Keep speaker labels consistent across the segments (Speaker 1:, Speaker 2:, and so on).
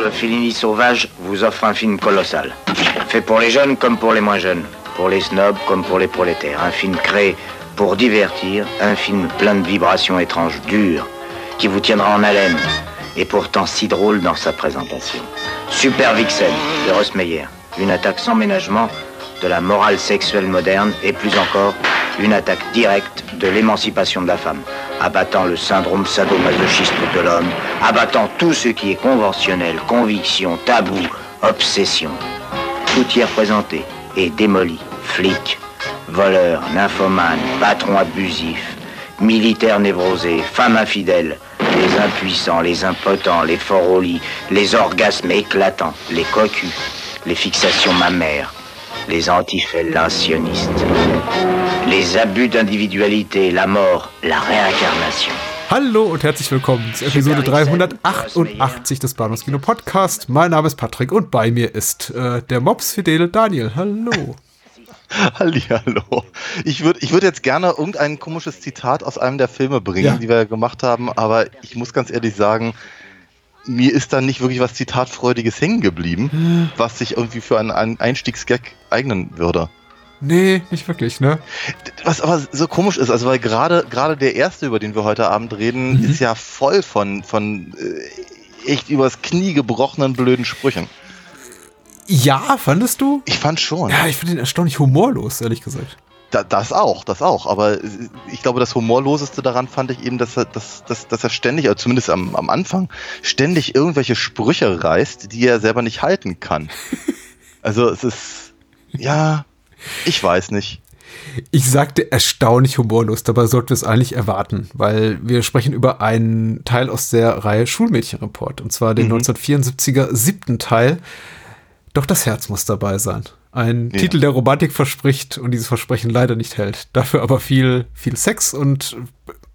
Speaker 1: Charles Fellini Sauvage vous offre un film colossal. Fait pour les jeunes comme pour les moins jeunes. Pour les snobs comme pour les prolétaires. Un film créé pour divertir. Un film plein de vibrations étranges, dures, qui vous tiendra en haleine. Et pourtant si drôle dans sa présentation. Super Vixen de Ross Meyer. Une attaque sans ménagement de la morale sexuelle moderne et plus encore une attaque directe de l'émancipation de la femme, abattant le syndrome sadomasochiste de l'homme, abattant tout ce qui est conventionnel, conviction, tabou, obsession. Tout y est représenté et démoli. Flics, voleurs, nymphomanes, patrons abusifs, militaires névrosés, femmes infidèles, les impuissants, les impotents, les forts au lit, les orgasmes éclatants, les cocus, les fixations mammaires, les antifellationnistes, les abus d'individualité, la mort, la réincarnation.
Speaker 2: Hallo und herzlich willkommen zu Episode 388 des Bahnhofs Kino Podcast. Mein Name ist Patrick und bei mir ist äh, der Mops Fidele Daniel. Hallo.
Speaker 3: Hallihallo. Ich würde ich würd jetzt gerne irgendein komisches Zitat aus einem der Filme bringen, ja. die wir gemacht haben, aber ich muss ganz ehrlich sagen, mir ist da nicht wirklich was Zitatfreudiges hängen geblieben, hm. was sich irgendwie für einen Einstiegsgag eignen würde.
Speaker 2: Nee, nicht wirklich, ne?
Speaker 3: Was aber so komisch ist, also weil gerade gerade der erste, über den wir heute Abend reden, mhm. ist ja voll von von äh, echt übers Knie gebrochenen blöden Sprüchen.
Speaker 2: Ja, fandest du?
Speaker 3: Ich fand schon.
Speaker 2: Ja, ich finde ihn erstaunlich humorlos, ehrlich gesagt.
Speaker 3: Da, das auch, das auch. Aber ich glaube, das Humorloseste daran fand ich eben, dass er, dass, dass, dass er ständig, oder zumindest am, am Anfang, ständig irgendwelche Sprüche reißt, die er selber nicht halten kann. also es ist, ja, ich weiß nicht.
Speaker 2: Ich sagte erstaunlich humorlos, dabei sollten wir es eigentlich erwarten, weil wir sprechen über einen Teil aus der Reihe Schulmädchenreport, und zwar den mhm. 1974er siebten Teil. Doch das Herz muss dabei sein. Ein ja. Titel, der Romantik verspricht und dieses Versprechen leider nicht hält. Dafür aber viel, viel Sex und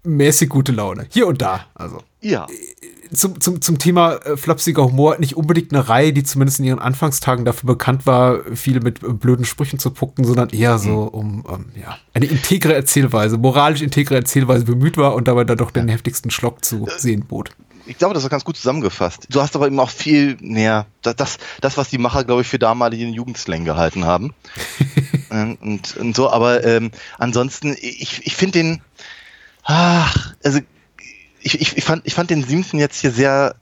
Speaker 2: mäßig gute Laune. Hier und da. Also.
Speaker 3: Ja.
Speaker 2: Zum, zum, zum Thema äh, flapsiger Humor, nicht unbedingt eine Reihe, die zumindest in ihren Anfangstagen dafür bekannt war, viel mit äh, blöden Sprüchen zu pucken, sondern eher so mhm. um ähm, ja, eine integre Erzählweise, moralisch integre Erzählweise bemüht war und dabei dann doch den heftigsten Schlock zu äh, sehen bot
Speaker 3: ich glaube, das ist ganz gut zusammengefasst. Du hast aber eben auch viel näher, das, das, was die Macher, glaube ich, für damaligen Jugendslang gehalten haben. Ähm, und, und so, aber ähm, ansonsten, ich, ich finde den, ach, also ich, ich, ich, fand, ich fand den siebten jetzt hier sehr,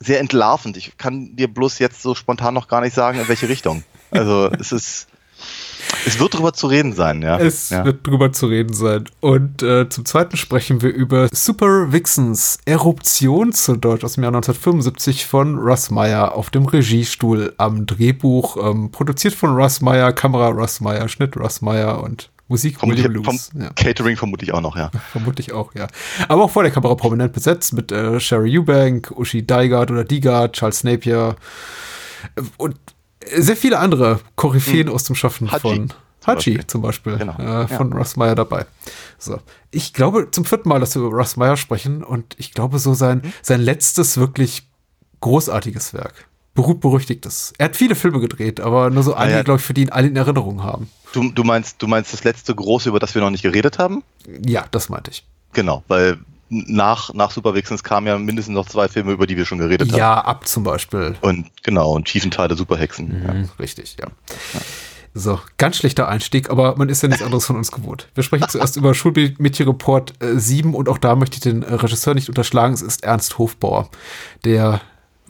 Speaker 3: sehr entlarvend. Ich kann dir bloß jetzt so spontan noch gar nicht sagen, in welche Richtung. Also es ist es wird drüber zu reden sein, ja.
Speaker 2: Es
Speaker 3: ja.
Speaker 2: wird drüber zu reden sein. Und äh, zum Zweiten sprechen wir über Super Vixens Eruption zu Deutsch aus dem Jahr 1975 von Russ Meyer auf dem Regiestuhl am Drehbuch. Ähm, produziert von Russ Meyer, Kamera Russ Meyer, Schnitt Russ Meyer und Musik
Speaker 3: William Lewis. Ja. Catering vermutlich auch noch, ja.
Speaker 2: Vermutlich auch, ja. Aber auch vor der Kamera prominent besetzt mit äh, Sherry Eubank, Uschi Dygard oder Digard, Charles Napier und sehr viele andere Koryphäen hm. aus dem Schaffen Haji von Hachi zum Beispiel, zum Beispiel genau. äh, von ja. Russ Meyer dabei. So. Ich glaube zum vierten Mal, dass wir über Russ Meyer sprechen und ich glaube so sein, hm. sein letztes wirklich großartiges Werk. Berühmt berüchtigtes. Er hat viele Filme gedreht, aber nur so einige, ja, glaube ich, für die ihn alle in Erinnerung haben.
Speaker 3: Du, du, meinst, du meinst das letzte große, über das wir noch nicht geredet haben?
Speaker 2: Ja, das meinte ich.
Speaker 3: Genau, weil nach, nach Supervixens kamen ja mindestens noch zwei Filme, über die wir schon geredet
Speaker 2: haben. Ja, ab zum Beispiel.
Speaker 3: Und genau, und Tiefenteil der Superhexen.
Speaker 2: Mhm, ja. Richtig, ja. ja. So, ganz schlechter Einstieg, aber man ist ja nichts anderes von uns gewohnt. Wir sprechen zuerst über Schulmädchenreport äh, 7 und auch da möchte ich den äh, Regisseur nicht unterschlagen. Es ist Ernst Hofbauer, der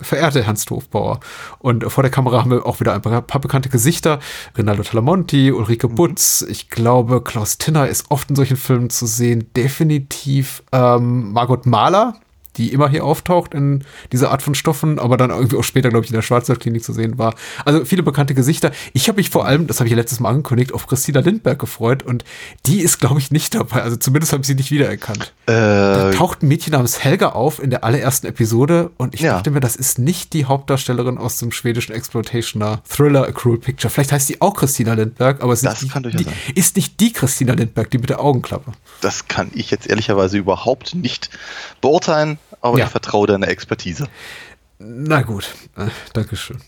Speaker 2: verehrte Hans Hofbauer. Und vor der Kamera haben wir auch wieder ein paar, paar bekannte Gesichter. Rinaldo Talamonti, Ulrike mhm. Butz. Ich glaube, Klaus Tinner ist oft in solchen Filmen zu sehen. Definitiv ähm, Margot Mahler, die immer hier auftaucht in dieser Art von Stoffen, aber dann irgendwie auch später, glaube ich, in der Schwarzwaldklinik zu sehen war. Also viele bekannte Gesichter. Ich habe mich vor allem, das habe ich ja letztes Mal angekündigt, auf Christina Lindberg gefreut und die ist, glaube ich, nicht dabei. Also zumindest habe ich sie nicht wiedererkannt. Äh, da taucht ein Mädchen namens Helga auf in der allerersten Episode und ich ja. dachte mir, das ist nicht die Hauptdarstellerin aus dem schwedischen Exploitationer Thriller A Cruel Picture. Vielleicht heißt sie auch Christina Lindberg, aber es ist, nicht die, ist nicht die Christina Lindberg, die mit der Augenklappe.
Speaker 3: Das kann ich jetzt ehrlicherweise überhaupt nicht beurteilen aber ja. ich vertraue deiner Expertise.
Speaker 2: Na gut, äh, Dankeschön.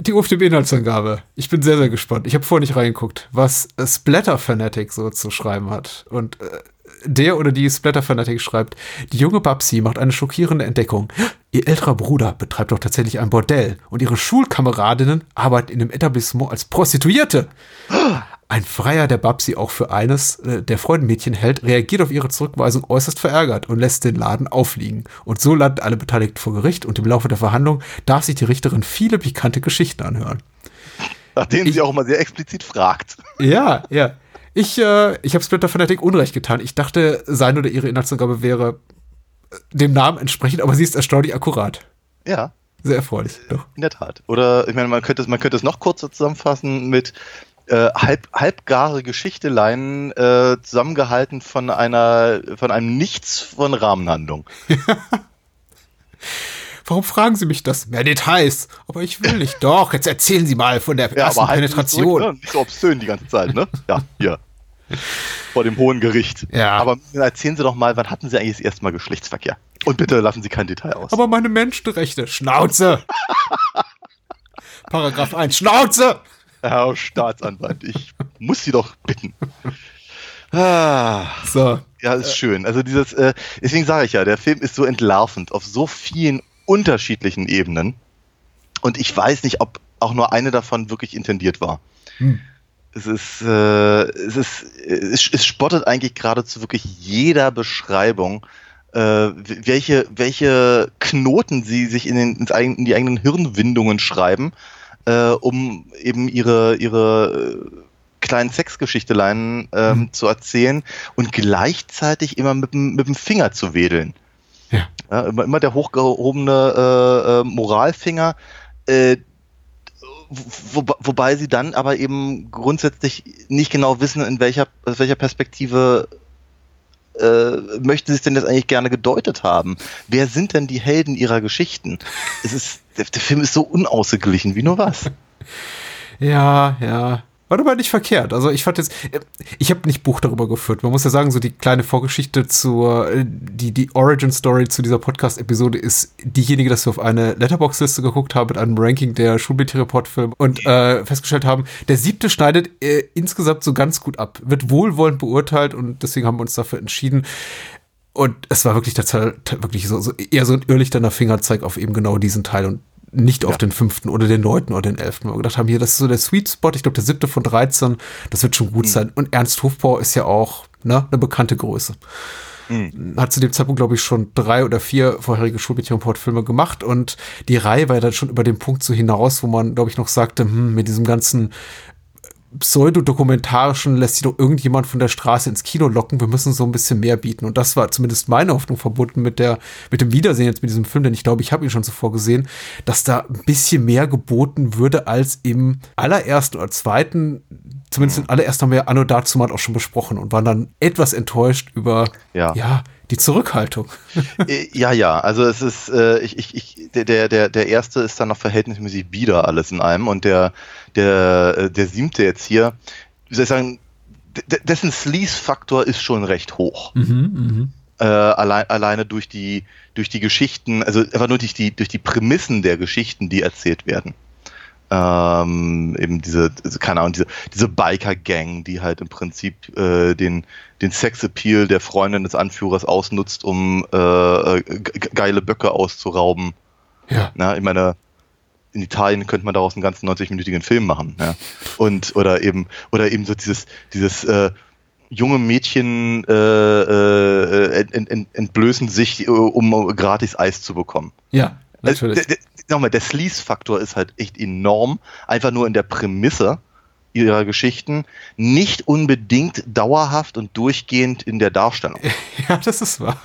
Speaker 2: Die UFDB-Inhaltsangabe. Ich bin sehr, sehr gespannt. Ich habe vorher nicht reingeguckt, was Splatter Fanatic so zu schreiben hat. Und äh, der oder die Splatter Fanatic schreibt, die junge Babsi macht eine schockierende Entdeckung. Ihr älterer Bruder betreibt doch tatsächlich ein Bordell und ihre Schulkameradinnen arbeiten in dem Etablissement als Prostituierte. Ein Freier, der Babsi auch für eines äh, der Freudenmädchen hält, reagiert auf ihre Zurückweisung äußerst verärgert und lässt den Laden aufliegen. Und so landen alle Beteiligten vor Gericht und im Laufe der Verhandlung darf sich die Richterin viele pikante Geschichten anhören.
Speaker 3: Nach denen ich, sie auch mal sehr explizit fragt.
Speaker 2: Ja, ja. Ich, äh, ich habe Splinter Fanatic Unrecht getan. Ich dachte, sein oder ihre Inhaltsangabe wäre äh, dem Namen entsprechend, aber sie ist erstaunlich akkurat.
Speaker 3: Ja.
Speaker 2: Sehr erfreulich,
Speaker 3: doch. In der Tat. Oder ich meine, man könnte, man könnte es noch kurzer zusammenfassen mit äh, halb, halbgare Geschichteleien äh, zusammengehalten von einer von einem Nichts von Rahmenhandlung.
Speaker 2: Warum fragen Sie mich das? Mehr Details. Aber ich will nicht. Doch, jetzt erzählen Sie mal von der ja, ersten halt Penetration.
Speaker 3: Zurück, ne? Nicht so obszön die ganze Zeit, ne? Ja, hier. Vor dem Hohen Gericht.
Speaker 2: Ja.
Speaker 3: Aber erzählen Sie doch mal, wann hatten Sie eigentlich das erste Mal Geschlechtsverkehr? Und bitte lassen Sie kein Detail aus.
Speaker 2: Aber meine Menschenrechte. Schnauze! Paragraph 1. Schnauze!
Speaker 3: Herr Staatsanwalt, ich muss Sie doch bitten. Ah, so. Ja, ist schön. Also dieses, äh, deswegen sage ich ja, der Film ist so entlarvend auf so vielen unterschiedlichen Ebenen. Und ich weiß nicht, ob auch nur eine davon wirklich intendiert war. Hm. Es ist, äh, es ist, es, es spottet eigentlich geradezu wirklich jeder Beschreibung, äh, welche, welche Knoten sie sich in, den, in die eigenen Hirnwindungen schreiben, äh, um eben ihre, ihre äh, kleinen Sexgeschichteleien ähm, mhm. zu erzählen und gleichzeitig immer mit, mit dem Finger zu wedeln. Ja. ja immer, immer der hochgehobene äh, äh, Moralfinger, äh, wo, wobei sie dann aber eben grundsätzlich nicht genau wissen, in welcher, aus welcher Perspektive äh, möchten sie es denn jetzt eigentlich gerne gedeutet haben? Wer sind denn die Helden ihrer Geschichten? Es ist, der, der Film ist so unausgeglichen wie nur was.
Speaker 2: Ja, ja. War aber nicht verkehrt. Also ich fand jetzt, ich habe nicht Buch darüber geführt. Man muss ja sagen, so die kleine Vorgeschichte zur, die, die Origin Story zu dieser Podcast-Episode ist diejenige, dass wir auf eine Letterbox-Liste geguckt haben mit einem Ranking der Schulbild-Report-Filme und äh, festgestellt haben, der siebte schneidet äh, insgesamt so ganz gut ab, wird wohlwollend beurteilt und deswegen haben wir uns dafür entschieden. Und es war wirklich tatsächlich wirklich so, so eher so ein irrlichterner Fingerzeig auf eben genau diesen Teil und nicht ja. auf den fünften oder den neunten oder den elften, wir gedacht haben, hier, das ist so der Sweet Spot, ich glaube, der siebte von 13, das wird schon gut mhm. sein. Und Ernst Hofbauer ist ja auch ne, eine bekannte Größe. Mhm. Hat zu dem Zeitpunkt, glaube ich, schon drei oder vier vorherige Schulmädchen-Filme gemacht und die Reihe war ja dann schon über den Punkt so hinaus, wo man, glaube ich, noch sagte, hm, mit diesem ganzen pseudodokumentarischen lässt sich doch irgendjemand von der Straße ins Kino locken. Wir müssen so ein bisschen mehr bieten. Und das war zumindest meine Hoffnung verbunden mit der, mit dem Wiedersehen jetzt mit diesem Film, denn ich glaube, ich habe ihn schon zuvor gesehen, dass da ein bisschen mehr geboten würde als im allerersten oder zweiten. Zumindest mhm. im allerersten haben wir Anno dazu mal auch schon besprochen und waren dann etwas enttäuscht über,
Speaker 3: ja,
Speaker 2: ja die Zurückhaltung.
Speaker 3: Äh, ja, ja, also es ist, äh, ich, ich, ich, der, der, der erste ist dann noch verhältnismäßig bieder alles in einem und der, der, äh, der siebte jetzt hier, wie soll ich sagen, dessen Sleaze-Faktor ist schon recht hoch. Mhm, mh. äh, allein, alleine durch die, durch die Geschichten, also einfach nur durch die, durch die Prämissen der Geschichten, die erzählt werden ähm, eben diese, also keine Ahnung, diese, diese Biker-Gang, die halt im Prinzip äh, den, den Sex-Appeal der Freundin des Anführers ausnutzt, um äh, äh geile Böcke auszurauben.
Speaker 2: Ja.
Speaker 3: Na, ich meine, in Italien könnte man daraus einen ganzen 90-minütigen Film machen. Ja? Und, oder eben, oder eben so dieses, dieses, äh, junge Mädchen äh, äh, ent, ent, entblößen sich, um gratis Eis zu bekommen.
Speaker 2: Ja, natürlich.
Speaker 3: Äh, nochmal, der Sleaze-Faktor ist halt echt enorm. Einfach nur in der Prämisse ihrer Geschichten, nicht unbedingt dauerhaft und durchgehend in der Darstellung.
Speaker 2: Ja, das ist wahr.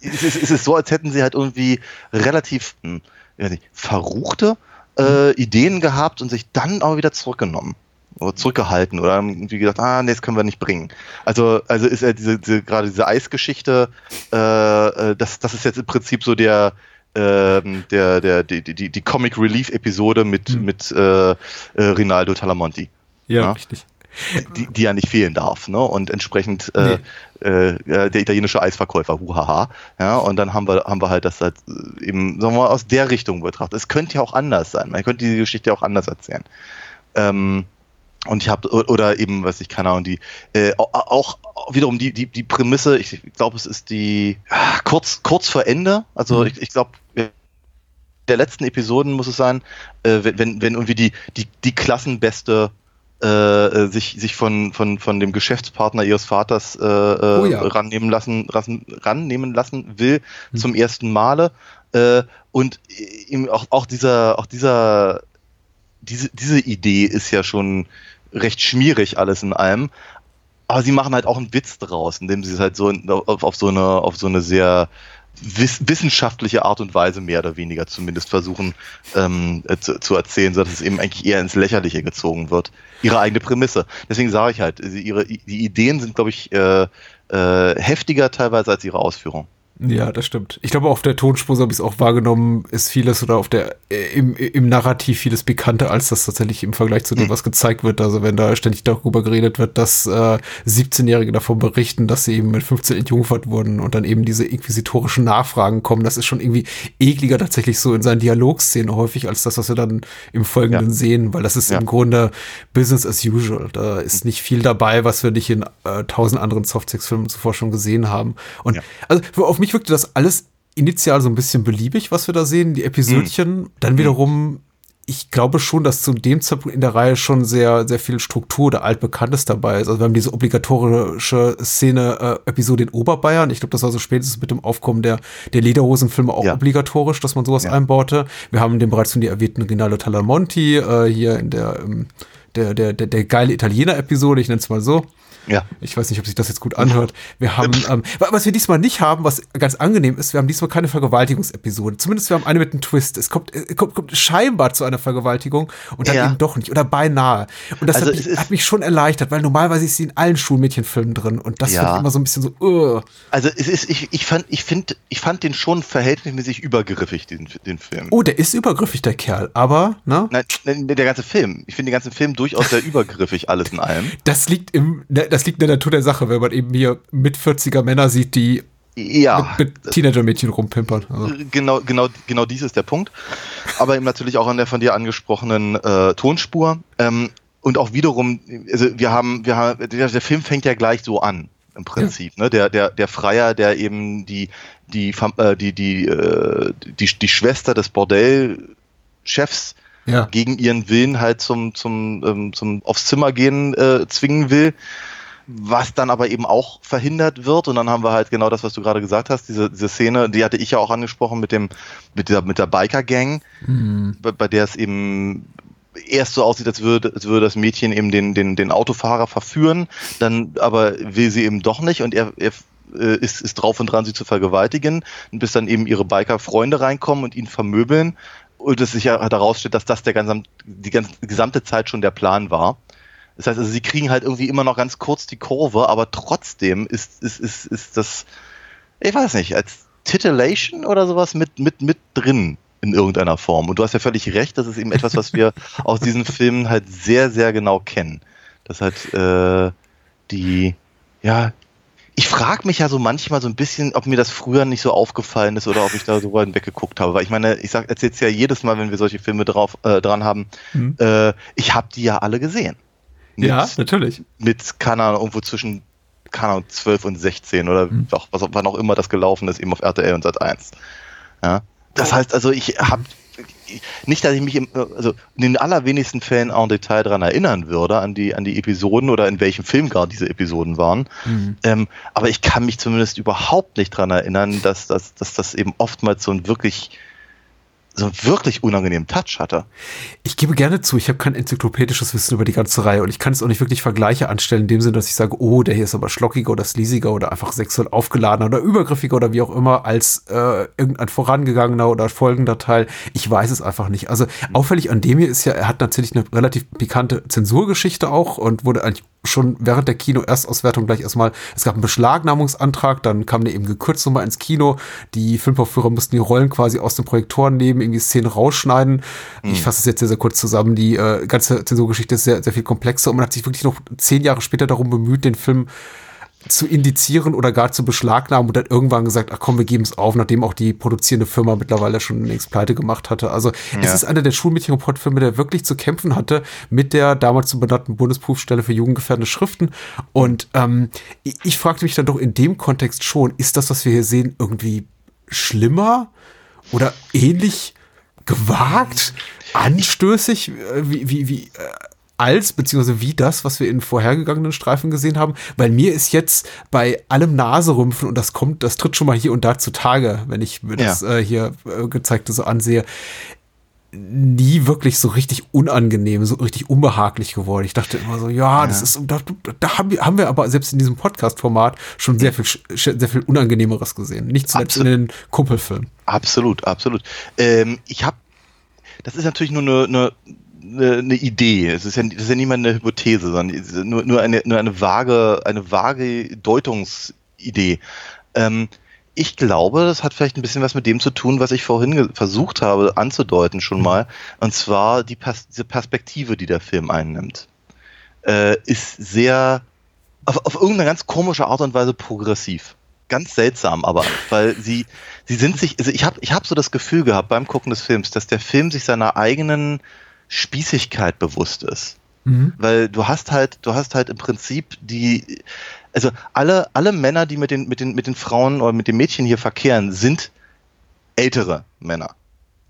Speaker 3: Es ist, es ist so, als hätten sie halt irgendwie relativ hm, nicht, verruchte äh, mhm. Ideen gehabt und sich dann aber wieder zurückgenommen oder zurückgehalten oder irgendwie gesagt, ah, nee, das können wir nicht bringen. Also, also ist ja diese, diese gerade diese Eisgeschichte, äh, äh das, das ist jetzt im Prinzip so der, ähm, der, der, die, die, die Comic Relief Episode mit, hm. mit äh, äh, Rinaldo Talamonti.
Speaker 2: Ja, ja, richtig.
Speaker 3: Die, die ja nicht fehlen darf, ne? Und entsprechend äh, nee. äh, der italienische Eisverkäufer, huhaha. Ja, und dann haben wir, haben wir halt das halt äh, eben, sagen wir mal, aus der Richtung betrachtet. Es könnte ja auch anders sein. Man könnte diese Geschichte auch anders erzählen. Ähm, und ich habe oder eben, was ich keine Ahnung, die äh, auch wiederum die die die Prämisse. Ich glaube, es ist die kurz kurz vor Ende. Also mhm. ich, ich glaube der letzten Episoden muss es sein, äh, wenn, wenn irgendwie die, die, die Klassenbeste äh, äh, sich, sich von, von, von dem Geschäftspartner ihres Vaters äh, äh oh ja. rannehmen, lassen, ran, rannehmen lassen will hm. zum ersten Male. Äh, und ihm auch, auch dieser, auch dieser, diese, diese Idee ist ja schon recht schmierig alles in allem. Aber sie machen halt auch einen Witz draus, indem sie es halt so auf, auf so eine, auf so eine sehr wiss wissenschaftliche Art und Weise mehr oder weniger zumindest versuchen ähm, äh, zu, zu, erzählen, sodass es eben eigentlich eher ins Lächerliche gezogen wird. Ihre eigene Prämisse. Deswegen sage ich halt, ihre, die Ideen sind, glaube ich, äh, äh, heftiger teilweise als ihre Ausführung.
Speaker 2: Ja, das stimmt. Ich glaube, auf der Tonspur, so habe ich es auch wahrgenommen, ist vieles oder auf der äh, im, im Narrativ vieles bekannter, als das tatsächlich im Vergleich zu dem, hm. was gezeigt wird. Also wenn da ständig darüber geredet wird, dass äh, 17-Jährige davon berichten, dass sie eben mit 15 entjungfert wurden und dann eben diese inquisitorischen Nachfragen kommen, das ist schon irgendwie ekliger tatsächlich so in seinen Dialogszenen häufig, als das, was wir dann im Folgenden ja. sehen, weil das ist ja. im Grunde Business as usual. Da ist nicht viel dabei, was wir nicht in äh, tausend anderen Softsex-Filmen zuvor schon gesehen haben. Und ja. also auf mich wirkte das alles initial so ein bisschen beliebig, was wir da sehen, die Episodchen. Mhm. Dann wiederum, ich glaube schon, dass zu dem Zeitpunkt in der Reihe schon sehr, sehr viel Struktur oder Altbekanntes dabei ist. Also wir haben diese obligatorische Szene, äh, Episode in Oberbayern. Ich glaube, das war so spätestens mit dem Aufkommen der, der Lederhosenfilme auch ja. obligatorisch, dass man sowas ja. einbaute. Wir haben den bereits von dir erwähnten Rinaldo Talamonti äh, hier in der, ähm, der, der, der, der geile Italiener-Episode, ich nenne es mal so. Ja. Ich weiß nicht, ob sich das jetzt gut anhört. Wir haben, ähm, was wir diesmal nicht haben, was ganz angenehm ist, wir haben diesmal keine Vergewaltigungsepisode. Zumindest wir haben eine mit einem Twist. Es kommt, es kommt, kommt scheinbar zu einer Vergewaltigung und dann ja. eben doch nicht oder beinahe. Und das also hat, mich, hat, mich, schon erleichtert, weil normalerweise ist sie in allen Schulmädchenfilmen drin und das ja. fand ich immer so ein bisschen so. Uh.
Speaker 3: Also es ist, ich, ich fand, ich finde, ich fand den schon verhältnismäßig übergriffig, den, den Film.
Speaker 2: Oh, der ist übergriffig, der Kerl, aber, ne?
Speaker 3: Nein, der ganze Film. Ich finde den ganzen Film durchaus sehr übergriffig, alles in allem.
Speaker 2: Das liegt im, ne, das liegt in der Natur der Sache, wenn man eben hier mit 40er Männer sieht, die ja, mit, mit Teenager-Mädchen rumpimpern.
Speaker 3: Also. Genau, genau, genau dies ist der Punkt. Aber eben natürlich auch an der von dir angesprochenen äh, Tonspur. Ähm, und auch wiederum, also wir haben, wir haben, der, der Film fängt ja gleich so an im Prinzip. Ne? Der, der, der Freier, der eben die, die, äh, die, die, äh, die, die Schwester des Bordellchefs ja. gegen ihren Willen halt zum, zum, ähm, zum aufs Zimmer gehen äh, zwingen will was dann aber eben auch verhindert wird. Und dann haben wir halt genau das, was du gerade gesagt hast, diese, diese Szene, die hatte ich ja auch angesprochen mit dem, mit der, mit der Biker-Gang, mhm. bei, bei, der es eben erst so aussieht, als würde, als würde das Mädchen eben den, den, den Autofahrer verführen, dann aber will sie eben doch nicht und er, er äh, ist, ist drauf und dran, sie zu vergewaltigen, bis dann eben ihre Biker-Freunde reinkommen und ihn vermöbeln und es sich ja herausstellt, dass das der ganze, die ganze, gesamte Zeit schon der Plan war. Das heißt, also sie kriegen halt irgendwie immer noch ganz kurz die Kurve, aber trotzdem ist, ist, ist, ist das, ich weiß nicht, als Titillation oder sowas mit, mit, mit drin in irgendeiner Form. Und du hast ja völlig recht, das ist eben etwas, was wir aus diesen Filmen halt sehr, sehr genau kennen. Das halt äh, die, ja, ich frage mich ja so manchmal so ein bisschen, ob mir das früher nicht so aufgefallen ist oder ob ich da so weit weggeguckt habe. Weil ich meine, ich sag, erzähl's ja jedes Mal, wenn wir solche Filme drauf äh, dran haben, mhm. äh, ich habe die ja alle gesehen.
Speaker 2: Mit, ja, natürlich.
Speaker 3: Mit, keine Ahnung, irgendwo zwischen, keine Ahnung, 12 und 16 oder mhm. auch, was, wann auch immer das gelaufen ist, eben auf RTL und Sat 1. Ja. Das heißt also, ich habe nicht, dass ich mich im, also in den allerwenigsten Fällen en Detail daran erinnern würde, an die, an die Episoden oder in welchem Film gerade diese Episoden waren. Mhm. Ähm, aber ich kann mich zumindest überhaupt nicht daran erinnern, dass, dass, dass das eben oftmals so ein wirklich so einen wirklich unangenehmen Touch hatte.
Speaker 2: Ich gebe gerne zu, ich habe kein enzyklopädisches Wissen über die ganze Reihe und ich kann es auch nicht wirklich Vergleiche anstellen, in dem Sinne, dass ich sage, oh, der hier ist aber schlockiger oder sleasiger oder einfach sexuell aufgeladener oder übergriffiger oder wie auch immer als äh, irgendein vorangegangener oder folgender Teil. Ich weiß es einfach nicht. Also auffällig an dem hier ist ja, er hat natürlich eine relativ pikante Zensurgeschichte auch und wurde eigentlich schon während der Kino-Erstauswertung gleich erstmal, es gab einen Beschlagnahmungsantrag, dann kam der eben gekürzt nochmal ins Kino. Die Filmaufführer mussten die Rollen quasi aus den Projektoren nehmen, irgendwie Szenen rausschneiden. Mhm. Ich fasse es jetzt sehr, sehr kurz zusammen. Die äh, ganze Zensurgeschichte ist sehr, sehr viel komplexer und man hat sich wirklich noch zehn Jahre später darum bemüht, den Film zu indizieren oder gar zu beschlagnahmen und dann irgendwann gesagt, ach komm, wir geben es auf, nachdem auch die produzierende Firma mittlerweile schon längst pleite gemacht hatte. Also ja. es ist einer der Schulmädchen-Report-Filme, der wirklich zu kämpfen hatte mit der damals zu benannten Bundesprüfstelle für jugendgefährdende Schriften. Und ähm, ich, ich fragte mich dann doch in dem Kontext schon, ist das, was wir hier sehen, irgendwie schlimmer oder ähnlich gewagt, anstößig, äh, wie, wie, wie, äh, als, beziehungsweise wie das, was wir in vorhergegangenen Streifen gesehen haben, weil mir ist jetzt bei allem Naserümpfen und das kommt, das tritt schon mal hier und da zutage, wenn ich mir das ja. äh, hier äh, gezeigte so ansehe, nie wirklich so richtig unangenehm, so richtig unbehaglich geworden. Ich dachte immer so, ja, ja. das ist, da, da haben, wir, haben wir aber selbst in diesem Podcast-Format schon sehr viel, sehr viel Unangenehmeres gesehen. Nicht zuletzt absolut. in den Kumpelfilmen.
Speaker 3: Absolut, absolut. Ähm, ich habe, das ist natürlich nur eine, eine eine, eine Idee. Es ist ja, das ist ja niemand eine Hypothese, sondern nur, nur, eine, nur eine vage, eine vage Deutungsidee. Ähm, ich glaube, das hat vielleicht ein bisschen was mit dem zu tun, was ich vorhin versucht habe anzudeuten schon mhm. mal. Und zwar die Pers diese Perspektive, die der Film einnimmt, äh, ist sehr auf, auf irgendeine ganz komische Art und Weise progressiv. Ganz seltsam, aber weil sie sie sind sich, also ich habe ich hab so das Gefühl gehabt beim Gucken des Films, dass der Film sich seiner eigenen Spießigkeit bewusst ist. Mhm. Weil du hast halt, du hast halt im Prinzip die, also alle, alle Männer, die mit den, mit den, mit den Frauen oder mit den Mädchen hier verkehren, sind ältere Männer.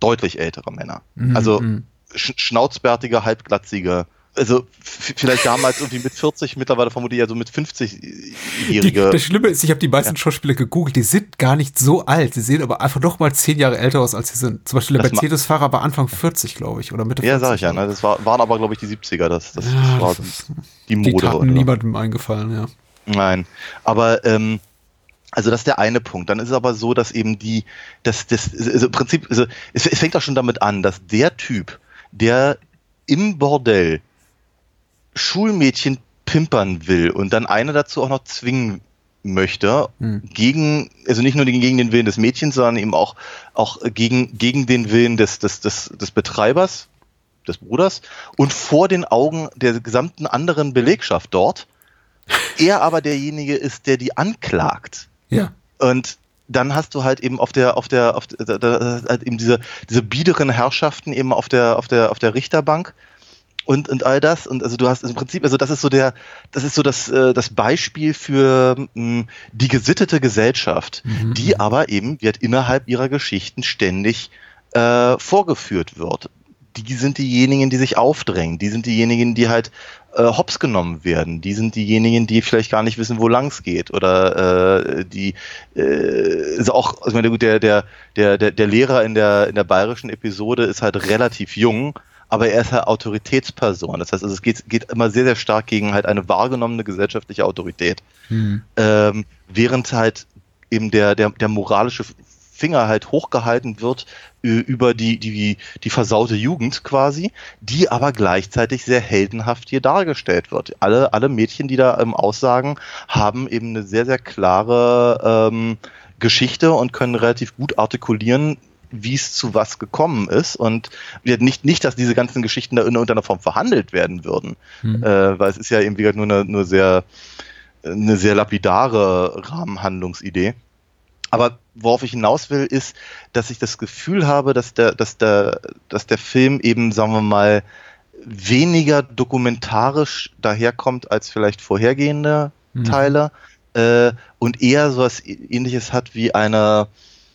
Speaker 3: Deutlich ältere Männer. Mhm. Also mhm. sch schnauzbärtige, halbglatzige, also vielleicht damals irgendwie mit 40, mittlerweile vermutlich ja so mit 50-Jährige.
Speaker 2: Das Schlimme ist, ich habe die meisten ja. Schauspieler gegoogelt, die sind gar nicht so alt. Sie sehen aber einfach noch mal zehn Jahre älter aus, als sie sind. Zum Beispiel der Mercedes-Fahrer war Anfang 40, glaube ich, oder Mitte 40.
Speaker 3: Ja, sag ich ja. Ne? Das war, waren aber, glaube ich, die 70er. Das, das, ja, das war das die Mode. Die
Speaker 2: Taten niemandem eingefallen, ja.
Speaker 3: Nein, aber ähm, also das ist der eine Punkt. Dann ist es aber so, dass eben die, dass das, also im Prinzip, also es, es fängt auch schon damit an, dass der Typ, der im Bordell Schulmädchen pimpern will und dann eine dazu auch noch zwingen möchte, hm. gegen, also nicht nur gegen den Willen des Mädchens, sondern eben auch, auch gegen, gegen den Willen des, des, des, des Betreibers, des Bruders und vor den Augen der gesamten anderen Belegschaft dort. Er aber derjenige ist, der die anklagt.
Speaker 2: Ja.
Speaker 3: Und dann hast du halt eben auf der, auf der, auf der, halt eben diese, diese biederen Herrschaften eben auf der, auf der, auf der Richterbank, und, und all das. Und also du hast im Prinzip, also das ist so der, das ist so das, äh, das Beispiel für mh, mm, die gesittete Gesellschaft, mhm. die aber eben wird innerhalb ihrer Geschichten ständig äh, vorgeführt wird. Die sind diejenigen, die sich aufdrängen, die sind diejenigen, die halt äh, hops genommen werden, die sind diejenigen, die vielleicht gar nicht wissen, wo lang's geht oder äh, die äh, also auch, also meine, der, der, der, der Lehrer in der, in der bayerischen Episode ist halt relativ jung, aber er ist halt Autoritätsperson. Das heißt, also es geht, geht immer sehr, sehr stark gegen halt eine wahrgenommene gesellschaftliche Autorität. Hm. Ähm, während halt eben der, der, der moralische Finger halt hochgehalten wird über die, die, die versaute Jugend quasi, die aber gleichzeitig sehr heldenhaft hier dargestellt wird. Alle, alle Mädchen, die da ähm, aussagen, haben eben eine sehr, sehr klare ähm, Geschichte und können relativ gut artikulieren, wie es zu was gekommen ist und nicht, nicht, dass diese ganzen Geschichten da in irgendeiner Form verhandelt werden würden, mhm. äh, weil es ist ja eben wie gesagt nur eine, nur sehr, eine sehr lapidare Rahmenhandlungsidee. Aber worauf ich hinaus will, ist, dass ich das Gefühl habe, dass der, dass der, dass der Film eben, sagen wir mal, weniger dokumentarisch daherkommt als vielleicht vorhergehende mhm. Teile äh, und eher so was ähnliches hat wie eine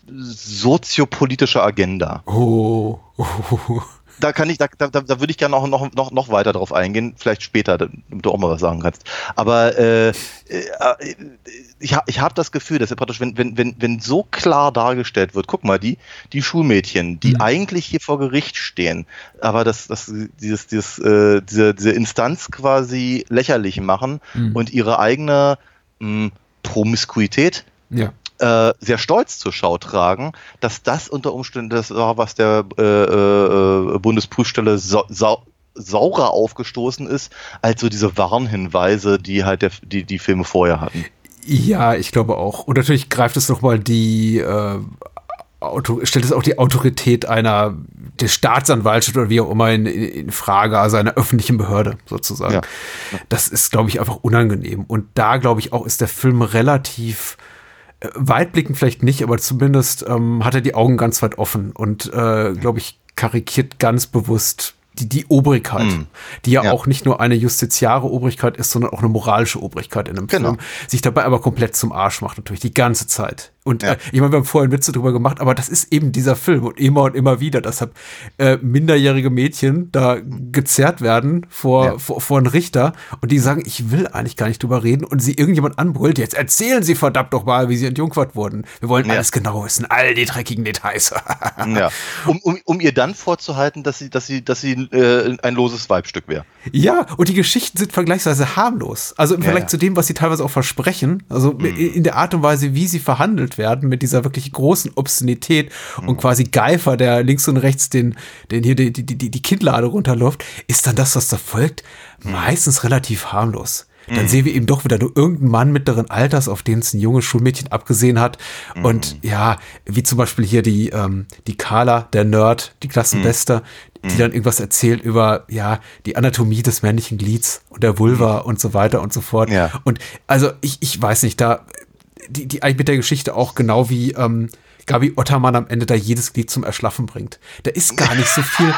Speaker 3: soziopolitische Agenda.
Speaker 2: Oh. oh.
Speaker 3: Da kann ich, da, da, da würde ich gerne noch, noch, noch, noch weiter drauf eingehen, vielleicht später, damit du auch mal was sagen kannst. Aber äh, äh, ich, ich habe das Gefühl, dass er praktisch, wenn, wenn, wenn, wenn so klar dargestellt wird, guck mal, die, die Schulmädchen, die mhm. eigentlich hier vor Gericht stehen, aber das, das, dieses, dieses, äh, diese, diese Instanz quasi lächerlich machen mhm. und ihre eigene mh, Promiskuität
Speaker 2: ja
Speaker 3: äh, sehr stolz zur Schau tragen, dass das unter Umständen das war, was der äh, äh, Bundesprüfstelle sau, sau, saurer aufgestoßen ist, als so diese Warnhinweise, die halt der, die, die Filme vorher hatten.
Speaker 2: Ja, ich glaube auch. Und natürlich greift es nochmal die äh, Auto, stellt es auch die Autorität einer der Staatsanwaltschaft oder wie auch immer in, in Frage, also einer öffentlichen Behörde sozusagen. Ja. Das ist, glaube ich, einfach unangenehm. Und da, glaube ich, auch ist der Film relativ weitblickend vielleicht nicht, aber zumindest ähm, hat er die Augen ganz weit offen und, äh, glaube ich, karikiert ganz bewusst die, die Obrigkeit, mm. die ja, ja, auch nicht nur eine justiziare Obrigkeit ist, sondern auch eine moralische Obrigkeit in einem genau. Film, sich dabei aber komplett zum Arsch macht, natürlich die ganze Zeit. Und ja. äh, ich meine, wir haben vorhin Witze drüber gemacht, aber das ist eben dieser Film und immer und immer wieder, deshalb äh, minderjährige Mädchen da gezerrt werden vor, ja. vor, vor einen Richter und die sagen, ich will eigentlich gar nicht drüber reden und sie irgendjemand anbrüllt, jetzt erzählen sie verdammt doch mal, wie sie entjungfert wurden. Wir wollen ja. alles genau wissen, all die dreckigen Details.
Speaker 3: ja. Um, um, um ihr dann vorzuhalten, dass sie, dass sie, dass sie äh, ein loses Weibstück wäre.
Speaker 2: Ja, und die Geschichten sind vergleichsweise harmlos. Also im Vergleich zu dem, was sie teilweise auch versprechen, also mhm. in der Art und Weise, wie sie verhandelt werden, mit dieser wirklich großen Obszenität mhm. und quasi Geifer, der links und rechts den, den hier die, die, die, die Kindlade runterläuft, ist dann das, was da folgt, mhm. meistens relativ harmlos dann mhm. sehen wir eben doch wieder nur irgendeinen Mann mittleren Alters, auf den es ein junges Schulmädchen abgesehen hat. Mhm. Und ja, wie zum Beispiel hier die, ähm, die Carla, der Nerd, die Klassenbeste, mhm. die dann irgendwas erzählt über, ja, die Anatomie des männlichen Glieds und der Vulva mhm. und so weiter und so fort. Ja. Und also ich, ich weiß nicht, da, die, die eigentlich mit der Geschichte auch genau wie, ähm, Gabi Ottermann am Ende da jedes Glied zum Erschlaffen bringt. Da ist gar nicht so viel,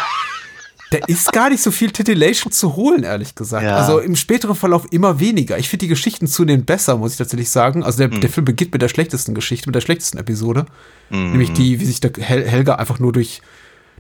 Speaker 2: da ist gar nicht so viel Titillation zu holen, ehrlich gesagt. Ja. Also im späteren Verlauf immer weniger. Ich finde die Geschichten zunehmend besser, muss ich tatsächlich sagen. Also der, mhm. der Film beginnt mit der schlechtesten Geschichte, mit der schlechtesten Episode. Mhm. Nämlich die, wie sich der Hel Helga einfach nur durch,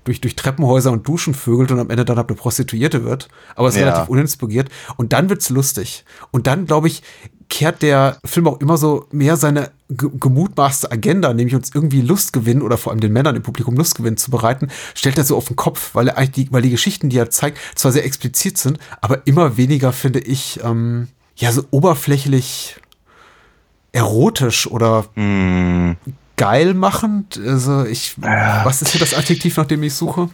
Speaker 2: durch, durch Treppenhäuser und Duschen vögelt und am Ende dann eine Prostituierte wird. Aber es ist ja. relativ uninspiriert. Und dann wird's lustig. Und dann, glaube ich, kehrt der Film auch immer so mehr seine gemutmaßte Agenda, nämlich uns irgendwie Lust gewinnen oder vor allem den Männern im Publikum Lust gewinnen zu bereiten, stellt er so auf den Kopf, weil er eigentlich die, weil die Geschichten, die er zeigt, zwar sehr explizit sind, aber immer weniger, finde ich, ähm, ja, so oberflächlich erotisch oder mm. geil machend. Also ich, ja. was ist hier das Adjektiv, nach dem ich suche?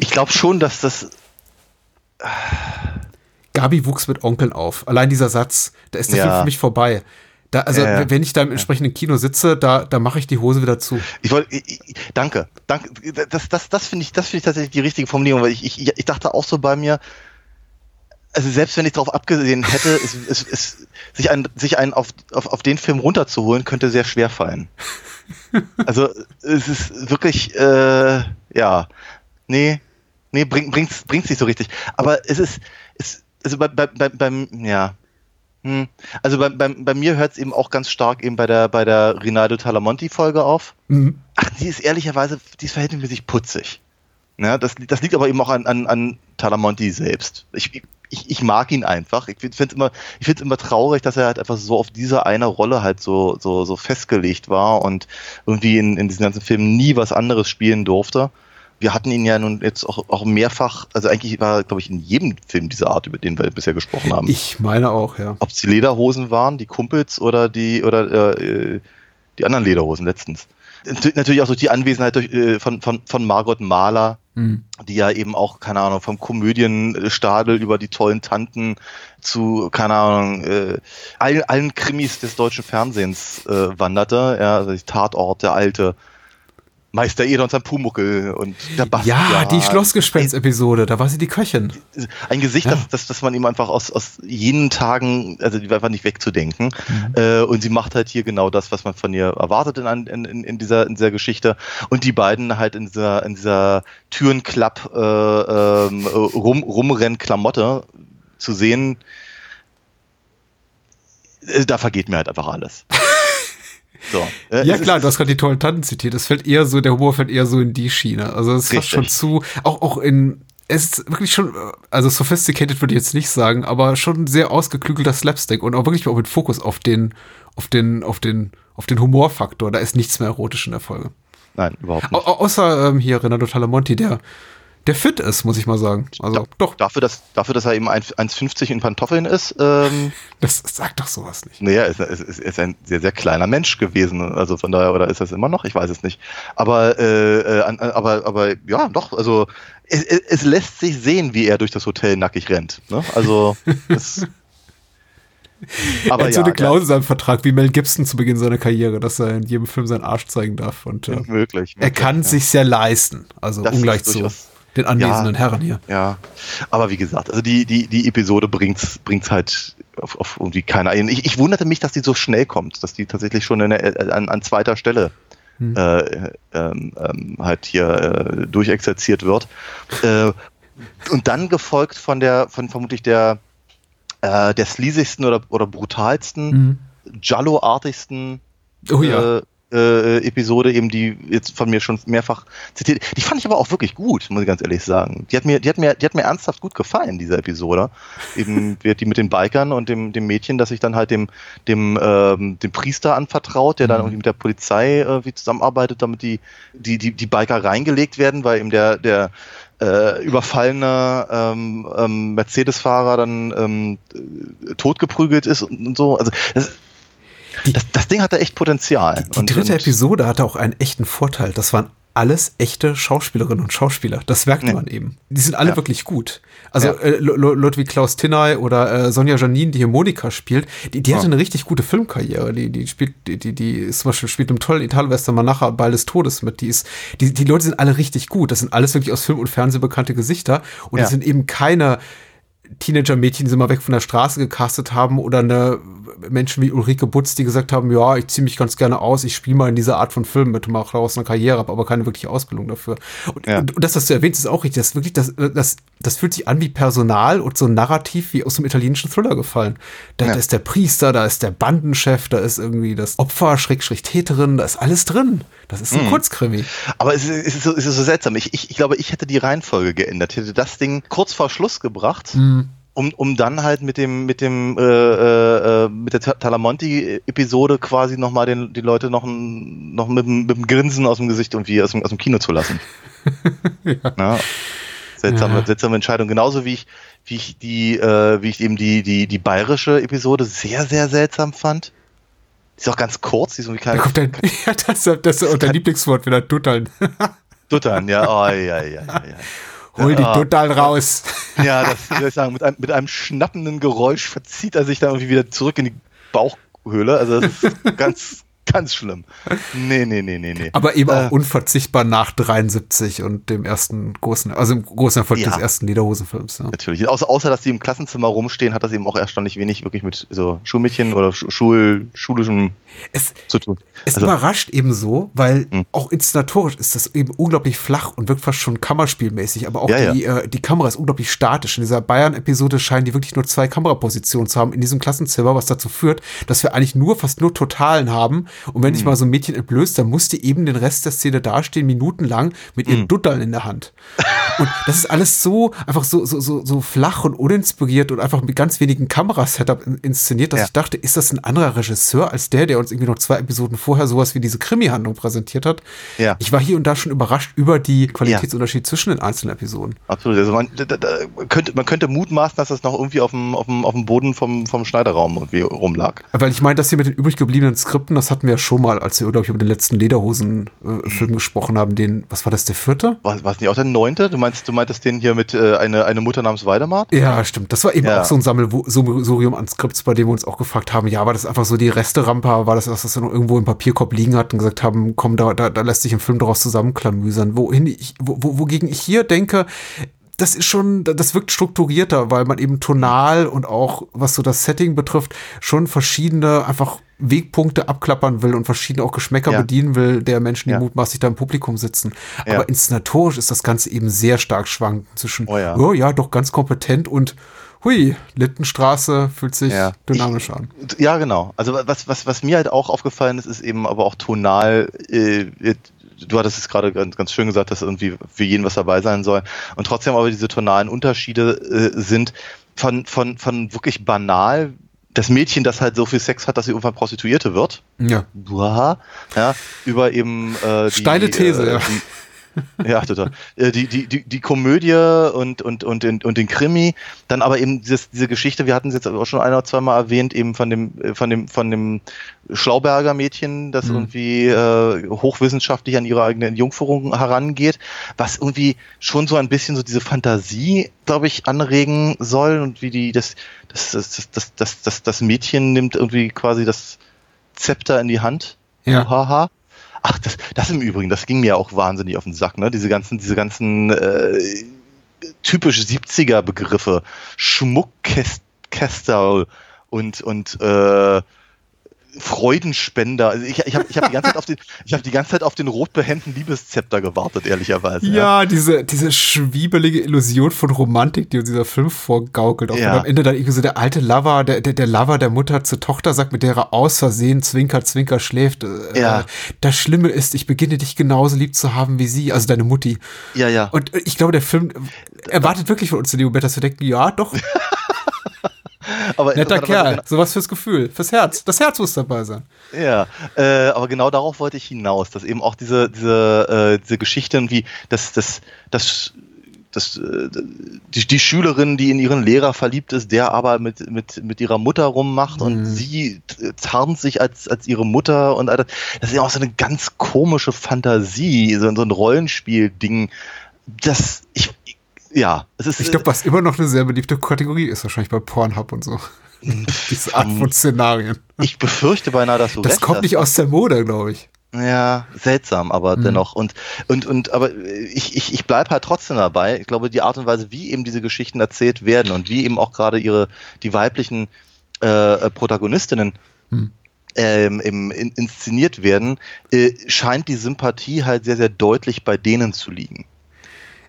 Speaker 3: Ich glaube schon, dass das
Speaker 2: Gabi wuchs mit Onkeln auf. Allein dieser Satz, da ist der ja. Film für mich vorbei. Da, also ja. wenn ich da im entsprechenden Kino sitze, da, da mache ich die Hose wieder zu.
Speaker 3: Ich wollte, danke, danke. Das, das, das finde ich, das finde ich tatsächlich die richtige Formulierung, weil ich, ich, ich dachte auch so bei mir, also selbst wenn ich darauf abgesehen hätte, ist, ist, ist, sich einen, sich einen auf, auf, auf den Film runterzuholen, könnte sehr schwer fallen. Also es ist wirklich, äh, ja, nee, nee, bringt bringt's, bringt's nicht so richtig. Aber es ist, es, also bei, bei, bei, beim, ja, hm. Also bei, bei, bei mir hört es eben auch ganz stark eben bei der, bei der Rinaldo Talamonti-Folge auf. Mhm. Ach, die ist ehrlicherweise, die ist verhältnismäßig putzig. Ja, das, das liegt aber eben auch an, an, an Talamonti selbst. Ich, ich, ich mag ihn einfach. Ich finde es immer, ich find's immer traurig, dass er halt einfach so auf diese eine Rolle halt so, so, so festgelegt war und irgendwie in, in diesen ganzen Filmen nie was anderes spielen durfte wir hatten ihn ja nun jetzt auch, auch mehrfach, also eigentlich war, glaube ich, in jedem Film dieser Art, über den wir bisher gesprochen haben.
Speaker 2: Ich meine auch, ja.
Speaker 3: Ob es die Lederhosen waren, die Kumpels oder die oder äh, die anderen Lederhosen letztens. Natürlich auch durch die Anwesenheit durch, äh, von, von, von Margot Mahler, mhm. die ja eben auch, keine Ahnung, vom Komödienstadel über die tollen Tanten zu, keine Ahnung, äh, allen, allen Krimis des deutschen Fernsehens äh, wanderte. Ja, also Tatort, der alte, Meister Eder und sein Pumuckel und
Speaker 2: der Bastian. Ja, die Schlossgespenst-Episode, da war sie die Köchin.
Speaker 3: Ein Gesicht, ja. das, das, das man ihm einfach aus, aus jenen Tagen, also die war einfach nicht wegzudenken. Mhm. Äh, und sie macht halt hier genau das, was man von ihr erwartet in, in, in, dieser, in dieser Geschichte. Und die beiden halt in dieser, in dieser Türenklapp äh, ähm, rum, rumrennen Klamotte zu sehen, äh, da vergeht mir halt einfach alles.
Speaker 2: So. Äh, ja klar, du hast gerade die tollen Tanten zitiert. Das fällt eher so, der Humor fällt eher so in die Schiene. Also es ist schon zu, auch, auch in, es ist wirklich schon, also sophisticated würde ich jetzt nicht sagen, aber schon sehr ausgeklügelter Slapstick und auch wirklich auch mit Fokus auf den, auf den, auf den, auf den Humorfaktor. Da ist nichts mehr erotisch in der Folge.
Speaker 3: Nein, überhaupt nicht.
Speaker 2: Au außer ähm, hier Renato Talamonti, der der fit ist, muss ich mal sagen. Also
Speaker 3: da, doch. Dafür dass, dafür, dass er eben 1,50 in Pantoffeln ist. Ähm,
Speaker 2: das sagt doch sowas nicht.
Speaker 3: Naja, ist, ist, ist, ein sehr, sehr kleiner Mensch gewesen. Also von daher, oder ist das immer noch? Ich weiß es nicht. Aber, äh, äh, aber, aber ja, doch, also es, es lässt sich sehen, wie er durch das Hotel nackig rennt. Ne? Also es,
Speaker 2: Aber er hat ja, so eine Klausel in seinem Vertrag wie Mel Gibson zu Beginn seiner Karriere, dass er in jedem Film seinen Arsch zeigen darf. Und äh,
Speaker 3: möglich, möglich,
Speaker 2: er kann ja. sich sehr leisten. Also das ungleich zu den anwesenden ja, Herren hier.
Speaker 3: Ja, aber wie gesagt, also die, die, die Episode bringt's, bringt's halt auf, auf irgendwie keiner. Ich, ich wunderte mich, dass die so schnell kommt, dass die tatsächlich schon der, an, an zweiter Stelle hm. äh, ähm, ähm, halt hier äh, durchexerziert wird. Äh, und dann gefolgt von der, von vermutlich der, äh, der sleasigsten oder, oder brutalsten, mhm. Jallo-artigsten
Speaker 2: Oh ja.
Speaker 3: Äh, äh, Episode eben, die jetzt von mir schon mehrfach zitiert. Die fand ich aber auch wirklich gut, muss ich ganz ehrlich sagen. Die hat mir, die hat mir, die hat mir ernsthaft gut gefallen, diese Episode. Eben wird die mit den Bikern und dem, dem Mädchen, das sich dann halt dem, dem, ähm, dem Priester anvertraut, der dann irgendwie mit der Polizei äh, wie zusammenarbeitet, damit die, die, die, die Biker reingelegt werden, weil eben der, der äh, überfallene ähm, ähm, Mercedes-Fahrer dann ähm, totgeprügelt ist und, und so. Also das, das, das Ding hatte echt Potenzial.
Speaker 2: Die, die dritte und, Episode hatte auch einen echten Vorteil. Das waren alles echte Schauspielerinnen und Schauspieler. Das merkt ja. man eben. Die sind alle ja. wirklich gut. Also ja. äh, Leute wie Klaus Tinney oder äh, Sonja Janine, die hier Monika spielt, die, die hatte eine richtig gute Filmkarriere. Die, die spielt, die, die, die ist zum Beispiel spielt im tollen Italwestern Manacha Ball des Todes mit. Die ist, die, die Leute sind alle richtig gut. Das sind alles wirklich aus Film und Fernsehen bekannte Gesichter. Und das sind eben keine Teenager-Mädchen, die sie mal weg von der Straße gecastet haben oder eine Menschen wie Ulrike Butz, die gesagt haben, ja, ich ziehe mich ganz gerne aus, ich spiele mal in dieser Art von Film mit, mache daraus eine Karriere, habe aber keine wirkliche Ausbildung dafür. Und, ja. und, das, was du erwähnst, ist auch richtig. Das wirklich, das, das, das fühlt sich an wie Personal und so ein Narrativ wie aus dem italienischen Thriller gefallen. Da, ja. da ist der Priester, da ist der Bandenchef, da ist irgendwie das Opfer, Schrägstrich Täterin, da ist alles drin. Das ist ein mhm. Kurzkrimi.
Speaker 3: Aber es ist, es ist, so, es ist so seltsam. Ich, ich, ich glaube, ich hätte die Reihenfolge geändert, hätte das Ding kurz vor Schluss gebracht. Mhm um, um dann halt mit dem mit dem äh, äh, mit der Talamonti-Episode quasi nochmal den die Leute noch, ein, noch mit, mit dem Grinsen aus dem Gesicht irgendwie aus dem, aus dem Kino zu lassen. ja. ja. Seltsame, ja. seltsame Entscheidung. Genauso wie ich wie ich die äh, wie ich eben die die die bayerische Episode sehr sehr seltsam fand. Ist auch ganz kurz, die ist irgendwie
Speaker 2: kein, da kommt dein, ja, das, das ist dein Lieblingswort wieder Duttern.
Speaker 3: Duttern, ja, oh, ja, ja, ja, ja.
Speaker 2: Hol die total raus.
Speaker 3: Ja, das würde ich sagen, mit einem, mit einem schnappenden Geräusch verzieht er sich dann irgendwie wieder zurück in die Bauchhöhle. Also das ist ganz, Ganz schlimm. Nee, nee, nee, nee, nee.
Speaker 2: Aber eben äh, auch unverzichtbar nach 73 und dem ersten großen, also im großen Erfolg ja. des ersten Lederhosenfilms.
Speaker 3: Ja. Natürlich. Außer, außer, dass die im Klassenzimmer rumstehen, hat das eben auch erstaunlich wenig wirklich mit so Schulmädchen oder Schul, schulischem
Speaker 2: es, zu tun. Es also, überrascht eben so, weil mh. auch inszenatorisch ist das eben unglaublich flach und wirkt fast schon kammerspielmäßig, aber auch ja, die, Äh, die Kamera ist unglaublich statisch. In dieser Bayern-Episode scheinen die wirklich nur zwei Kamerapositionen zu haben in diesem Klassenzimmer, was dazu führt, dass wir eigentlich nur fast nur Totalen haben und wenn sich mhm. mal so ein Mädchen entblößt, dann muss die eben den Rest der Szene dastehen, minutenlang, mit ihren mhm. Dutteln in der Hand. Und das ist alles so, einfach so, so, so, so flach und uninspiriert und einfach mit ganz wenigen Kamerasetup inszeniert, dass ja. ich dachte, ist das ein anderer Regisseur als der, der uns irgendwie noch zwei Episoden vorher sowas wie diese Krimi-Handlung präsentiert hat? Ja. Ich war hier und da schon überrascht über die Qualitätsunterschied ja. zwischen den einzelnen Episoden.
Speaker 3: Absolut. Also man, da, da könnte, man könnte mutmaßen, dass das noch irgendwie auf dem, auf dem, auf dem Boden vom, vom Schneiderraum irgendwie rumlag.
Speaker 2: Weil ich meine, dass hier mit den übrig gebliebenen Skripten, das hatten wir ja schon mal, als wir, glaube ich, über den letzten Lederhosen-Film äh, gesprochen haben, den, was war das, der vierte?
Speaker 3: War, war es nicht auch der neunte? Du meinst, du meintest den hier mit äh, eine, eine Mutter namens Weidemar?
Speaker 2: Ja, stimmt. Das war eben ja. auch so ein Sammelsurium an Skripts, bei dem wir uns auch gefragt haben, ja, war das einfach so die Resterampe, war das, dass das noch irgendwo im Papierkorb liegen hat und gesagt haben, komm, da, da, da lässt sich ein Film daraus zusammenklamüsern. Wohin ich, wo, wogegen ich hier denke, das ist schon, das wirkt strukturierter, weil man eben tonal und auch, was so das Setting betrifft, schon verschiedene einfach Wegpunkte abklappern will und verschiedene auch Geschmäcker ja. bedienen will, der Menschen, die ja. mutmaßlich da im Publikum sitzen. Ja. Aber inszenatorisch ist das Ganze eben sehr stark schwankend zwischen, oh ja. oh ja, doch ganz kompetent und hui, Littenstraße fühlt sich ja. dynamisch an.
Speaker 3: Ja, genau. Also was, was, was mir halt auch aufgefallen ist, ist eben aber auch tonal, äh, du hattest es gerade ganz, ganz schön gesagt, dass irgendwie für jeden was dabei sein soll. Und trotzdem aber diese tonalen Unterschiede äh, sind von, von, von wirklich banal das Mädchen, das halt so viel Sex hat, dass sie irgendwann Prostituierte wird.
Speaker 2: Ja.
Speaker 3: Buah, ja über eben
Speaker 2: äh, die, Steile These, äh.
Speaker 3: Die, ja, total. Äh, die, die, die, die Komödie und, und, und, den, und den Krimi, dann aber eben dieses, diese Geschichte, wir hatten es jetzt auch schon ein oder zweimal erwähnt, eben von dem, äh, von dem, von dem Schlauberger Mädchen, das mhm. irgendwie äh, hochwissenschaftlich an ihre eigene Jungführung herangeht, was irgendwie schon so ein bisschen so diese Fantasie, glaube ich, anregen soll und wie die, das, das, das, das, das, das, das Mädchen nimmt irgendwie quasi das Zepter in die Hand.
Speaker 2: Ja.
Speaker 3: Haha. Ach, das, das im Übrigen, das ging mir auch wahnsinnig auf den Sack, ne? Diese ganzen, diese ganzen äh, typisch 70er Begriffe, Schmuckkäster und und äh, Freudenspender. Also ich, ich habe ich hab die ganze Zeit auf den, ich habe die ganze Zeit auf den rotbehenden Liebeszepter gewartet, ehrlicherweise.
Speaker 2: Ja, ja, diese, diese schwiebelige Illusion von Romantik, die uns dieser Film vorgaukelt. Auch ja. am Ende dann irgendwie so der alte Lover, der, der, der Lover der Mutter zur Tochter sagt, mit der er aus Versehen Zwinker, Zwinker schläft. Äh, ja. Das Schlimme ist, ich beginne dich genauso lieb zu haben wie sie, also deine Mutti.
Speaker 3: Ja, ja.
Speaker 2: Und ich glaube, der Film erwartet wirklich von uns in dem Moment, dass wir denken, ja, doch. aber Netter Kerl, genau, sowas fürs Gefühl, fürs Herz. Das Herz muss dabei sein.
Speaker 3: Ja, äh, aber genau darauf wollte ich hinaus, dass eben auch diese, diese, äh, diese Geschichte irgendwie, dass das, das, das, äh, die, die Schülerin, die in ihren Lehrer verliebt ist, der aber mit, mit, mit ihrer Mutter rummacht mhm. und sie tarnt sich als, als ihre Mutter und das ist ja auch so eine ganz komische Fantasie, so, so ein Rollenspiel-Ding. Das, ich, ja,
Speaker 2: es ist. Ich glaube, was immer noch eine sehr beliebte Kategorie ist, wahrscheinlich bei Pornhub und so. Diese Art von Szenarien.
Speaker 3: Ich befürchte beinahe, dass du
Speaker 2: Das kommt hast. nicht aus der Mode, glaube ich.
Speaker 3: Ja, seltsam, aber mhm. dennoch. Und, und, und, aber ich, ich, ich bleibe halt trotzdem dabei. Ich glaube, die Art und Weise, wie eben diese Geschichten erzählt werden und wie eben auch gerade ihre, die weiblichen äh, Protagonistinnen mhm. ähm, im, in, inszeniert werden, äh, scheint die Sympathie halt sehr, sehr deutlich bei denen zu liegen.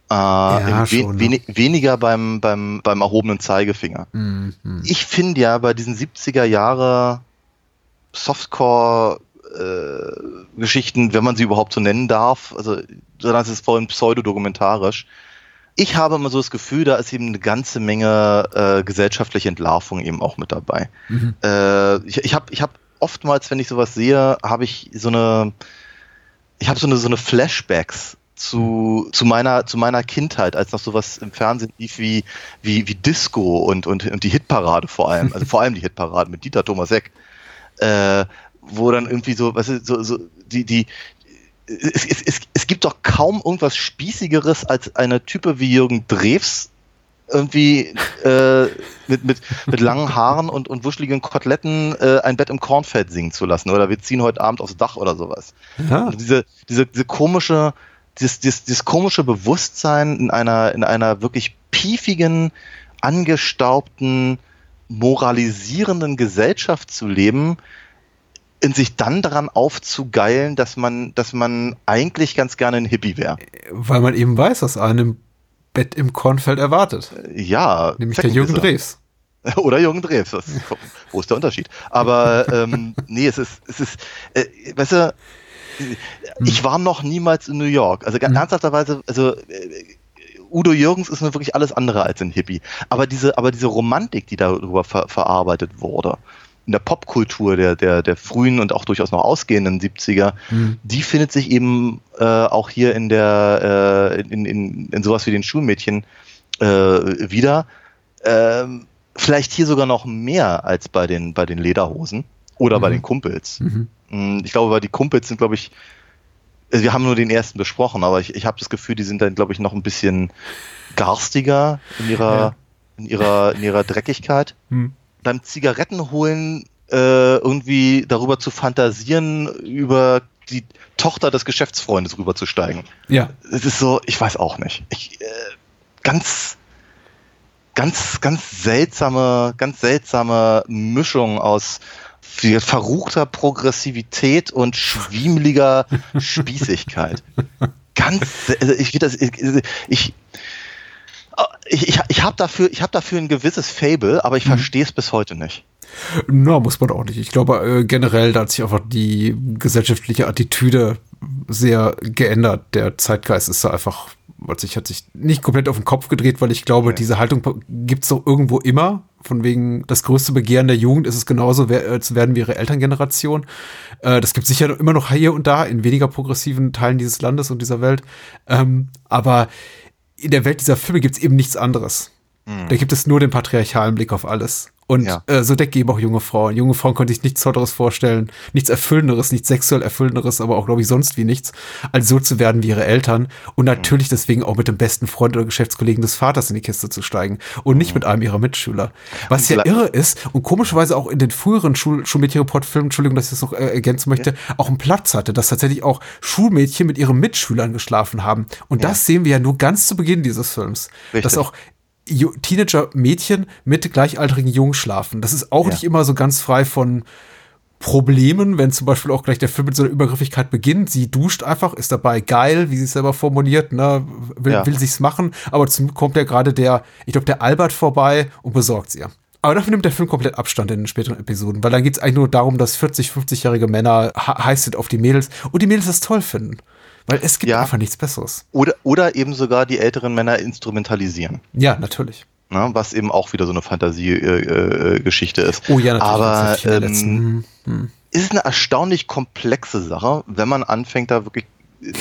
Speaker 3: Äh, ja, we schon, ne? weniger beim, beim, beim erhobenen Zeigefinger. Mhm. Ich finde ja bei diesen 70er Jahre Softcore äh, Geschichten, wenn man sie überhaupt so nennen darf, also ist es vorhin pseudodokumentarisch. Ich habe immer so das Gefühl, da ist eben eine ganze Menge äh, gesellschaftliche Entlarvung eben auch mit dabei. Mhm. Äh, ich ich habe ich hab oftmals, wenn ich sowas sehe, habe ich so eine, ich habe so eine, so eine Flashbacks zu, zu meiner, zu meiner Kindheit, als noch sowas im Fernsehen lief wie, wie, wie Disco und, und, und die Hitparade vor allem, also vor allem die Hitparade mit Dieter Thomas Heck, äh, wo dann irgendwie so, weißt du, so, so die, die, es, es, es, es gibt doch kaum irgendwas Spießigeres als eine Type wie Jürgen Drews irgendwie äh, mit, mit, mit langen Haaren und, und wuscheligen Koteletten äh, ein Bett im Kornfeld singen zu lassen oder wir ziehen heute Abend aufs Dach oder sowas. Ja. Also diese, diese, diese komische, dieses, dieses, dieses komische Bewusstsein in einer, in einer wirklich piefigen, angestaubten, moralisierenden Gesellschaft zu leben, in sich dann daran aufzugeilen, dass man, dass man eigentlich ganz gerne ein Hippie wäre.
Speaker 2: Weil man eben weiß, was einem Bett im Kornfeld erwartet.
Speaker 3: Ja.
Speaker 2: Nämlich der Jürgen Drews.
Speaker 3: Oder Jürgen Drews. Das, wo ist der Unterschied? Aber ähm, nee, es ist, es ist, äh, weißt du, ich war noch niemals in New York. Also ganz mhm. ernsthafterweise, also äh, Udo Jürgens ist nur wirklich alles andere als ein Hippie. Aber diese, aber diese Romantik, die darüber ver verarbeitet wurde, in der Popkultur der, der, der frühen und auch durchaus noch ausgehenden 70er, mhm. die findet sich eben äh, auch hier in der, äh, in, in, in sowas wie den Schulmädchen äh, wieder. Ähm, vielleicht hier sogar noch mehr als bei den, bei den Lederhosen oder mhm. bei den Kumpels. Mhm. Mm, ich glaube, weil die Kumpels sind, glaube ich, also wir haben nur den ersten besprochen, aber ich, ich habe das Gefühl, die sind dann, glaube ich, noch ein bisschen garstiger in ihrer, ja. in ihrer, in ihrer Dreckigkeit. Mhm. Beim Zigarettenholen äh, irgendwie darüber zu fantasieren, über die Tochter des Geschäftsfreundes rüberzusteigen.
Speaker 2: Ja.
Speaker 3: Es ist so, ich weiß auch nicht. Ich, äh, ganz, ganz, ganz seltsame, ganz seltsame Mischung aus verruchter Progressivität und schwiemeliger Spießigkeit. Ganz, also ich, das, ich, ich, ich, ich habe dafür, ich hab dafür ein gewisses Fable, aber ich mhm. verstehe es bis heute nicht.
Speaker 2: Na, muss man auch nicht. Ich glaube, äh, generell, da hat sich einfach die gesellschaftliche Attitüde sehr geändert. Der Zeitgeist ist da einfach, hat sich, hat sich nicht komplett auf den Kopf gedreht, weil ich glaube, okay. diese Haltung gibt es doch irgendwo immer von wegen das größte Begehren der Jugend ist es genauso zu werden wie ihre Elterngeneration. Äh, das gibt sicher immer noch hier und da in weniger progressiven Teilen dieses Landes und dieser Welt. Ähm, aber in der Welt dieser Filme gibt es eben nichts anderes. Mhm. Da gibt es nur den patriarchalen Blick auf alles. Und ja. äh, so denken eben auch junge Frauen. Junge Frauen können sich nichts Tolleres vorstellen, nichts Erfüllenderes, nichts sexuell Erfüllenderes, aber auch, glaube ich, sonst wie nichts, als so zu werden wie ihre Eltern. Und natürlich mhm. deswegen auch mit dem besten Freund oder Geschäftskollegen des Vaters in die Kiste zu steigen und nicht mhm. mit einem ihrer Mitschüler. Was ja irre ist und komischerweise auch in den früheren Schul Schulmädchenreport-Filmen, Entschuldigung, dass ich das noch äh, ergänzen möchte, ja. auch einen Platz hatte, dass tatsächlich auch Schulmädchen mit ihren Mitschülern geschlafen haben. Und ja. das sehen wir ja nur ganz zu Beginn dieses Films. Richtig. Dass auch Teenager-Mädchen mit gleichaltrigen Jungen schlafen. Das ist auch ja. nicht immer so ganz frei von Problemen, wenn zum Beispiel auch gleich der Film mit so einer Übergriffigkeit beginnt. Sie duscht einfach, ist dabei geil, wie sie es selber formuliert, ne, will,
Speaker 3: Ja.
Speaker 2: will sich's machen, aber zum kommt ja gerade der, ich glaube, der Albert vorbei und besorgt sie. Aber dafür nimmt der Film komplett Abstand in den späteren Episoden, weil dann geht's eigentlich nur darum, dass 40, 50-jährige Männer heiß sind auf die Mädels und die Mädels das toll finden. Weil es gibt
Speaker 3: Ja.
Speaker 2: einfach nichts Besseres.
Speaker 3: Oder, oder eben sogar die älteren Männer instrumentalisieren.
Speaker 2: Ja, natürlich.
Speaker 3: Ne? Was eben auch wieder so eine Fantasiegeschichte äh, Geschichte ist.
Speaker 2: Oh ja, natürlich.
Speaker 3: Aber ähm,
Speaker 2: letzten. Hm, hm.
Speaker 3: ist eine erstaunlich komplexe Sache, wenn man anfängt, da wirklich äh,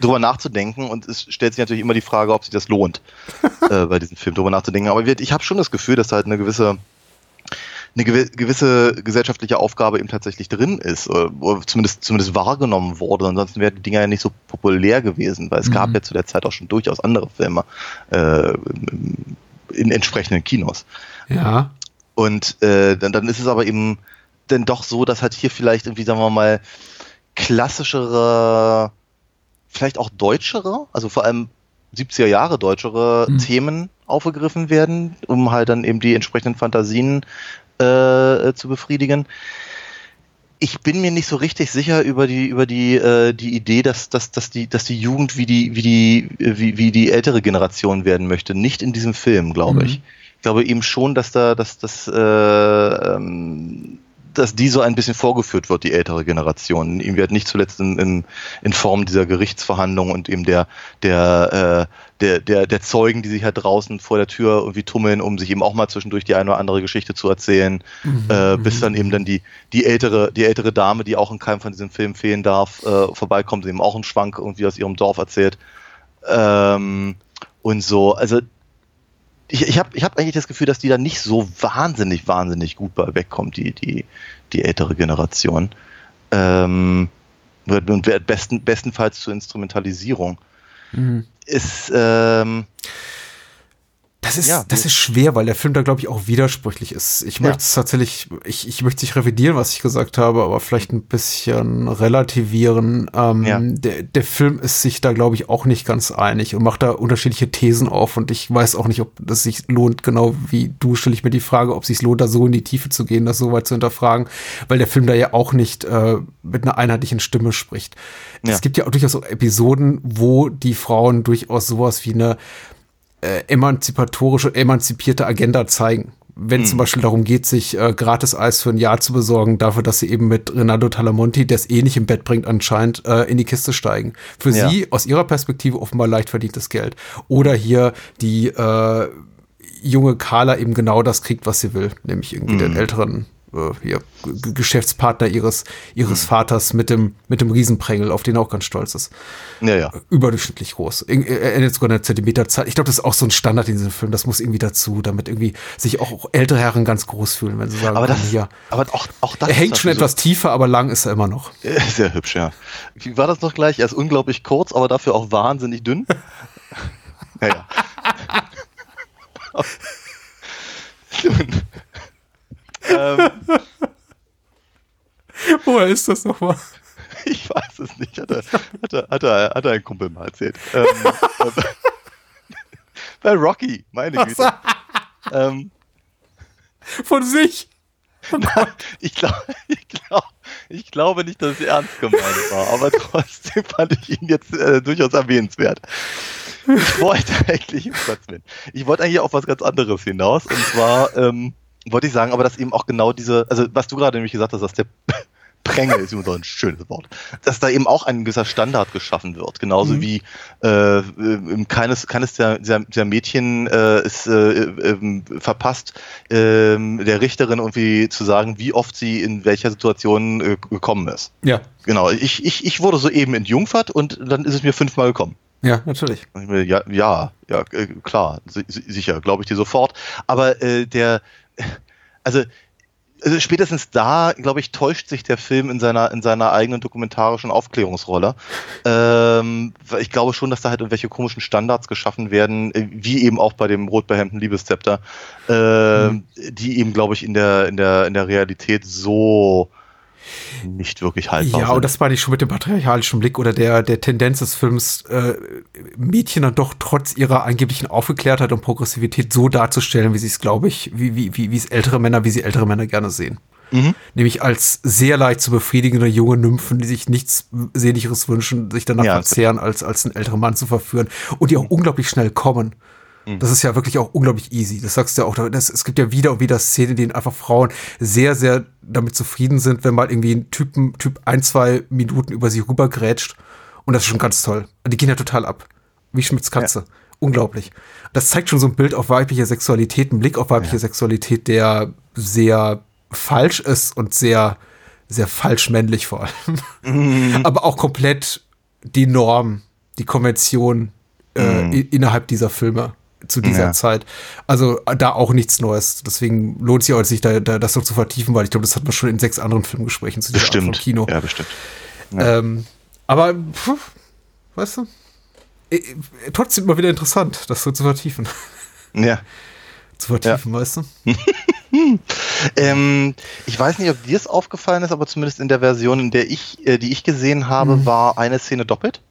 Speaker 3: drüber nachzudenken und es stellt sich natürlich immer die Frage, ob sich das lohnt, äh, bei diesem Film drüber nachzudenken. Aber ich habe schon das Gefühl, dass da halt eine gewisse eine gewi- gewisse gesellschaftliche Aufgabe eben tatsächlich drin ist, oder oder zumindest, zumindest wahrgenommen wurde. Ansonsten wären die Dinger ja nicht so populär gewesen, weil es gab
Speaker 2: Mhm.
Speaker 3: ja zu der Zeit auch schon durchaus andere Filme äh, in entsprechenden Kinos.
Speaker 2: Ja.
Speaker 3: Und äh, dann, dann ist es aber eben dann doch so, dass halt hier vielleicht irgendwie, sagen wir mal, klassischere, vielleicht auch deutschere, also vor allem 70er Jahre deutschere
Speaker 2: Mhm.
Speaker 3: Themen aufgegriffen werden, um halt dann eben die entsprechenden Fantasien äh, zu befriedigen. Ich bin mir nicht so richtig sicher über die über die äh, die Idee, dass, dass, dass die dass die Jugend wie die wie die wie, wie die ältere Generation werden möchte. Nicht in diesem Film, glaube
Speaker 2: Mhm.
Speaker 3: ich. Ich glaube eben schon, dass da dass das äh, ähm, dass die so ein bisschen vorgeführt wird, die ältere Generation. Ihm wird nicht zuletzt in, in, in Form dieser Gerichtsverhandlung und eben der, der, äh, der, der, der Zeugen, die sich halt draußen vor der Tür irgendwie tummeln, um sich eben auch mal zwischendurch die eine oder andere Geschichte zu erzählen, äh, bis dann eben dann die, die ältere, die ältere Dame, die auch in keinem von diesen Filmen fehlen darf, äh, vorbeikommt, eben auch einen Schwank irgendwie aus ihrem Dorf erzählt. Ähm, und so, also ich, ich habe ich hab eigentlich das Gefühl, dass die da nicht so wahnsinnig, wahnsinnig gut bei wegkommt, die, die, die ältere Generation. Ähm, und wird besten, bestenfalls zur Instrumentalisierung.
Speaker 2: Mhm.
Speaker 3: Ist, ähm,
Speaker 2: Das ist,
Speaker 3: Ja,
Speaker 2: das ist schwer, weil der Film da, glaube ich, auch widersprüchlich ist. Ich
Speaker 3: Ja.
Speaker 2: möchte es tatsächlich, ich, ich möchte nicht revidieren, was ich gesagt habe, aber vielleicht ein bisschen relativieren. Ähm,
Speaker 3: Ja.
Speaker 2: der, der Film ist sich da, glaube ich, auch nicht ganz einig und macht da unterschiedliche Thesen auf und ich weiß auch nicht, ob das sich lohnt, genau wie du stelle ich mir die Frage, ob es sich lohnt, da so in die Tiefe zu gehen, das so weit zu hinterfragen, weil der Film da ja auch nicht äh, mit einer einheitlichen Stimme spricht. Es gibt ja auch durchaus auch Episoden, wo die Frauen durchaus sowas wie eine äh, emanzipatorische, emanzipierte Agenda zeigen. Wenn zum Beispiel darum geht, sich äh, gratis Eis für ein Jahr zu besorgen, dafür, dass sie eben mit Renato Talamonti, der es eh nicht im Bett bringt anscheinend, äh, in die Kiste steigen. Für
Speaker 3: Ja.
Speaker 2: sie aus ihrer Perspektive offenbar leicht verdientes Geld. Oder hier die äh, junge Carla eben genau das kriegt, was sie will, nämlich irgendwie den älteren äh, hier, G Geschäftspartner ihres, ihres Vaters mit dem, mit dem Riesenprängel, auf den er auch ganz stolz ist
Speaker 3: ja, ja.
Speaker 2: überdurchschnittlich groß. Ir- Er endet sogar eine Zentimeterzahl. Ich glaube, das ist auch so ein Standard in diesem Film. Das muss irgendwie dazu, damit irgendwie sich auch ältere Herren ganz groß fühlen, wenn sie sagen,
Speaker 3: Aber
Speaker 2: komm,
Speaker 3: das,
Speaker 2: hier.
Speaker 3: aber auch, auch das
Speaker 2: Er hängt schon etwas tiefer, aber lang ist er immer noch.
Speaker 3: Äh, sehr hübsch, ja. Wie war das noch gleich? Er ist unglaublich kurz, aber dafür auch wahnsinnig dünn. ja, ja. Nun. Ähm,
Speaker 2: Woher ist das nochmal?
Speaker 3: Ich weiß es nicht, hat er, hat er, hat er, hat er ein Kumpel mal erzählt. Ähm, bei Rocky, meine Güte. Ähm,
Speaker 2: Von sich.
Speaker 3: ich, glaube, ich, glaub, ich glaube nicht, dass es ernst gemeint war, aber trotzdem fand ich ihn jetzt äh, durchaus erwähnenswert. Ich wollte eigentlich, ich wollte eigentlich auf was ganz anderes hinaus und zwar ähm, wollte ich sagen, aber dass eben auch genau diese, also was du gerade nämlich gesagt hast, dass der Prängel ist immer so ein schönes Wort, dass da eben auch ein gewisser Standard geschaffen wird, genauso
Speaker 2: Mhm.
Speaker 3: wie äh, äh, keines, keines der, der, der Mädchen äh, ist äh, äh, verpasst, äh, der Richterin irgendwie zu sagen, wie oft sie in welcher Situation äh, gekommen ist.
Speaker 2: Ja,
Speaker 3: Genau, ich, ich, ich wurde soeben entjungfert und dann ist es mir fünfmal gekommen.
Speaker 2: ja, natürlich.
Speaker 3: Ja, ja, ja, äh, klar, si si- sicher, glaube ich dir sofort. Aber äh, der, also, also spätestens da, glaube ich, täuscht sich der Film in seiner in seiner eigenen dokumentarischen Aufklärungsrolle. Ähm, ich glaube schon, dass da halt irgendwelche komischen Standards geschaffen werden, äh, wie eben auch bei dem rotbehemmten Liebeszepter, äh, die eben, glaube ich, in der in der in der Realität so nicht wirklich haltbar
Speaker 2: Ja,
Speaker 3: sind.
Speaker 2: und das meine ich schon mit dem patriarchalischen Blick oder der, der Tendenz des Films, äh, Mädchen dann doch trotz ihrer angeblichen Aufgeklärtheit und Progressivität so darzustellen, wie sie es, glaube ich, wie, wie, wie, wie es ältere Männer, wie sie ältere Männer gerne sehen. Mhm. Nämlich als sehr leicht zu befriedigende junge Nymphen, die sich nichts Sehnlicheres wünschen, sich danach ja, verzehren, als, als einen älteren Mann zu verführen und die auch unglaublich schnell kommen. Mhm. Das ist ja wirklich auch unglaublich easy. Das sagst du ja auch. Das, es gibt ja wieder und wieder Szenen, in denen einfach Frauen sehr, sehr damit zufrieden sind, wenn mal irgendwie ein Typen, Typ ein, zwei Minuten über sie rübergrätscht. Und das ist schon ganz toll. Die gehen ja total ab. Wie Schmitz Katze. Ja. Unglaublich. Das zeigt schon so ein Bild auf weibliche Sexualität, ein Blick auf weibliche ja. Sexualität, der sehr falsch ist und sehr, sehr falsch männlich vor allem. Mhm. Aber auch komplett die Norm, die Konvention äh, mhm. innerhalb dieser Filme zu dieser ja. Zeit. Also da auch nichts Neues. Deswegen lohnt es sich auch, sich da, da, das noch zu vertiefen, weil ich glaube, das hat man schon in sechs anderen Filmgesprächen zu dieser
Speaker 3: bestimmt.
Speaker 2: Art von Kino.
Speaker 3: Ja, bestimmt.
Speaker 2: Ja. Ähm, aber, pff, weißt du, äh, trotzdem mal wieder interessant, das so zu vertiefen.
Speaker 3: Ja.
Speaker 2: zu vertiefen, ja. weißt du?
Speaker 3: ähm, ich weiß nicht, ob dir es aufgefallen ist, aber zumindest in der Version, in der ich, äh, die ich gesehen habe, mhm. war eine Szene doppelt.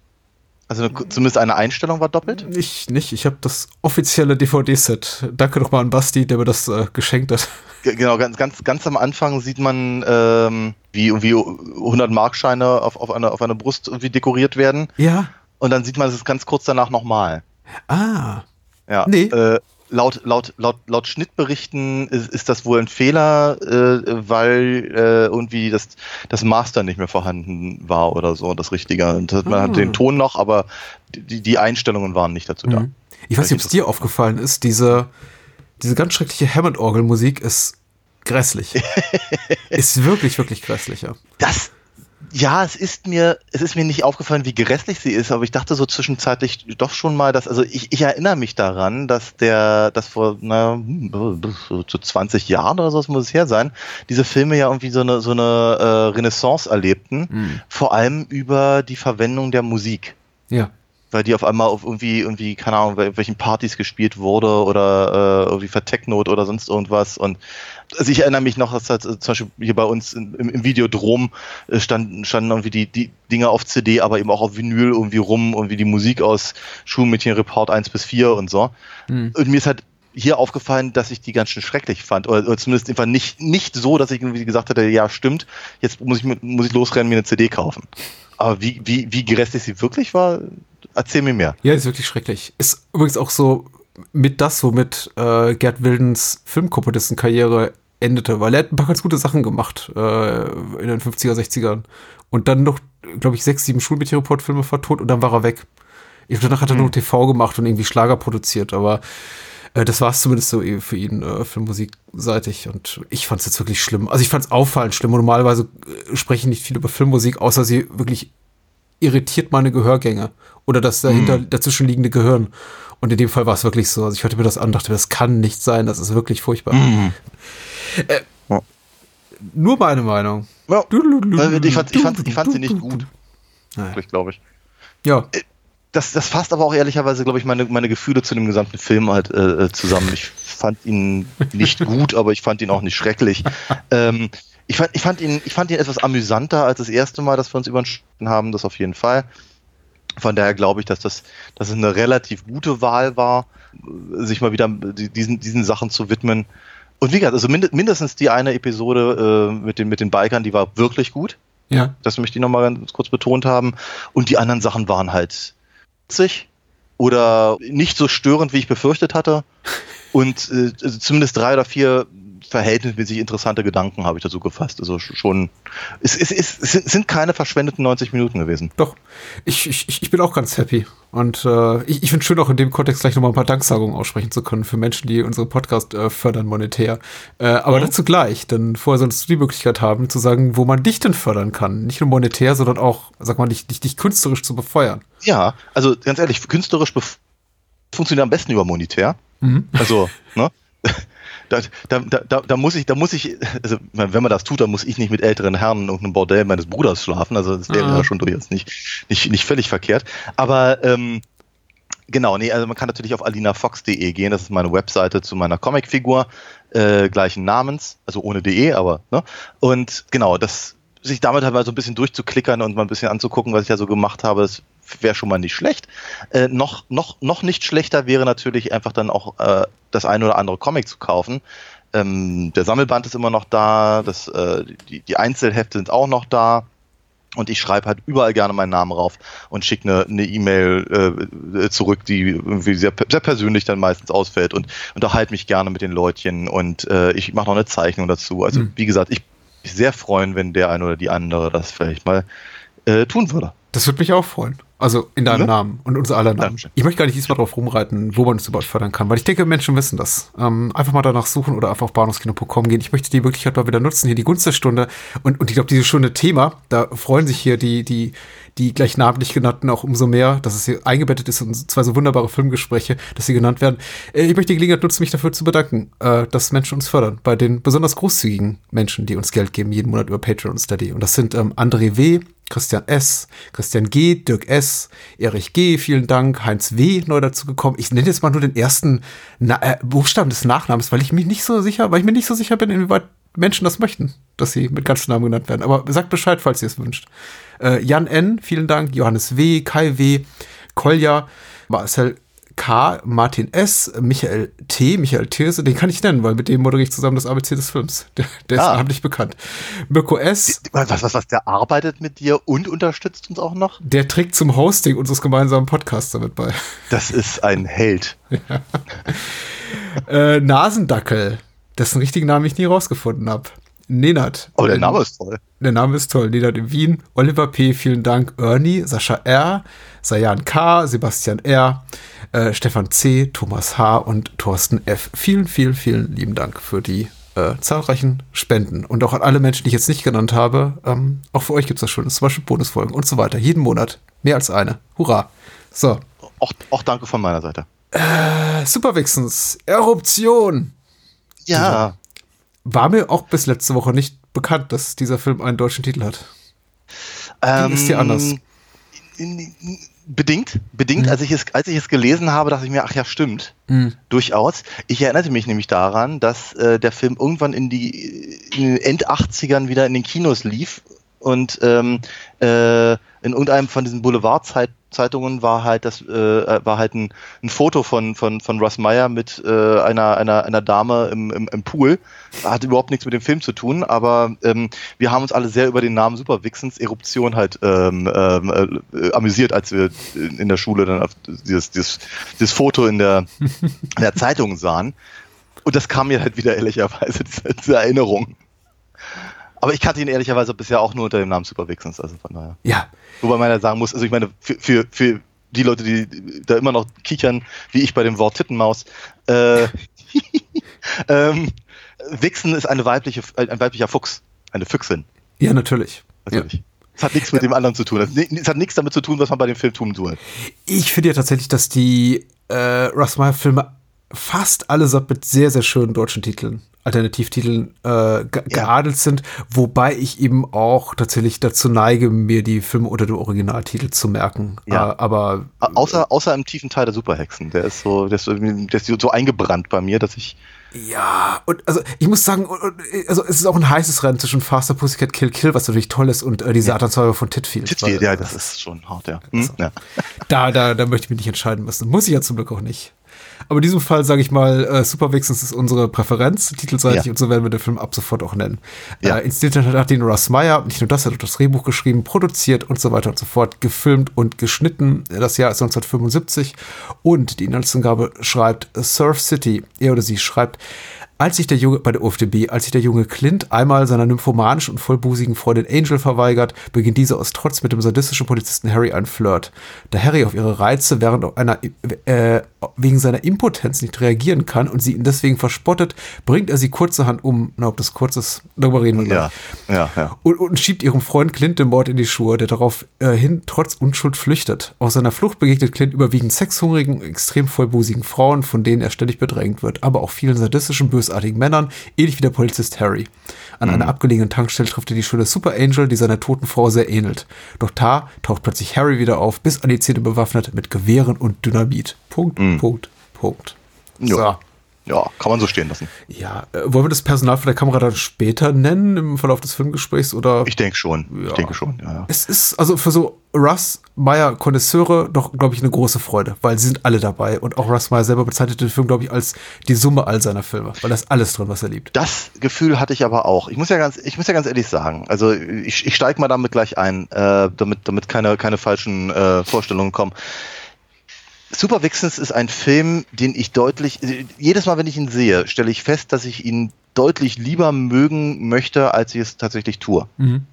Speaker 3: Also eine, zumindest eine Einstellung war doppelt?
Speaker 2: Ich nicht. Ich habe das offizielle DVD-Set. Danke nochmal an Basti, der mir das äh, geschenkt hat.
Speaker 3: Genau, ganz, ganz, ganz am Anfang sieht man, ähm, wie irgendwie 100 Markscheine auf, auf, eine, auf eine Brust irgendwie dekoriert werden.
Speaker 2: Ja.
Speaker 3: Und dann sieht man es ganz kurz danach nochmal.
Speaker 2: Ah.
Speaker 3: Ja. Nee. Äh, laut, laut, laut, laut Schnittberichten ist, ist das wohl ein Fehler, äh, weil äh, irgendwie das, das Master nicht mehr vorhanden war oder so, das Richtige. Und man ah. hat den Ton noch, aber die, die Einstellungen waren nicht dazu da. Mhm.
Speaker 2: Ich weiß nicht, ob es dir aufgefallen ist, diese, diese ganz schreckliche Hammond-Orgel-Musik ist grässlich. ist wirklich, wirklich grässlich, ja.
Speaker 3: Das, ja, es ist mir, es ist mir nicht aufgefallen, wie grässlich sie ist, aber ich dachte so zwischenzeitlich doch schon mal, dass, also ich, ich erinnere mich daran, dass der, dass vor, na, so 20 Jahren oder so muss es her sein, diese Filme ja irgendwie so eine, so eine äh, Renaissance erlebten, mhm. vor allem über die Verwendung der Musik.
Speaker 2: Ja
Speaker 3: weil die auf einmal auf irgendwie, irgendwie, keine Ahnung, bei welchen Partys gespielt wurde oder äh, irgendwie vertechnot oder sonst irgendwas. Und also ich erinnere mich noch, dass halt, zum Beispiel hier bei uns im, im Videodrom äh, standen, standen irgendwie die, die Dinger auf CD, aber eben auch auf Vinyl irgendwie rum, irgendwie die Musik aus Schulmädchen Report 1 bis 4 und so. Mhm. Und mir ist halt hier aufgefallen, dass ich die ganz schön schrecklich fand. Oder, oder, zumindest einfach nicht, nicht so, dass ich irgendwie gesagt hätte, ja, stimmt, jetzt muss ich, muss ich losrennen, mir eine CD kaufen. Aber wie, wie, wie grässlich sie wirklich war, Erzähl mir mehr.
Speaker 2: Ja, ist wirklich schrecklich. Ist übrigens auch so mit das, womit äh, Gerd Wildens Filmkomponistenkarriere endete, weil er hat ein paar ganz gute Sachen gemacht äh, in den 50er, 60ern. Und dann noch, glaube ich, sechs, sieben Schulmeteorreport-Filme vertont und dann war er weg. Ich, danach hat er hm. nur TV gemacht und irgendwie Schlager produziert, aber äh, das war es zumindest so für ihn äh, filmmusikseitig und ich fand es jetzt wirklich schlimm. Also ich fand es auffallend schlimm und normalerweise äh, spreche ich nicht viel über Filmmusik, außer sie wirklich irritiert meine Gehörgänge oder das dahinter mhm. dazwischen liegende Gehirn. Und in dem Fall war es wirklich so. Also ich hörte mir das an, dachte, das kann nicht sein, das ist wirklich furchtbar. Mhm. Äh, ja. Nur meine Meinung.
Speaker 3: Ja. Ich, fand, ich, fand, ich fand sie nicht gut. Wirklich, glaube ich.
Speaker 2: Ja.
Speaker 3: Äh, das, das fasst aber auch ehrlicherweise, glaube ich, meine, meine Gefühle zu dem gesamten Film halt äh, äh zusammen. Ich fand ihn nicht gut, aber ich fand ihn auch nicht schrecklich. ähm, ich fand, ich fand ihn, ich fand ihn etwas amüsanter als das erste Mal, dass wir uns überschritten haben, das auf jeden Fall. Von daher glaube ich, dass das, dass es eine relativ gute Wahl war, sich mal wieder diesen, diesen Sachen zu widmen. Und wie gesagt, also mindestens die eine Episode äh, mit, den, mit den Bikern, die war wirklich gut.
Speaker 2: Ja.
Speaker 3: Das möchte ich nochmal ganz kurz betont haben. Und die anderen Sachen waren halt witzig oder nicht so störend, wie ich befürchtet hatte. Und äh, also zumindest drei oder vier verhältnismäßig interessante Gedanken habe ich dazu gefasst. Also schon, es, es, es, es sind keine verschwendeten 90 Minuten gewesen.
Speaker 2: Doch, ich, ich, ich bin auch ganz happy. Und äh, ich, ich finde es schön, auch in dem Kontext gleich nochmal ein paar Danksagungen aussprechen zu können für Menschen, die unseren Podcast äh, fördern monetär. Äh, aber mhm. dazu gleich, denn vorher solltest du die Möglichkeit haben, zu sagen, wo man dich denn fördern kann. Nicht nur monetär, sondern auch, sag mal, dich, dich, dich künstlerisch zu befeuern.
Speaker 3: Ja, also ganz ehrlich, künstlerisch funktioniert am besten über monetär. Mhm. Also, ne? da, da, da, da muss ich, da muss ich, also wenn man das tut, dann muss ich nicht mit älteren Herren in irgendeinem Bordell meines Bruders schlafen. Also das wäre ah. ja schon durchaus nicht, nicht, nicht völlig verkehrt. Aber ähm, genau, nee, also man kann natürlich auf alinafox.de gehen, das ist meine Webseite zu meiner Comicfigur, äh, gleichen Namens, also ohne de, aber, ne? Und genau, das sich damit halt mal so ein bisschen durchzuklickern und mal ein bisschen anzugucken, was ich da so gemacht habe, das wäre schon mal nicht schlecht. Äh, noch, noch, noch nicht schlechter wäre natürlich einfach dann auch äh, das ein oder andere Comic zu kaufen. Ähm, der Sammelband ist immer noch da, das, äh, die, die Einzelhefte sind auch noch da. Und ich schreibe halt überall gerne meinen Namen rauf und schicke eine ne E-Mail äh, zurück, die irgendwie sehr, sehr persönlich dann meistens ausfällt und unterhalte mich gerne mit den Leutchen und äh, ich mache noch eine Zeichnung dazu. Also mhm. wie gesagt, ich mich sehr freuen, wenn der eine oder die andere das vielleicht mal äh, tun würde.
Speaker 2: Das würde mich auch freuen. Also in deinem ja? Namen und unser aller Namen. Ich möchte gar nicht diesmal drauf rumreiten, wo man es überhaupt fördern kann, weil ich denke, Menschen wissen das. Ähm, einfach mal danach suchen oder einfach auf bahnhofskino.com gehen. Ich möchte die Möglichkeit mal wieder nutzen, hier die Gunst der Stunde. Und, und ich glaube, diese Stunde Thema, da freuen sich hier die, die, die gleich namentlich genannten auch umso mehr, dass es hier eingebettet ist in zwei so wunderbare Filmgespräche, dass sie genannt werden. Äh, ich möchte die Gelegenheit nutzen, mich dafür zu bedanken, äh, dass Menschen uns fördern. Bei den besonders großzügigen Menschen, die uns Geld geben, jeden Monat über Patreon und Steady. Und das sind ähm, André W., Christian S., Christian G., Dirk S., Erich G., vielen Dank, Heinz W. neu dazu gekommen. Ich nenne jetzt mal nur den ersten Na äh, Buchstaben des Nachnamens, weil ich mich nicht so sicher, weil ich mir nicht so sicher bin, inwieweit Menschen das möchten, dass sie mit ganzen Namen genannt werden. Aber sagt Bescheid, falls ihr es wünscht. Äh, Jan N., vielen Dank, Johannes W., Kai W., Kolja, Marcel K, Martin S, Michael T, Michael Thirse, den kann ich nennen, weil mit dem moderiere ich zusammen das ABC des Films. Der, der ah. ist namentlich bekannt. Mirko S.
Speaker 3: Was, was, was, der arbeitet mit dir und unterstützt uns auch noch?
Speaker 2: Der trägt zum Hosting unseres gemeinsamen Podcasts damit bei.
Speaker 3: Das ist ein Held.
Speaker 2: Ja. äh, Nasendackel, dessen richtigen Namen ich nie rausgefunden habe. Nenat.
Speaker 3: Oh, der Name ist toll.
Speaker 2: Der Name ist toll. Nenat in Wien. Oliver P., vielen Dank. Ernie, Sascha R., Sayan K., Sebastian R., äh, Stefan C., Thomas H. und Thorsten F. Vielen, vielen, vielen lieben Dank für die äh, zahlreichen Spenden. Und auch an alle Menschen, die ich jetzt nicht genannt habe. Ähm, auch für euch gibt es das schon. Zum Beispiel Bonusfolgen und so weiter. Jeden Monat. Mehr als eine. Hurra. So.
Speaker 3: Auch, auch danke von meiner Seite.
Speaker 2: Äh, Superwixens. Eruption.
Speaker 3: Ja.
Speaker 2: War mir auch bis letzte Woche nicht bekannt, dass dieser Film einen deutschen Titel hat.
Speaker 3: Ähm, ist dir anders? Bedingt, bedingt. Mhm. Als, ich es, als ich es gelesen habe, dachte ich mir, ach ja, stimmt. Mhm. Durchaus. Ich erinnerte mich nämlich daran, dass äh, der Film irgendwann in die in den End-80ern wieder in den Kinos lief und ähm, äh, in irgendeinem von diesen Boulevardzeitungen war halt das äh, war halt ein, ein Foto von von von Russ Meyer mit äh, einer einer einer Dame im, im, im Pool. Hat überhaupt nichts mit dem Film zu tun aber ähm, wir haben uns alle sehr über den Namen Super Vixens Eruption halt ähm, ähm, äh, amüsiert als wir in der Schule dann dieses dieses, dieses Foto in der in der Zeitung sahen. Und das kam mir halt wieder ehrlicherweise diese, diese Erinnerung aber ich kannte ihn ehrlicherweise bisher auch nur unter dem Namen Super Vixens, also von daher.
Speaker 2: Ja.
Speaker 3: Wobei man ja sagen muss, also ich meine, für, für, für die Leute, die da immer noch kichern, wie ich bei dem Wort Tittenmaus, äh, ähm, Wichsen ist eine weibliche, ein weiblicher Fuchs, eine Füchsin.
Speaker 2: Ja, natürlich.
Speaker 3: Natürlich. Ja. Es hat nichts mit dem anderen zu tun. Es hat nichts damit zu tun, was man bei dem Film tun soll.
Speaker 2: Ich finde ja tatsächlich, dass die äh, Russ Meyer-Filme fast allesamt mit sehr, sehr schönen deutschen Titeln Alternativtiteln äh, ge ja. geadelt sind, wobei ich eben auch tatsächlich dazu neige, mir die Filme unter dem Originaltitel zu merken.
Speaker 3: Ja.
Speaker 2: Äh, aber
Speaker 3: außer, außer im tiefen Teil der Superhexen, der ist so, der ist so, der ist so eingebrannt bei mir, dass ich
Speaker 2: ja, und also ich muss sagen, also es ist auch ein heißes Rennen zwischen Faster Pussycat Kill Kill, was natürlich toll ist, und äh, die Satanssäure von Titfield.
Speaker 3: Titfield, ja, das ist schon hart, ja.
Speaker 2: Hm? ja. Da, da, da möchte ich mich nicht entscheiden müssen. Muss ich ja zum Glück auch nicht. Aber in diesem Fall sage ich mal, äh, Super Vixens ist unsere Präferenz, titelseitig, ja. und so werden wir den Film ab sofort auch nennen. Ja. Äh, inszeniert hat ihn Russ Meyer, nicht nur das, er hat auch das Drehbuch geschrieben, produziert und so weiter und so fort, gefilmt und geschnitten. Das Jahr ist 1975 und die Inhaltsangabe schreibt Surf City. Er oder sie schreibt, als sich der Junge, bei der UFDB, als sich der junge Clint einmal seiner nymphomanischen und vollbusigen Freundin Angel verweigert, beginnt diese aus Trotz mit dem sadistischen Polizisten Harry ein Flirt. Da Harry auf ihre Reize während einer, äh, wegen seiner Impotenz nicht reagieren kann und sie ihn deswegen verspottet, bringt er sie kurzerhand um. Na, ob das kurz ist, darüber reden wir
Speaker 3: gleich. Ja, ja, ja.
Speaker 2: Und, und schiebt ihrem Freund Clint den Mord in die Schuhe, der daraufhin äh, trotz Unschuld flüchtet. Auf seiner Flucht begegnet Clint überwiegend sexhungrigen, extrem vollbusigen Frauen, von denen er ständig bedrängt wird, aber auch vielen sadistischen, bösartigen Männern, ähnlich wie der Polizist Harry. An mhm. einer abgelegenen Tankstelle trifft er die schöne Super Angel, die seiner toten Frau sehr ähnelt. Doch da taucht plötzlich Harry wieder auf, bis an die Zähne bewaffnet mit Gewehren und Dynamit. Punkt, mhm. Punkt, Punkt.
Speaker 3: So. Ja, kann man so stehen lassen.
Speaker 2: Ja, äh, wollen wir das Personal von der Kamera dann später nennen im Verlauf des Filmgesprächs oder?
Speaker 3: Ich denke schon.
Speaker 2: Ja.
Speaker 3: Ich denke schon, ja. ja.
Speaker 2: Es ist also für so Russ Meyer Konnoisseure doch, glaube ich, eine große Freude, weil sie sind alle dabei und auch Russ Meyer selber bezeichnet den Film, glaube ich, als die Summe all seiner Filme, weil da ist alles drin, was er liebt.
Speaker 3: Das Gefühl hatte ich aber auch. Ich muss ja ganz, ich muss ja ganz ehrlich sagen, also ich, ich steige mal damit gleich ein, äh, damit, damit keine, keine falschen äh, Vorstellungen kommen. Super Vixens ist ein Film, den ich deutlich, jedes Mal, wenn ich ihn sehe, stelle ich fest, dass ich ihn deutlich lieber mögen möchte, als ich es tatsächlich tue.
Speaker 2: Mhm.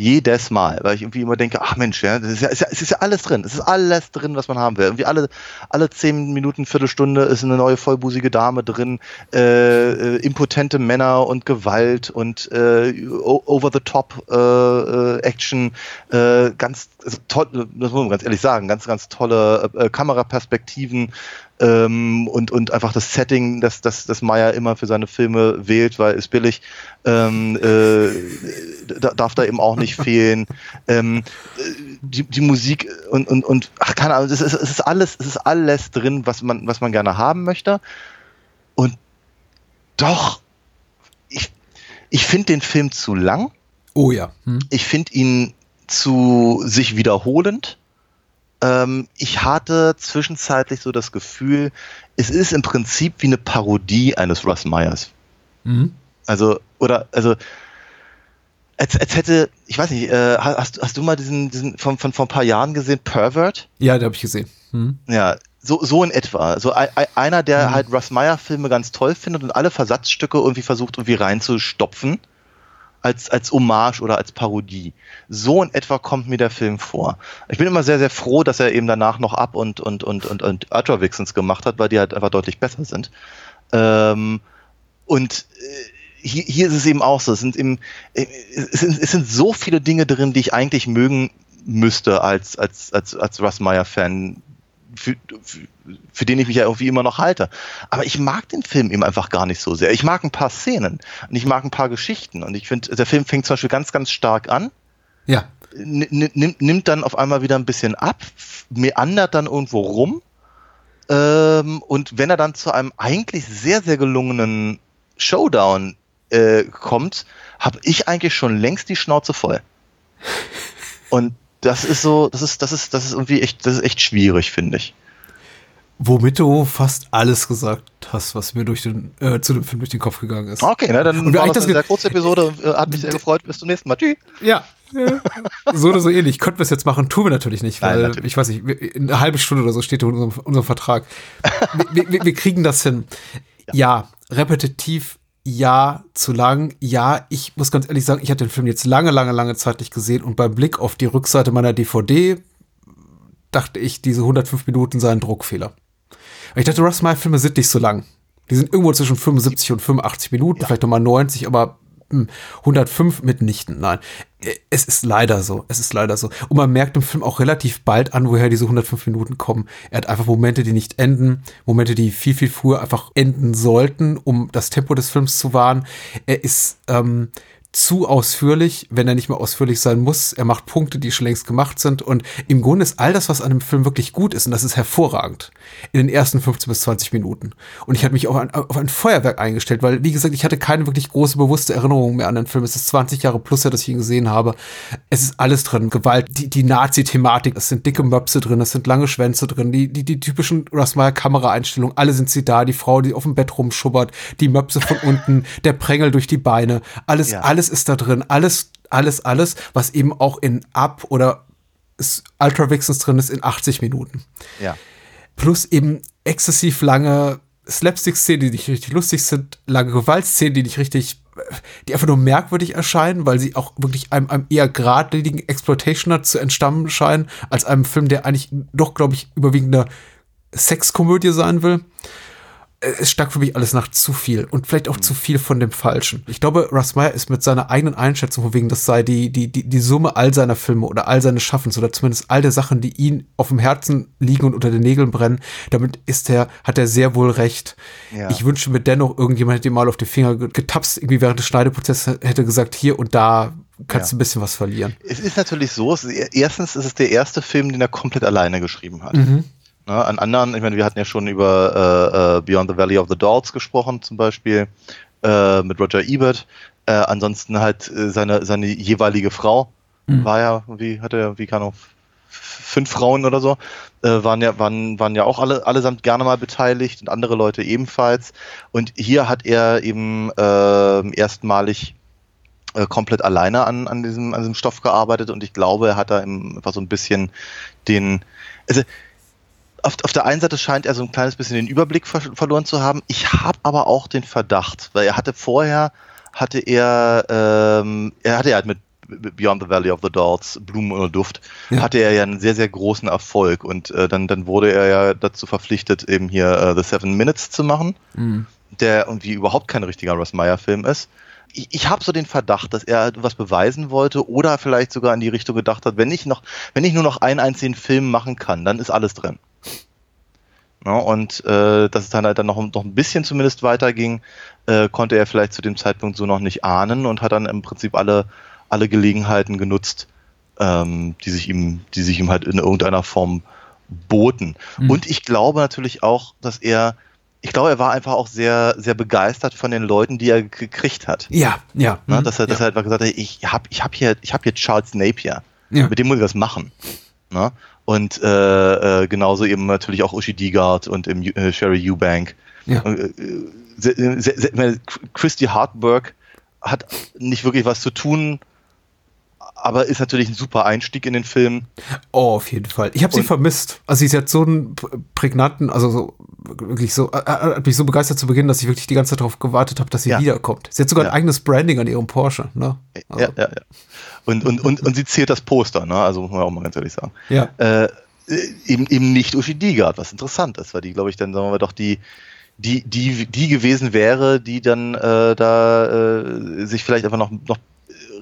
Speaker 3: Jedes Mal, weil ich irgendwie immer denke, ach Mensch, ja, das ist ja, ist ja, es ist ja alles drin. Es ist alles drin, was man haben will. Irgendwie alle, alle zehn Minuten, Viertelstunde ist eine neue vollbusige Dame drin, äh, äh, impotente Männer und Gewalt und äh, over the top äh, äh, äh, ganz also toll, das muss man ganz ehrlich sagen, ganz, ganz tolle äh, Kameraperspektiven, ähm, und, und einfach das Setting, das, das, das Meyer immer für seine Filme wählt, weil ist billig, ähm, äh, darf da eben auch nicht fehlen. Ähm, die, die Musik und, und, und ach, keine Ahnung, es ist, es ist alles, es ist alles drin, was man, was man gerne haben möchte. Und doch, ich, ich finde den Film zu lang.
Speaker 2: Oh ja. Hm.
Speaker 3: Ich finde ihn zu sich wiederholend. Ähm, ich hatte zwischenzeitlich so das Gefühl, es ist im Prinzip wie eine Parodie eines Russ Meyers.
Speaker 2: Mhm.
Speaker 3: Also, oder, also, als, als hätte, ich weiß nicht, äh, hast, hast du mal diesen, diesen von, von vor ein paar Jahren gesehen, Pervert?
Speaker 2: Ja, den habe ich gesehen. Mhm.
Speaker 3: Ja, so, so in etwa. So ein, einer, der mhm. halt Russ Meyer Filme ganz toll findet und alle Versatzstücke irgendwie versucht, irgendwie reinzustopfen als, als Hommage oder als Parodie. So in etwa kommt mir der Film vor. Ich bin immer sehr, sehr froh, dass er eben danach noch Up und, und, und, und, und Ultra Vixens gemacht hat, weil die halt einfach deutlich besser sind. Ähm, und äh, hier, hier ist es eben auch so. Es sind, eben, äh, es, sind, es sind so viele Dinge drin, die ich eigentlich mögen müsste als, als, als, als Russ Meyer-Fan, für, für, für, den ich mich ja irgendwie immer noch halte. Aber ich mag den Film eben einfach gar nicht so sehr. Ich mag ein paar Szenen und ich mag ein paar Geschichten und ich finde, der Film fängt zum Beispiel ganz, ganz stark an.
Speaker 2: Ja.
Speaker 3: Nimmt, nimmt dann auf einmal wieder ein bisschen ab, meandert dann irgendwo rum. Ähm, und wenn er dann zu einem eigentlich sehr, sehr gelungenen Showdown äh, kommt, habe ich eigentlich schon längst die Schnauze voll. Und das ist so, das ist, das ist, das ist irgendwie echt, das ist echt schwierig, finde ich.
Speaker 2: Womit du fast alles gesagt hast, was mir durch den, äh, zu dem Film durch den Kopf gegangen ist.
Speaker 3: Okay, na, dann
Speaker 2: Und war
Speaker 3: das eine sehr kurze Episode. Äh, hat mich sehr gefreut. Bis zum nächsten Mal. Tschüss.
Speaker 2: Ja. so oder so ähnlich. Könnten wir es jetzt machen, tun wir natürlich nicht, weil
Speaker 3: Nein, natürlich.
Speaker 2: ich weiß nicht, eine halbe Stunde oder so steht in unserem, unserem Vertrag. wir, wir, wir kriegen das hin. Ja, ja repetitiv ja, zu lang. Ja, ich muss ganz ehrlich sagen, ich hatte den Film jetzt lange, lange, lange Zeit nicht gesehen und beim Blick auf die Rückseite meiner DVD dachte ich, diese 105 Minuten seien Druckfehler. Ich dachte, Russ Meyer Filme sind nicht so lang. Die sind irgendwo zwischen 75 und 85 Minuten, ja. vielleicht nochmal 90, aber 105 mitnichten, nein. Es ist leider so, es ist leider so. Und man merkt im Film auch relativ bald an, woher diese 105 Minuten kommen. Er hat einfach Momente, die nicht enden, Momente, die viel, viel früher einfach enden sollten, um das Tempo des Films zu wahren. Er ist ähm, zu ausführlich, wenn er nicht mehr ausführlich sein muss. Er macht Punkte, die schon längst gemacht sind. Und im Grunde ist all das, was an dem Film wirklich gut ist, und das ist hervorragend, in den ersten 15 bis 20 Minuten. Und ich hatte mich auf ein, auf ein Feuerwerk eingestellt, weil, wie gesagt, ich hatte keine wirklich große, bewusste Erinnerung mehr an den Film. Es ist 20 Jahre plus her, dass ich ihn gesehen habe. Es ist alles drin. Gewalt, die, die Nazi-Thematik, es sind dicke Möpse drin, es sind lange Schwänze drin, die, die, die typischen Russmeyer-Kameraeinstellungen, alle sind sie da, die Frau, die auf dem Bett rumschubbert, die Möpse von unten, der Prängel durch die Beine, alles, ja. alles ist da drin. Alles, alles, alles, was eben auch in Up oder Ultra Vixens drin ist in 80 Minuten.
Speaker 3: Ja.
Speaker 2: Plus eben exzessiv lange Slapstick-Szenen, die nicht richtig lustig sind, lange Gewaltszenen, die nicht richtig, die einfach nur merkwürdig erscheinen, weil sie auch wirklich einem, einem eher geradlinigen Exploitationer zu entstammen scheinen, als einem Film, der eigentlich doch, glaube ich, überwiegend eine Sexkomödie sein will es stank für mich alles nach zu viel und vielleicht auch mhm. zu viel von dem Falschen. Ich glaube, Russ Meyer ist mit seiner eigenen Einschätzung von wegen, das sei die, die, die, die Summe all seiner Filme oder all seines Schaffens oder zumindest all der Sachen, die ihn auf dem Herzen liegen und unter den Nägeln brennen. Damit ist er, hat er sehr wohl recht. Ja. Ich wünsche mir dennoch, irgendjemand hätte ihm mal auf die Finger getapst, irgendwie während des Schneideprozesses hätte gesagt, hier und da kannst du ja. ein bisschen was verlieren.
Speaker 3: Es ist natürlich so, es erstens ist es der erste Film, den er komplett alleine geschrieben hat. Mhm. Ne, an anderen, ich meine, wir hatten ja schon über äh, äh, Beyond the Valley of the Dolls gesprochen, zum Beispiel, äh, mit Roger Ebert. Äh, ansonsten halt äh, seine, seine jeweilige Frau mhm. war ja, wie hatte er, wie kann er, fünf Frauen oder so, äh, waren ja, waren, waren ja auch alle, allesamt gerne mal beteiligt und andere Leute ebenfalls. Und hier hat er eben äh, erstmalig komplett alleine an, an, diesem, an diesem Stoff gearbeitet und ich glaube, er hat da einfach so ein bisschen den, also auf, auf der einen Seite scheint er so ein kleines bisschen den Überblick ver verloren zu haben. Ich habe aber auch den Verdacht, weil er hatte vorher, hatte er, ähm, er hatte ja halt mit Beyond the Valley of the Dolls, Blumen oder Duft, ja. hatte er ja einen sehr, sehr großen Erfolg und äh, dann, dann wurde er ja dazu verpflichtet, eben hier äh, The Seven Minutes zu machen, mhm. der irgendwie überhaupt kein richtiger Russ Meyer-Film ist. Ich, ich habe so den Verdacht, dass er was beweisen wollte oder vielleicht sogar in die Richtung gedacht hat, wenn ich noch, wenn ich nur noch einen einzigen Film machen kann, dann ist alles drin. Ja, und äh, dass es dann halt dann noch, noch ein bisschen zumindest weiterging, äh, konnte er vielleicht zu dem Zeitpunkt so noch nicht ahnen und hat dann im Prinzip alle, alle Gelegenheiten genutzt, ähm, die sich ihm, die sich ihm halt in irgendeiner Form boten. Mhm. Und ich glaube natürlich auch, dass er, ich glaube, er war einfach auch sehr, sehr begeistert von den Leuten, die er gekriegt hat.
Speaker 2: Ja, ja.
Speaker 3: Na, ne, dass er, dass er einfach gesagt hat, ich habe, ich habe hier, ich habe hier Charles Napier. Ja. Mit dem muss ich was machen. Na? Und äh, äh, genauso eben natürlich auch Uschi Diegard und im, äh, Sherry Eubank. Ja. Äh, äh Christy Hartberg hat nicht wirklich was zu tun, aber ist natürlich ein super Einstieg in den Film.
Speaker 2: Oh, auf jeden Fall. Ich habe sie vermisst. Also sie ist jetzt so einen prägnanten, also so wirklich so, äh, hat mich so begeistert zu Beginn, dass ich wirklich die ganze Zeit darauf gewartet habe, dass sie ja. wiederkommt. Sie hat sogar ja. ein eigenes Branding an ihrem Porsche. Ne?
Speaker 3: Also. Ja, ja, ja. Und, und, und, und sie zählt das Poster, ne? also muss man auch mal ganz ehrlich sagen.
Speaker 2: Ja. Äh,
Speaker 3: eben, eben nicht Uschi Digard, was interessant ist, weil die, glaube ich, dann sagen wir doch die, die, die, die gewesen wäre, die dann äh, da äh, sich vielleicht einfach noch, noch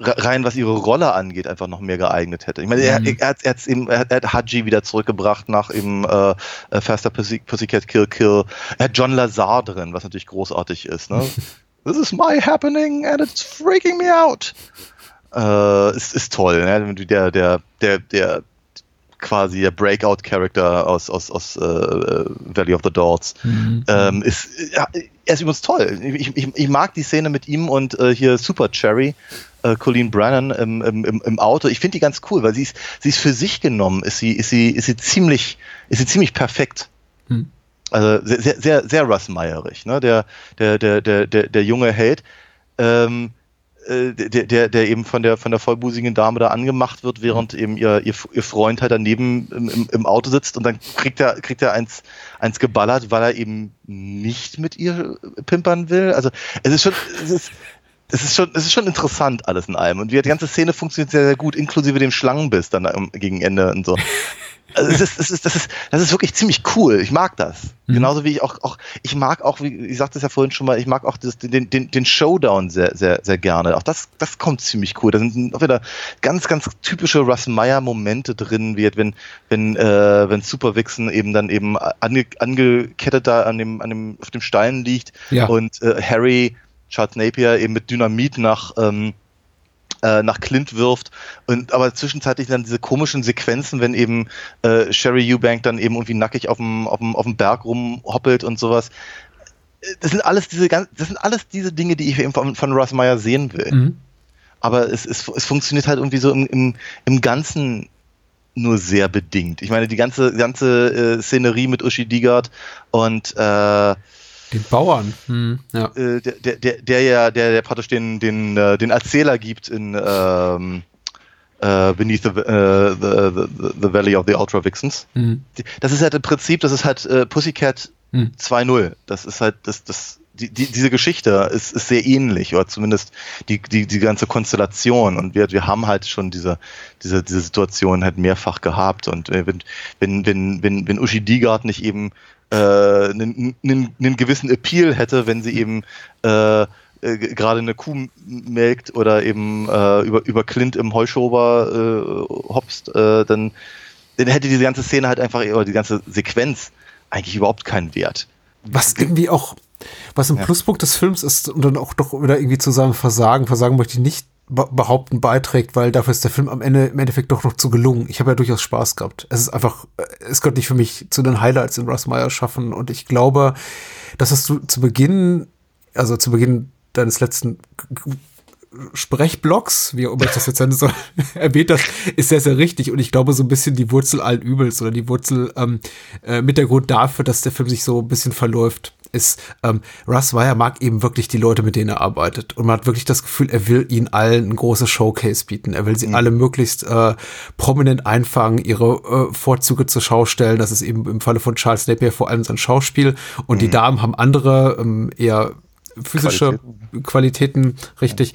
Speaker 3: rein, was ihre Rolle angeht, einfach noch mehr geeignet hätte. Ich meine, er, mhm. er, er, hat, eben, er, hat Haji wieder zurückgebracht nach eben äh, äh Faster Pussycat Kill Kill. Er hat John Lazar drin, was natürlich großartig ist. Ne? This is my happening and it's freaking me out äh, ist, ist toll. Ne? Der, der, der, der quasi der Breakout-Character aus, aus, aus äh, Valley of the Dolls. Mhm. Ähm, ist, er ist übrigens toll. Ich, ich, ich mag die Szene mit ihm und äh, hier Super Cherry, äh, Colleen Brennan im, im, im Auto. Ich finde die ganz cool, weil sie ist, sie ist für sich genommen, ist sie, ist sie, ist sie ziemlich, ist sie ziemlich perfekt. Mhm. Also sehr, sehr, sehr Russ Meyerig, ne? Der, der, der, der, der, der junge Held. Ähm, äh, der, der, der eben von der von der vollbusigen Dame da angemacht wird, während eben ihr, ihr, ihr Freund halt daneben im, im, Auto sitzt und dann kriegt er, kriegt er eins, eins geballert, weil er eben nicht mit ihr pimpern will. Also es ist schon, es ist, es ist schon, es ist schon interessant alles in allem. Und die ganze Szene funktioniert sehr, sehr gut, inklusive dem Schlangenbiss dann gegen Ende und so. Also es ist, es ist, das, ist, das ist wirklich ziemlich cool. Ich mag das. Mhm. Genauso wie ich auch, auch, ich mag auch, wie ich sagte es ja vorhin schon mal, ich mag auch das, den, den, den Showdown sehr, sehr, sehr gerne. Auch das, das kommt ziemlich cool. Da sind auch wieder ganz, ganz typische Russ Meyer Momente drin, wie wenn, wenn, äh, wenn Superwixen eben dann eben ange, angekettet da an dem, an dem, auf dem Stein liegt ja. und äh, Harry, Charles Napier eben mit Dynamit nach, ähm, äh, nach Clint wirft. Und aber zwischenzeitlich dann diese komischen Sequenzen, wenn eben äh, Sherry Eubank dann eben irgendwie nackig auf dem, auf dem, auf dem Berg rumhoppelt und sowas. Das sind alles diese das sind alles diese Dinge, die ich eben von, von Russ Meyer sehen will. Mhm. Aber es, es, es funktioniert halt irgendwie so im, im, im Ganzen nur sehr bedingt. Ich meine, die ganze, ganze äh, Szenerie mit Uschi Digard und äh,
Speaker 2: den Bauern, hm,
Speaker 3: ja. Äh, der, der, der, der ja, der, der praktisch den, den, äh, den Erzähler gibt in ähm, äh, Beneath the, äh, the, the, the, Valley of the Ultra Vixens. Mhm. Das ist halt im Prinzip, das ist halt äh, Pussycat mhm. 2.0. Das ist halt, das, das, die, die, diese Geschichte ist, ist sehr ähnlich, oder zumindest die, die, die ganze Konstellation. Und wir, wir haben halt schon diese, diese, diese Situation halt mehrfach gehabt. Und wenn, wenn, wenn, wenn, wenn Uschi Diegard nicht eben einen, äh, einen, gewissen Appeal hätte, wenn sie eben äh, äh, gerade eine Kuh melkt oder eben äh, über, über Clint im Heuschober äh, hopst, äh, dann, dann hätte diese ganze Szene halt einfach, oder die ganze Sequenz eigentlich überhaupt keinen Wert.
Speaker 2: Was irgendwie auch, was ein ja. Pluspunkt des Films ist, und dann auch doch wieder irgendwie zu sagen, Versagen, Versagen möchte ich nicht behaupten beiträgt, weil dafür ist der Film am Ende im Endeffekt doch noch zu gelungen. Ich habe ja durchaus Spaß gehabt. Es ist einfach, äh, es könnte nicht für mich zu den Highlights in Russ Meyer schaffen und ich glaube, dass hast du zu Beginn, also zu Beginn deines letzten Sprechblocks, wie auch immer ich das jetzt soll, erwähnt das, ist sehr, sehr richtig. Und ich glaube, so ein bisschen die Wurzel allen Übels oder die Wurzel ähm, äh, mit der Grund dafür, dass der Film sich so ein bisschen verläuft ist, ähm, Russ Meyer mag eben wirklich die Leute, mit denen er arbeitet. Und man hat wirklich das Gefühl, er will ihnen allen ein großes Showcase bieten. Er will sie mhm. alle möglichst äh, prominent einfangen, ihre äh, Vorzüge zur Schau stellen. Das ist eben im Falle von Charles Napier vor allem sein Schauspiel. Und mhm. die Damen haben andere, ähm, eher physische Qualitäten, Qualitäten richtig.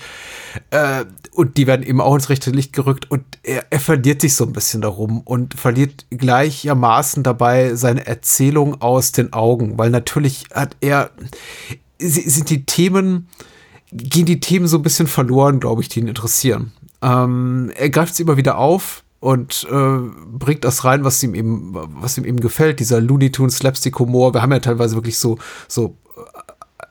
Speaker 2: Äh, und die werden eben auch ins rechte Licht gerückt und er, er verliert sich so ein bisschen darum und verliert gleichermaßen dabei seine Erzählung aus den Augen, weil natürlich hat er, sind die Themen, gehen die Themen so ein bisschen verloren, glaube ich, die ihn interessieren. Ähm, er greift sie immer wieder auf, und äh, bringt das rein, was ihm eben, was ihm eben gefällt, dieser Looney Tunes Slapstick Humor. Wir haben ja teilweise wirklich so so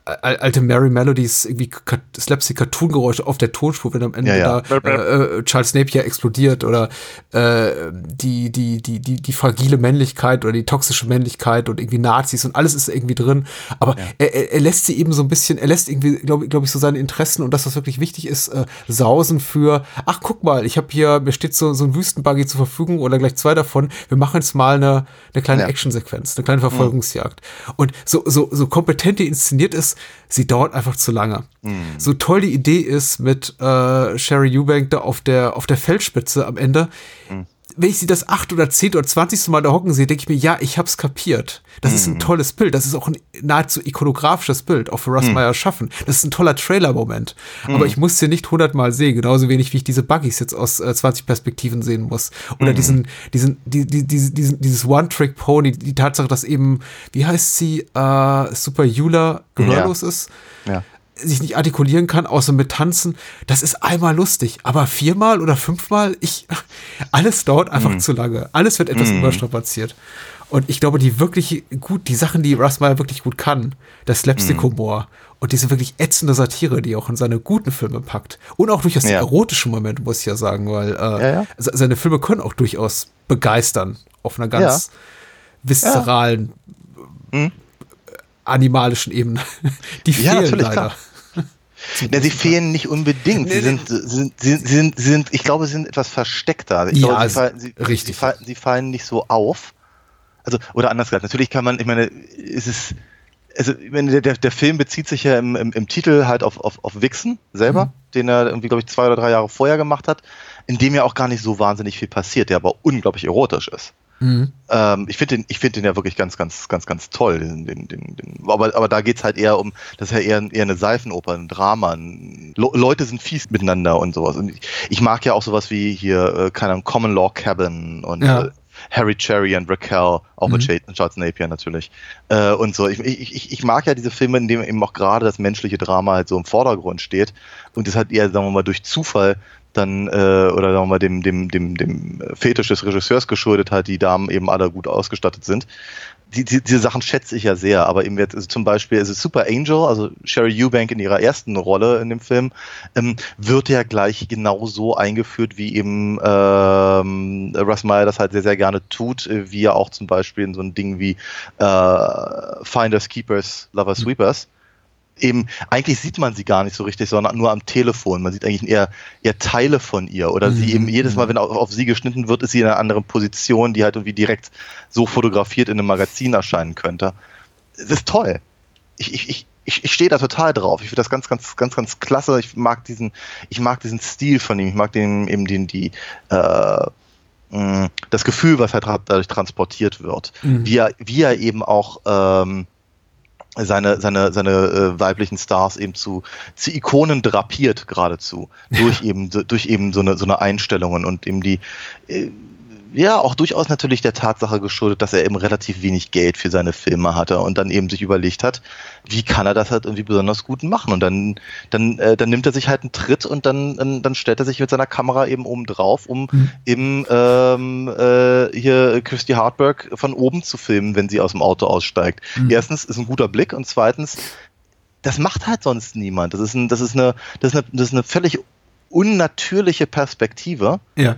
Speaker 2: alte Mary Melodies, irgendwie slapstick Cartoon-Geräusche auf der Tonspur, wenn am Ende ja, ja. da äh, äh, Charles Napier explodiert oder äh, die, die, die, die, die fragile Männlichkeit oder die toxische Männlichkeit und irgendwie Nazis und alles ist irgendwie drin. Aber ja. er, er lässt sie eben so ein bisschen, er lässt irgendwie, glaube glaub ich, so seine Interessen und das, was wirklich wichtig ist, äh, sausen für, ach guck mal, ich habe hier, mir steht so, so ein Wüstenbuggy zur Verfügung oder gleich zwei davon, wir machen jetzt mal eine, eine kleine Actionsequenz, eine kleine Verfolgungsjagd. Mhm. Und so, so, so kompetent die inszeniert ist, sie dauert einfach zu lange. Mhm. So toll die Idee ist mit äh, Sherry Eubank da auf der, auf der Feldspitze am Ende. Mhm wenn ich sie das acht oder zehn oder zwanzigste Mal da hocken sehe, denke ich mir, ja, ich hab's kapiert. Das mm. ist ein mhm. tolles Bild. Das ist auch ein nahezu ikonografisches Bild, auch für Russ mm. Meyer schaffen. Das ist ein toller Trailer-Moment. Mm. Aber ich muss sie nicht hundertmal sehen, genauso wenig wie ich diese Buggies jetzt aus äh, 20 Perspektiven sehen muss. Oder mhm. diesen, diesen, die, die, die, diesen, dieses One-Trick-Pony, die Tatsache, dass eben, wie heißt sie, äh, Super Yula gehörlos
Speaker 3: ja.
Speaker 2: ist.
Speaker 3: Ja
Speaker 2: sich nicht artikulieren kann, außer mit Tanzen, das ist einmal lustig. Aber viermal oder fünfmal, ich, alles dauert einfach mm. zu lange. Alles wird etwas mm. überstrapaziert. Und ich glaube, die wirklich gut, die Sachen, die Russ Meyer wirklich gut kann, der Slapstick-Humor mm. und diese wirklich ätzende Satire, die er auch in seine guten Filme packt. Und auch durchaus ja. erotische Momente, muss ich ja sagen, weil äh, ja, ja. seine Filme können auch durchaus begeistern auf einer ganz viszeralen, hm? animalischen Ebene. Die fehlen leider. Klar.
Speaker 3: Ja, sie fehlen nicht unbedingt. Sie sind, sie sind, sie sind, sie sind, ich glaube, sie sind etwas versteckter. Ich
Speaker 2: ja,
Speaker 3: glaube,
Speaker 2: sie, fallen, sie, richtig.
Speaker 3: Sie fallen, sie fallen nicht so auf. Also, oder anders gesagt, natürlich kann man, ich meine, ist es, also, ich meine, der, der Film bezieht sich ja im, im, im Titel halt auf, auf, auf Wixen selber, mhm. den er irgendwie, glaube ich, zwei oder drei Jahre vorher gemacht hat, in dem ja auch gar nicht so wahnsinnig viel passiert, der aber unglaublich erotisch ist. Mhm. Ähm, ich finde den, ich finde den ja wirklich ganz, ganz, ganz, ganz toll. Den, den, den, den, aber, aber da geht's halt eher um, das ist ja eher, eher eine Seifenoper, ein Drama. Ein, Leute sind fies miteinander und sowas. Und ich, ich mag ja auch sowas wie hier, äh, keine Ahnung, Common Law Cabin und ja. äh, Harry Cherry und Raquel, auch mhm. mit Charles Napier natürlich. Äh, und so. Ich, ich, ich mag ja diese Filme, in denen eben auch gerade das menschliche Drama halt so im Vordergrund steht. Und das hat eher, sagen wir mal, durch Zufall dann äh, oder sagen wir mal dem dem dem dem Fetisch des Regisseurs geschuldet hat, die Damen eben alle gut ausgestattet sind. Die, die, diese Sachen schätze ich ja sehr, aber eben jetzt also zum Beispiel ist es Super Angel, also Sherry Eubank in ihrer ersten Rolle in dem Film, ähm, wird ja gleich genau so eingeführt, wie eben ähm, Russ Meyer das halt sehr, sehr gerne tut, äh, wie er auch zum Beispiel in so ein Ding wie äh, Finders, Keepers, Lovers, Sweepers. Mhm eben, eigentlich sieht man sie gar nicht so richtig, sondern nur am Telefon. Man sieht eigentlich eher, eher Teile von ihr. Oder mhm. sie eben jedes Mal, wenn auf, auf, sie geschnitten wird, ist sie in einer anderen Position, die halt irgendwie direkt so fotografiert in einem Magazin erscheinen könnte. Das ist toll. Ich, ich, ich, ich, ich stehe da total drauf. Ich finde das ganz, ganz, ganz, ganz klasse. Ich mag diesen, ich mag diesen Stil von ihm. Ich mag den, eben den, die, äh, das Gefühl, was halt dadurch transportiert wird. Mhm. Wie, er, wie er eben auch ähm, seine, seine, seine äh, weiblichen Stars eben zu, zu Ikonen drapiert geradezu. Durch eben durch eben so eine so eine Einstellungen und eben die äh, ja auch durchaus natürlich der Tatsache geschuldet, dass er eben relativ wenig Geld für seine Filme hatte und dann eben sich überlegt hat, wie kann er das halt irgendwie besonders gut machen und dann dann äh, dann nimmt er sich halt einen Tritt und dann dann, dann stellt er sich mit seiner Kamera eben oben drauf, um mhm. eben ähm, äh, hier Christy Hartberg von oben zu filmen, wenn sie aus dem Auto aussteigt. Mhm. Erstens ist ein guter Blick und zweitens das macht halt sonst niemand. Das ist ein, das ist eine, das ist eine, das ist eine völlig unnatürliche Perspektive.
Speaker 2: Ja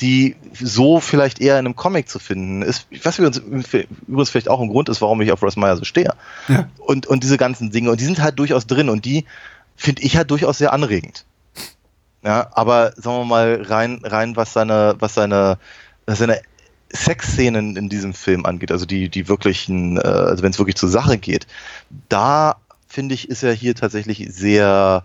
Speaker 3: die so vielleicht eher in einem Comic zu finden ist, was übrigens, übrigens vielleicht auch ein Grund ist, warum ich auf Ross Meyer so stehe. Ja. Und, und diese ganzen Dinge, und die sind halt durchaus drin und die finde ich halt durchaus sehr anregend. Ja, aber sagen wir mal rein, rein was seine, was seine, seine Sexszenen in diesem Film angeht, also die, die wirklichen, äh, also wenn es wirklich zur Sache geht, da finde ich, ist er hier tatsächlich sehr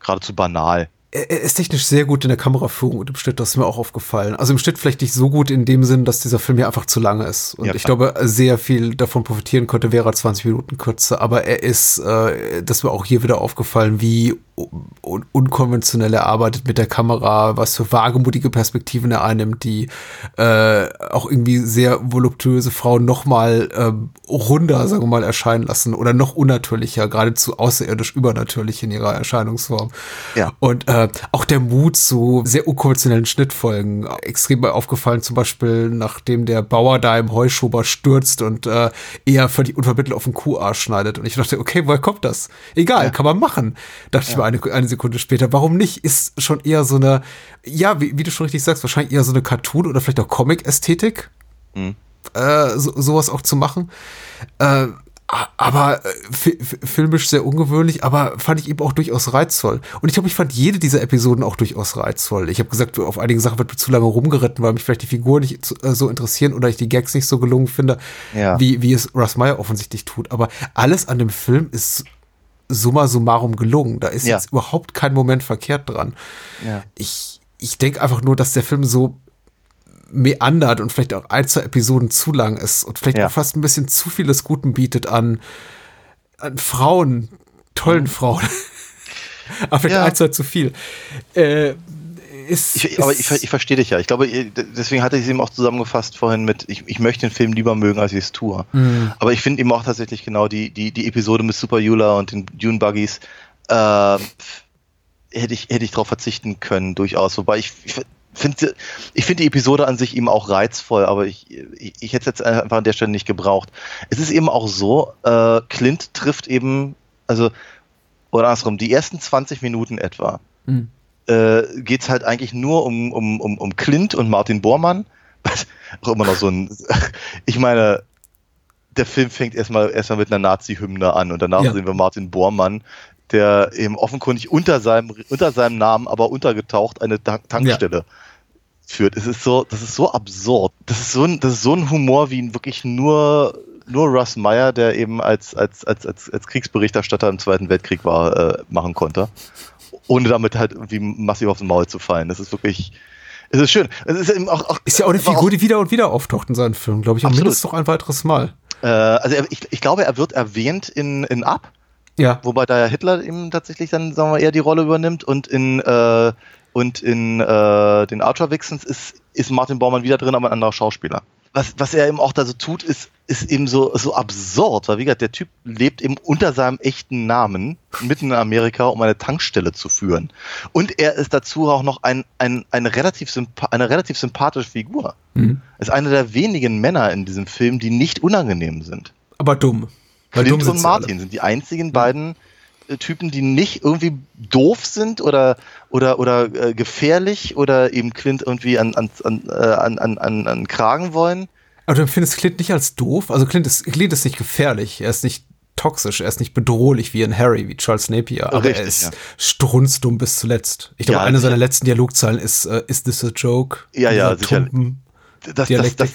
Speaker 3: geradezu banal
Speaker 2: er ist technisch sehr gut in der Kameraführung und im Schnitt, das ist mir auch aufgefallen. Also im Schnitt vielleicht nicht so gut in dem Sinn, dass dieser Film ja einfach zu lange ist. Und ja, ich glaube, sehr viel davon profitieren konnte, wäre 20 Minuten kürzer. Aber er ist, äh, das mir auch hier wieder aufgefallen, wie un unkonventionell er arbeitet mit der Kamera, was für wagemutige Perspektiven er einnimmt, die äh, auch irgendwie sehr voluptuöse Frauen noch mal äh, runder, sagen wir mal, erscheinen lassen oder noch unnatürlicher, geradezu außerirdisch übernatürlich in ihrer Erscheinungsform. Ja. Und äh, auch der Mut zu sehr unkonventionellen Schnittfolgen extrem aufgefallen, zum Beispiel nachdem der Bauer da im Heuschober stürzt und äh, eher völlig unvermittelt auf den Kuharsch schneidet. Und ich dachte, okay, woher kommt das? Egal, ja. kann man machen. Dachte ja. ich mal eine, eine Sekunde später. Warum nicht? Ist schon eher so eine, ja, wie, wie du schon richtig sagst, wahrscheinlich eher so eine Cartoon- oder vielleicht auch Comic-Ästhetik. Mhm. Äh, so, sowas auch zu machen. Äh, aber äh, filmisch sehr ungewöhnlich, aber fand ich eben auch durchaus reizvoll. Und ich glaube, ich fand jede dieser Episoden auch durchaus reizvoll. Ich habe gesagt, auf einigen Sachen wird mir zu lange rumgeritten, weil mich vielleicht die Figuren nicht äh, so interessieren oder ich die Gags nicht so gelungen finde, ja. wie, wie es Russ Meyer offensichtlich tut. Aber alles an dem Film ist summa summarum gelungen. Da ist ja. jetzt überhaupt kein Moment verkehrt dran. Ja. Ich, ich denke einfach nur, dass der Film so meandert und vielleicht auch ein, zwei Episoden zu lang ist und vielleicht ja. auch fast ein bisschen zu vieles Guten bietet an, an Frauen, tollen mhm. Frauen. aber vielleicht ein, zwei zu viel. Äh,
Speaker 3: ist, ich, aber ich, ich verstehe dich ja. Ich glaube, deswegen hatte ich es eben auch zusammengefasst vorhin mit, ich, ich möchte den Film lieber mögen, als ich es tue. Mhm. Aber ich finde eben auch tatsächlich genau die, die, die Episode mit Super Yula und den Dune Buggies, äh, hätte ich, hätte ich darauf verzichten können, durchaus. Wobei ich, ich finde ich finde die Episode an sich eben auch reizvoll, aber ich, ich, ich hätte es jetzt einfach an der Stelle nicht gebraucht. Es ist eben auch so, äh, Clint trifft eben, also, oder andersrum, die ersten 20 Minuten etwa. Mhm äh, geht es halt eigentlich nur um, um, um, um Clint und Martin Bormann. auch immer noch so ein. Ich meine, der Film fängt erstmal erstmal mit einer Nazi-Hymne an und danach ja. sehen wir Martin Bormann, der eben offenkundig unter seinem, unter seinem Namen, aber untergetaucht eine Tankstelle ja. führt. Es ist so, das ist so absurd. Das ist so ein, das ist so ein Humor, wie ihn wirklich nur, nur Russ Meyer, der eben als, als, als, als, als Kriegsberichterstatter im Zweiten Weltkrieg war, äh, machen konnte ohne damit halt irgendwie massiv aufs Maul zu fallen. Das ist wirklich, es ist schön. Es ist, eben auch, auch,
Speaker 2: ist ja auch eine Figur, auch, die wieder und wieder auftaucht in seinen Filmen, glaube ich. Und mindestens noch ein weiteres Mal.
Speaker 3: Äh, also er, ich, ich glaube, er wird erwähnt in, in Up. Ja. Wobei da ja Hitler eben tatsächlich dann, sagen wir, eher die Rolle übernimmt und in, äh, und in äh, den Archer Vixens ist, ist Martin Baumann wieder drin, aber ein anderer Schauspieler was, was er eben auch da so tut, ist, ist eben so, so absurd, weil wie gesagt, der Typ lebt eben unter seinem echten Namen mitten in Amerika, um eine Tankstelle zu führen. Und er ist dazu auch noch ein, ein, ein relativ eine relativ sympathische Figur. Mhm. Ist einer der wenigen Männer in diesem Film, die nicht unangenehm sind.
Speaker 2: Aber dumm.
Speaker 3: Clint dumm und Martin sind die einzigen beiden Typen, die nicht irgendwie doof sind oder oder oder äh, gefährlich oder eben Clint irgendwie an an an, äh, an, an, an, an Kragen wollen.
Speaker 2: Aber du empfindest Clint nicht als doof? Also Clint ist Clint ist nicht gefährlich, er ist nicht toxisch, er ist nicht bedrohlich wie ein Harry, wie Charles Napier, aber Richtig, er ist ja. strunzdumm bis zuletzt. Ich glaube, ja, eine seiner letzten Dialogzeilen ist uh, Is this a joke?
Speaker 3: Ja, ja, sicher. Das, das, das,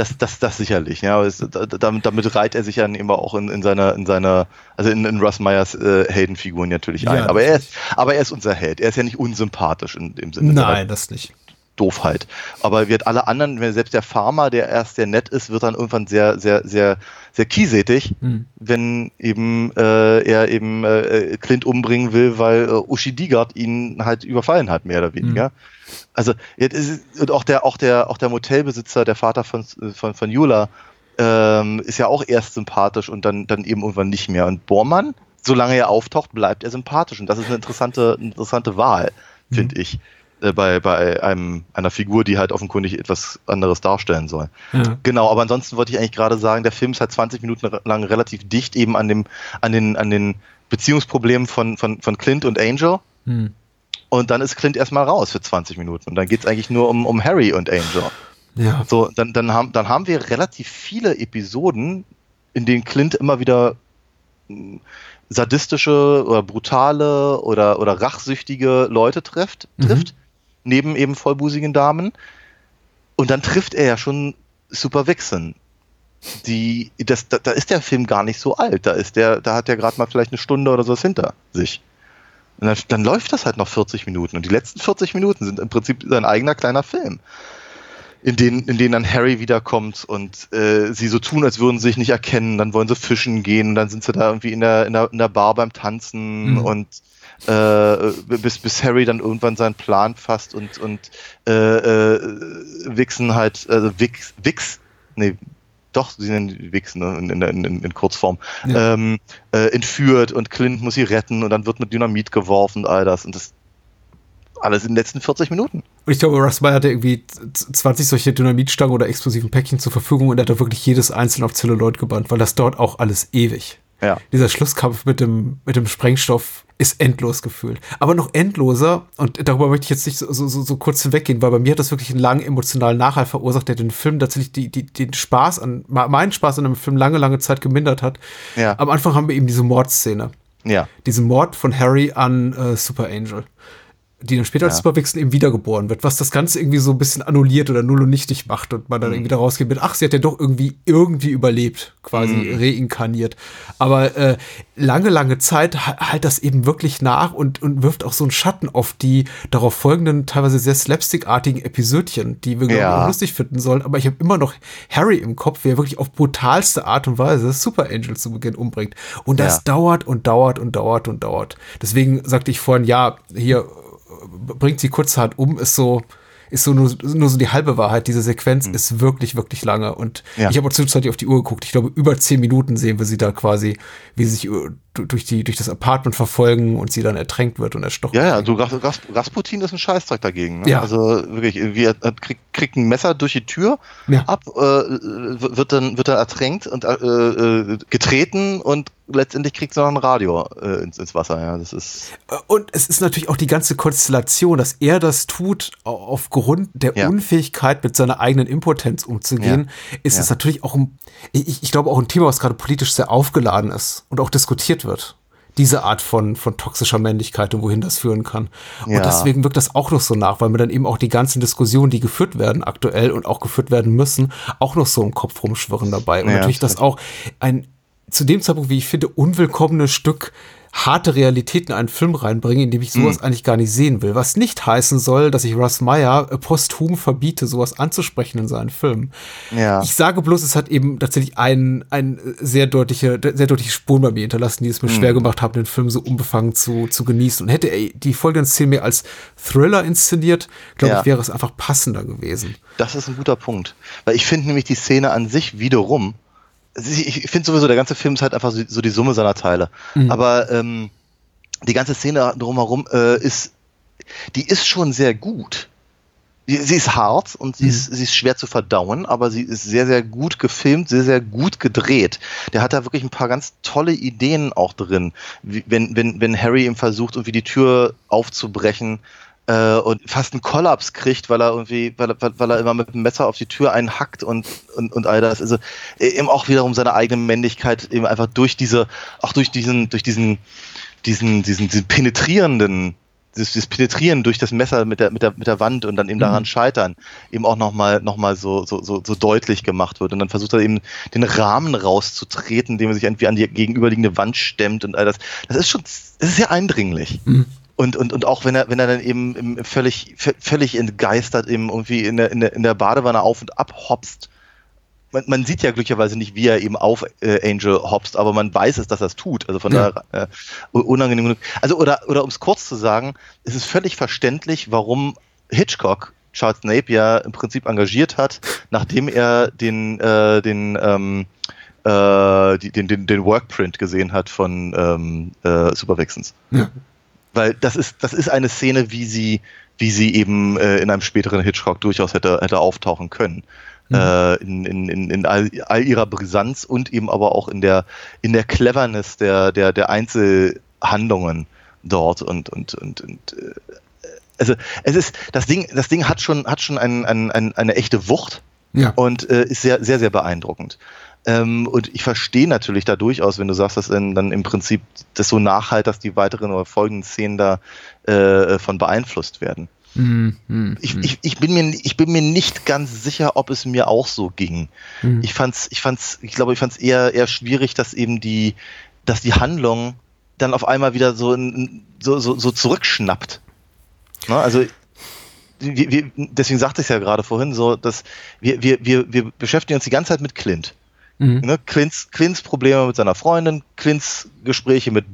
Speaker 3: das, das, das sicherlich, ja. Es, damit, damit reiht er sich dann eben auch in, in seiner, in seiner, also in, in Russ Meyers äh, Heldenfiguren natürlich ein. Ja, aber er ist, aber er ist unser Held. Er ist ja nicht unsympathisch in dem Sinne.
Speaker 2: Nein, das nicht.
Speaker 3: Doofheit. Aber wird alle anderen, selbst der Farmer, der erst sehr nett ist, wird dann irgendwann sehr, sehr, sehr, sehr kiesätig, mhm. wenn eben äh, er eben äh, Clint umbringen will, weil äh, Uschi Digard ihn halt überfallen hat, mehr oder weniger. Mhm. Also und auch der, auch der, auch der Motelbesitzer, der Vater von, von, von Jula, ähm, ist ja auch erst sympathisch und dann, dann eben irgendwann nicht mehr. Und Bormann, solange er auftaucht, bleibt er sympathisch. Und das ist eine interessante, interessante Wahl, mhm. finde ich äh, bei, bei einem, einer Figur, die halt offenkundig etwas anderes darstellen soll. Ja. Genau, aber ansonsten wollte ich eigentlich gerade sagen, der Film ist halt 20 Minuten lang relativ dicht eben an dem, an den, an den Beziehungsproblemen von, von, von Clint und Angel. Hm. und dann ist Clint erstmal raus für 20 Minuten und dann geht es eigentlich nur um, um Harry und Angel. Ja. So, dann, dann, haben, dann haben wir relativ viele Episoden, in denen Clint immer wieder hm, sadistische oder brutale oder, oder rachsüchtige Leute trifft, mhm. Neben eben vollbusigen Damen. Und dann trifft er ja schon Super Vixen. Die, das, da, da ist der Film gar nicht so alt. Da ist der, da hat er gerade mal vielleicht eine Stunde oder sowas hinter sich. Und dann, dann, läuft das halt noch 40 Minuten. Und die letzten 40 Minuten sind im Prinzip sein eigener kleiner Film. In denen, in denen dann Harry wiederkommt und äh, sie so tun, als würden sie sich nicht erkennen. Dann wollen sie fischen gehen und dann sind sie da irgendwie in der, in der, in der Bar beim Tanzen mhm. und äh, bis, bis Harry dann irgendwann seinen Plan fasst und, und äh, äh, Wixen halt, also Wix, Wix, nee, doch, sie nennen Wix ne, in, in, in, in Kurzform, ja. ähm, äh, entführt und Clint muss sie retten und dann wird mit Dynamit geworfen und all das und das alles in den letzten 40 Minuten.
Speaker 2: Und ich glaube, Russ Meyer hatte irgendwie 20 solche Dynamitstangen oder explosiven Päckchen zur Verfügung und er hat da wirklich jedes einzelne auf Zelluloid gebannt, weil das dauert auch alles ewig. Ja. Dieser Schlusskampf mit dem, mit dem Sprengstoff ist endlos gefühlt. Aber noch endloser, und darüber möchte ich jetzt nicht so, so, so kurz hinweggehen, weil bei mir hat das wirklich einen langen emotionalen Nachhall verursacht, der den Film tatsächlich die, die, den Spaß an, meinen Spaß an dem Film lange, lange Zeit gemindert hat. Ja. Am Anfang haben wir eben diese Mordszene. Ja. Diesen Mord von Harry an äh, Super Angel die dann später ja. als Superwechsel eben wiedergeboren wird, was das Ganze irgendwie so ein bisschen annulliert oder null und nichtig macht und man dann mhm. irgendwie da rausgeht mit, ach, sie hat ja doch irgendwie, irgendwie überlebt, quasi mhm. reinkarniert. Aber äh, lange, lange Zeit halt das eben wirklich nach und, und wirft auch so einen Schatten auf die darauf folgenden, teilweise sehr slapstickartigen Episödchen, die wir ja. lustig finden sollen. Aber ich habe immer noch Harry im Kopf, wie er wirklich auf brutalste Art und Weise Super Angel zu Beginn umbringt. Und das ja. dauert und dauert und dauert und dauert. Deswegen sagte ich vorhin, ja, hier bringt sie kurzhand um, ist so, ist so nur, nur so die halbe Wahrheit. Diese Sequenz mhm. ist wirklich, wirklich lange. Und ja. ich habe zwischenzeitlich auf die Uhr geguckt. Ich glaube, über zehn Minuten sehen wir sie da quasi, wie sie sich durch, die, durch das Apartment verfolgen und sie dann ertränkt wird und erstochen.
Speaker 3: Ja, ja, also Ras Rasputin ist ein Scheißdreck dagegen. Ne? Ja. Also wirklich, wie er kriegt, kriegt ein Messer durch die Tür ja. ab, äh, wird, dann, wird dann ertränkt und äh, äh, getreten und letztendlich kriegt sie noch ein Radio äh, ins, ins, Wasser. Ja, das ist
Speaker 2: und es ist natürlich auch die ganze Konstellation, dass er das tut aufgrund der ja. Unfähigkeit, mit seiner eigenen Impotenz umzugehen, ist es natürlich auch ein, ich, ich glaube auch ein Thema, was gerade politisch sehr aufgeladen ist und auch diskutiert wird diese Art von, von toxischer Männlichkeit und wohin das führen kann. Und ja. deswegen wirkt das auch noch so nach, weil mir dann eben auch die ganzen Diskussionen, die geführt werden aktuell und auch geführt werden müssen, auch noch so im Kopf rumschwirren dabei. Und ja, natürlich das auch ein zu dem Zeitpunkt, wie ich finde, unwillkommenes Stück harte Realität in einen Film reinbringen, in dem ich sowas mhm. eigentlich gar nicht sehen will. Was nicht heißen soll, dass ich Russ Meyer äh, posthum verbiete, sowas anzusprechen in seinen Filmen. Ja. Ich sage bloß, es hat eben tatsächlich ein, ein sehr deutliche, sehr deutliche Spuren bei mir hinterlassen, die es mir mhm. schwer gemacht haben, den Film so unbefangen zu, zu genießen. Und hätte er die folgenden Szenen mehr als Thriller inszeniert, glaube ja. ich, wäre es einfach passender gewesen.
Speaker 3: Das ist ein guter Punkt. Weil ich finde nämlich die Szene an sich wiederum ich finde sowieso, der ganze Film ist halt einfach so, so die Summe seiner Teile. Mhm. Aber ähm, die ganze Szene drumherum äh, ist, die ist schon sehr gut. Sie, sie ist hart und sie, mhm. ist, sie ist schwer zu verdauen, aber sie ist sehr, sehr gut gefilmt, sehr, sehr gut gedreht. Der hat da wirklich ein paar ganz tolle Ideen auch drin. Wie, wenn, wenn, wenn Harry ihm versucht, irgendwie die Tür aufzubrechen, äh, und fast einen Kollaps kriegt, weil er irgendwie, weil, weil, er immer mit dem Messer auf die Tür einhackt und, und, und all das. Also äh, eben auch wiederum seine eigene Männlichkeit eben einfach durch diese, auch durch diesen, durch diesen, diesen, diesen, diesen penetrierenden dieses, dieses Penetrieren durch das Messer mit der, mit der, mit der Wand und dann eben daran mhm. scheitern, eben auch nochmal noch mal so, so, so, so deutlich gemacht wird. Und dann versucht er eben den Rahmen rauszutreten, indem er sich irgendwie an die gegenüberliegende Wand stemmt und all das. Das ist schon, das ist sehr eindringlich. Mhm. Und, und, und auch wenn er, wenn er dann eben völlig, völlig entgeistert eben irgendwie in der, in der, in der Badewanne auf und ab hopst. Man, man sieht ja glücklicherweise nicht, wie er eben auf äh, Angel hopst, aber man weiß es, dass er es tut. Also von ja. daher äh, unangenehm genug. Also, oder, oder um es kurz zu sagen, es ist völlig verständlich, warum Hitchcock Charles Napier im Prinzip engagiert hat, nachdem er den, äh, den, ähm, äh, die, den, den, den Workprint gesehen hat von ähm, äh, Super Vixens. Ja weil das ist, das ist eine Szene, wie sie, wie sie eben äh, in einem späteren Hitchcock durchaus hätte, hätte auftauchen können. Mhm. Äh, in, in, in, in all, all, ihrer Brisanz und eben aber auch in der, in der Cleverness der, der, der Einzelhandlungen dort und, und, und, und äh, also es ist, das Ding, das Ding hat schon, hat schon ein, ein, ein, eine echte Wucht
Speaker 2: Ja.
Speaker 3: und äh, ist sehr, sehr, sehr beeindruckend. Ähm, und ich verstehe natürlich da durchaus, wenn du sagst, dass dann, dann im Prinzip das so nachhalt, dass die weiteren oder folgenden Szenen da äh, von beeinflusst werden.
Speaker 2: Mhm, mhm,
Speaker 3: Ich,
Speaker 2: mhm.
Speaker 3: ich, ich, bin mir, ich bin mir nicht ganz sicher, ob es mir auch so ging.
Speaker 2: Mhm.
Speaker 3: Ich fand's, ich fand's, ich glaube, ich fand's eher, eher schwierig, dass eben die, dass die Handlung dann auf einmal wieder so, in- so, so, so zurückschnappt. Ne? Also, wir, wir, deswegen sagte ich ja gerade vorhin so, dass wir, wir, wir, wir beschäftigen uns die ganze Zeit mit Clint.
Speaker 2: Mhm.
Speaker 3: Ne? Clint's, Clint's Probleme mit seiner Freundin, Clint's Gespräche mit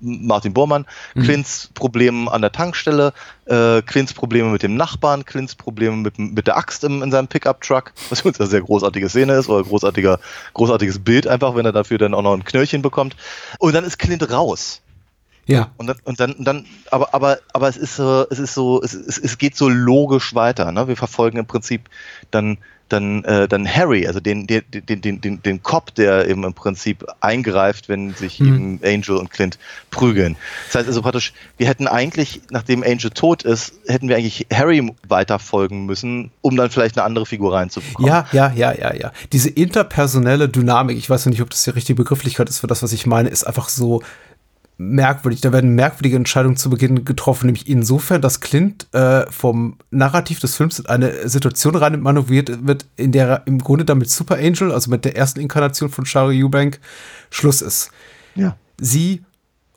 Speaker 3: Martin Bormann,
Speaker 2: Mhm.
Speaker 3: Clint's Probleme an der Tankstelle, äh, Clint's Probleme mit dem Nachbarn, Clint's Probleme mit, mit der Axt im, in seinem Pickup-Truck, was übrigens eine sehr großartige Szene ist oder großartiger, großartiges Bild einfach, wenn er dafür dann auch noch ein Knöllchen bekommt. Und dann ist Clint raus.
Speaker 2: Ja.
Speaker 3: Und dann, und dann, und dann aber, aber, aber es ist so, es ist so, es, es, es geht so logisch weiter. Ne? Wir verfolgen im Prinzip dann, dann, äh, dann Harry, also den, den, den, den, den, den Cop, der eben im Prinzip eingreift, wenn sich
Speaker 2: Hm.
Speaker 3: eben Angel und Clint prügeln. Das heißt also praktisch, wir hätten eigentlich, nachdem Angel tot ist, hätten wir eigentlich Harry weiterfolgen müssen, um dann vielleicht eine andere Figur reinzubekommen.
Speaker 2: Ja, ja, ja, ja, ja. Diese interpersonelle Dynamik, ich weiß noch nicht, ob das die richtige Begrifflichkeit ist für das, was ich meine, ist einfach so merkwürdig. Da werden merkwürdige Entscheidungen zu Beginn getroffen, nämlich insofern, dass Clint äh, vom Narrativ des Films in eine Situation rein manövriert wird, in der er im Grunde damit Super Angel, also mit der ersten Inkarnation von Shari Eubank, Schluss ist.
Speaker 3: ja.
Speaker 2: sie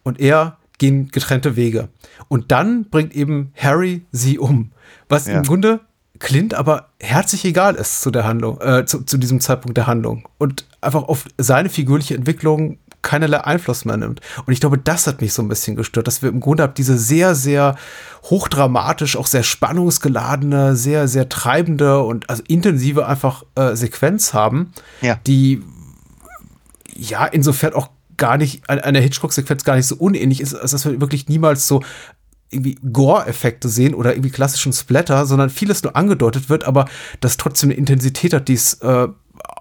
Speaker 2: und er gehen getrennte Wege. Und dann bringt eben Harry sie um. Was
Speaker 3: Ja.
Speaker 2: im Grunde Clint aber herzlich egal ist zu der Handlung, äh, zu, zu diesem Zeitpunkt der Handlung. Und einfach auf seine figürliche Entwicklung keinerlei Einfluss mehr nimmt. Und ich glaube, das hat mich so ein bisschen gestört, dass wir im Grunde ab diese sehr, sehr hochdramatisch, auch sehr spannungsgeladene, sehr, sehr treibende und also intensive einfach äh, Sequenz haben,
Speaker 3: Ja.
Speaker 2: die ja insofern auch gar nicht an einer Hitchcock-Sequenz gar nicht so unähnlich ist, als dass wir wirklich niemals so irgendwie Gore-Effekte sehen oder irgendwie klassischen Splatter, sondern vieles nur angedeutet wird, aber das trotzdem eine Intensität hat, die es äh,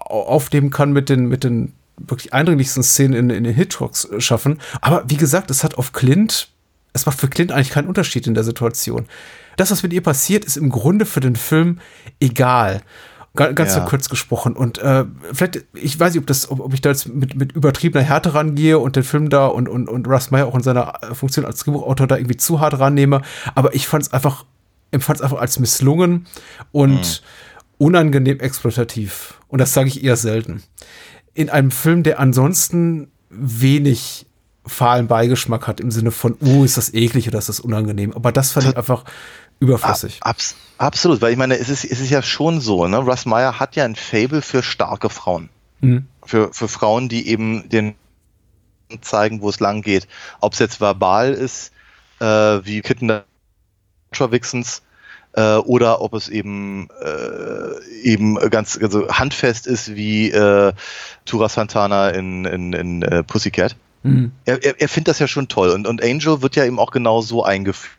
Speaker 2: aufnehmen kann mit den, mit den wirklich eindringlichsten Szenen in, in den Hitchcocks äh, schaffen. Aber wie gesagt, es hat auf Clint, es macht für Clint eigentlich keinen Unterschied in der Situation. Das, was mit ihr passiert, ist im Grunde für den Film egal. Ga- Ganz
Speaker 3: Ja.
Speaker 2: kurz gesprochen. Und äh, vielleicht, ich weiß nicht, ob, das, ob, ob ich da jetzt mit, mit übertriebener Härte rangehe und den Film da und, und, und Russ Meyer auch in seiner äh, Funktion als Drehbuchautor da irgendwie zu hart rannehme. Aber ich fand es einfach, empfand es einfach als misslungen und unangenehm exploitativ. Und das sage ich eher selten. In einem Film, der ansonsten wenig fahlen Beigeschmack hat, im Sinne von, uh, ist das eklig oder ist das unangenehm. Aber das fand ich einfach überflüssig.
Speaker 3: Abs absolut, weil ich meine, es ist, es ist ja schon so, ne? Russ Meyer hat ja ein Fable für starke Frauen.
Speaker 2: Mhm.
Speaker 3: Für, für Frauen, die eben den zeigen, wo es lang geht. Ob es jetzt verbal ist, äh, wie Kitten Wixens, äh, oder ob es eben äh, eben ganz also handfest ist wie äh, Tura Santana in, in, in äh, Pussycat.
Speaker 2: Mhm.
Speaker 3: Er, er, er findet das ja schon toll und, und Angel wird ja eben auch genau so eingeführt.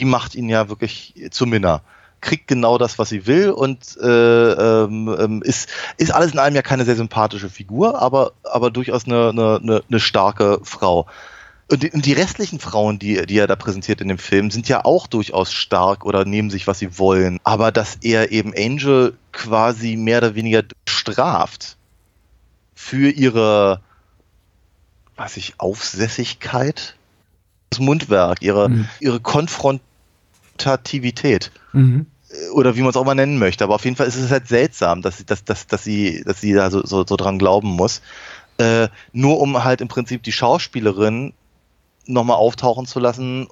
Speaker 3: Die macht ihn ja wirklich zu Minna. Kriegt genau das, was sie will und äh, ähm, ähm, ist, ist alles in allem ja keine sehr sympathische Figur, aber, aber durchaus eine, eine, eine, eine starke Frau. Und die, und die restlichen Frauen, die, die er da präsentiert in dem Film, sind ja auch durchaus stark oder nehmen sich, was sie wollen. Aber dass er eben Angel quasi mehr oder weniger straft für ihre, weiß ich, Aufsässigkeit, das Mundwerk, ihre,
Speaker 2: Mhm.
Speaker 3: ihre Konfrontativität
Speaker 2: Mhm.
Speaker 3: oder wie man es auch mal nennen möchte. Aber auf jeden Fall ist es halt seltsam, dass, dass, dass, dass, sie, dass sie da so, so, so dran glauben muss. Äh, nur um halt im Prinzip die Schauspielerin nochmal auftauchen zu lassen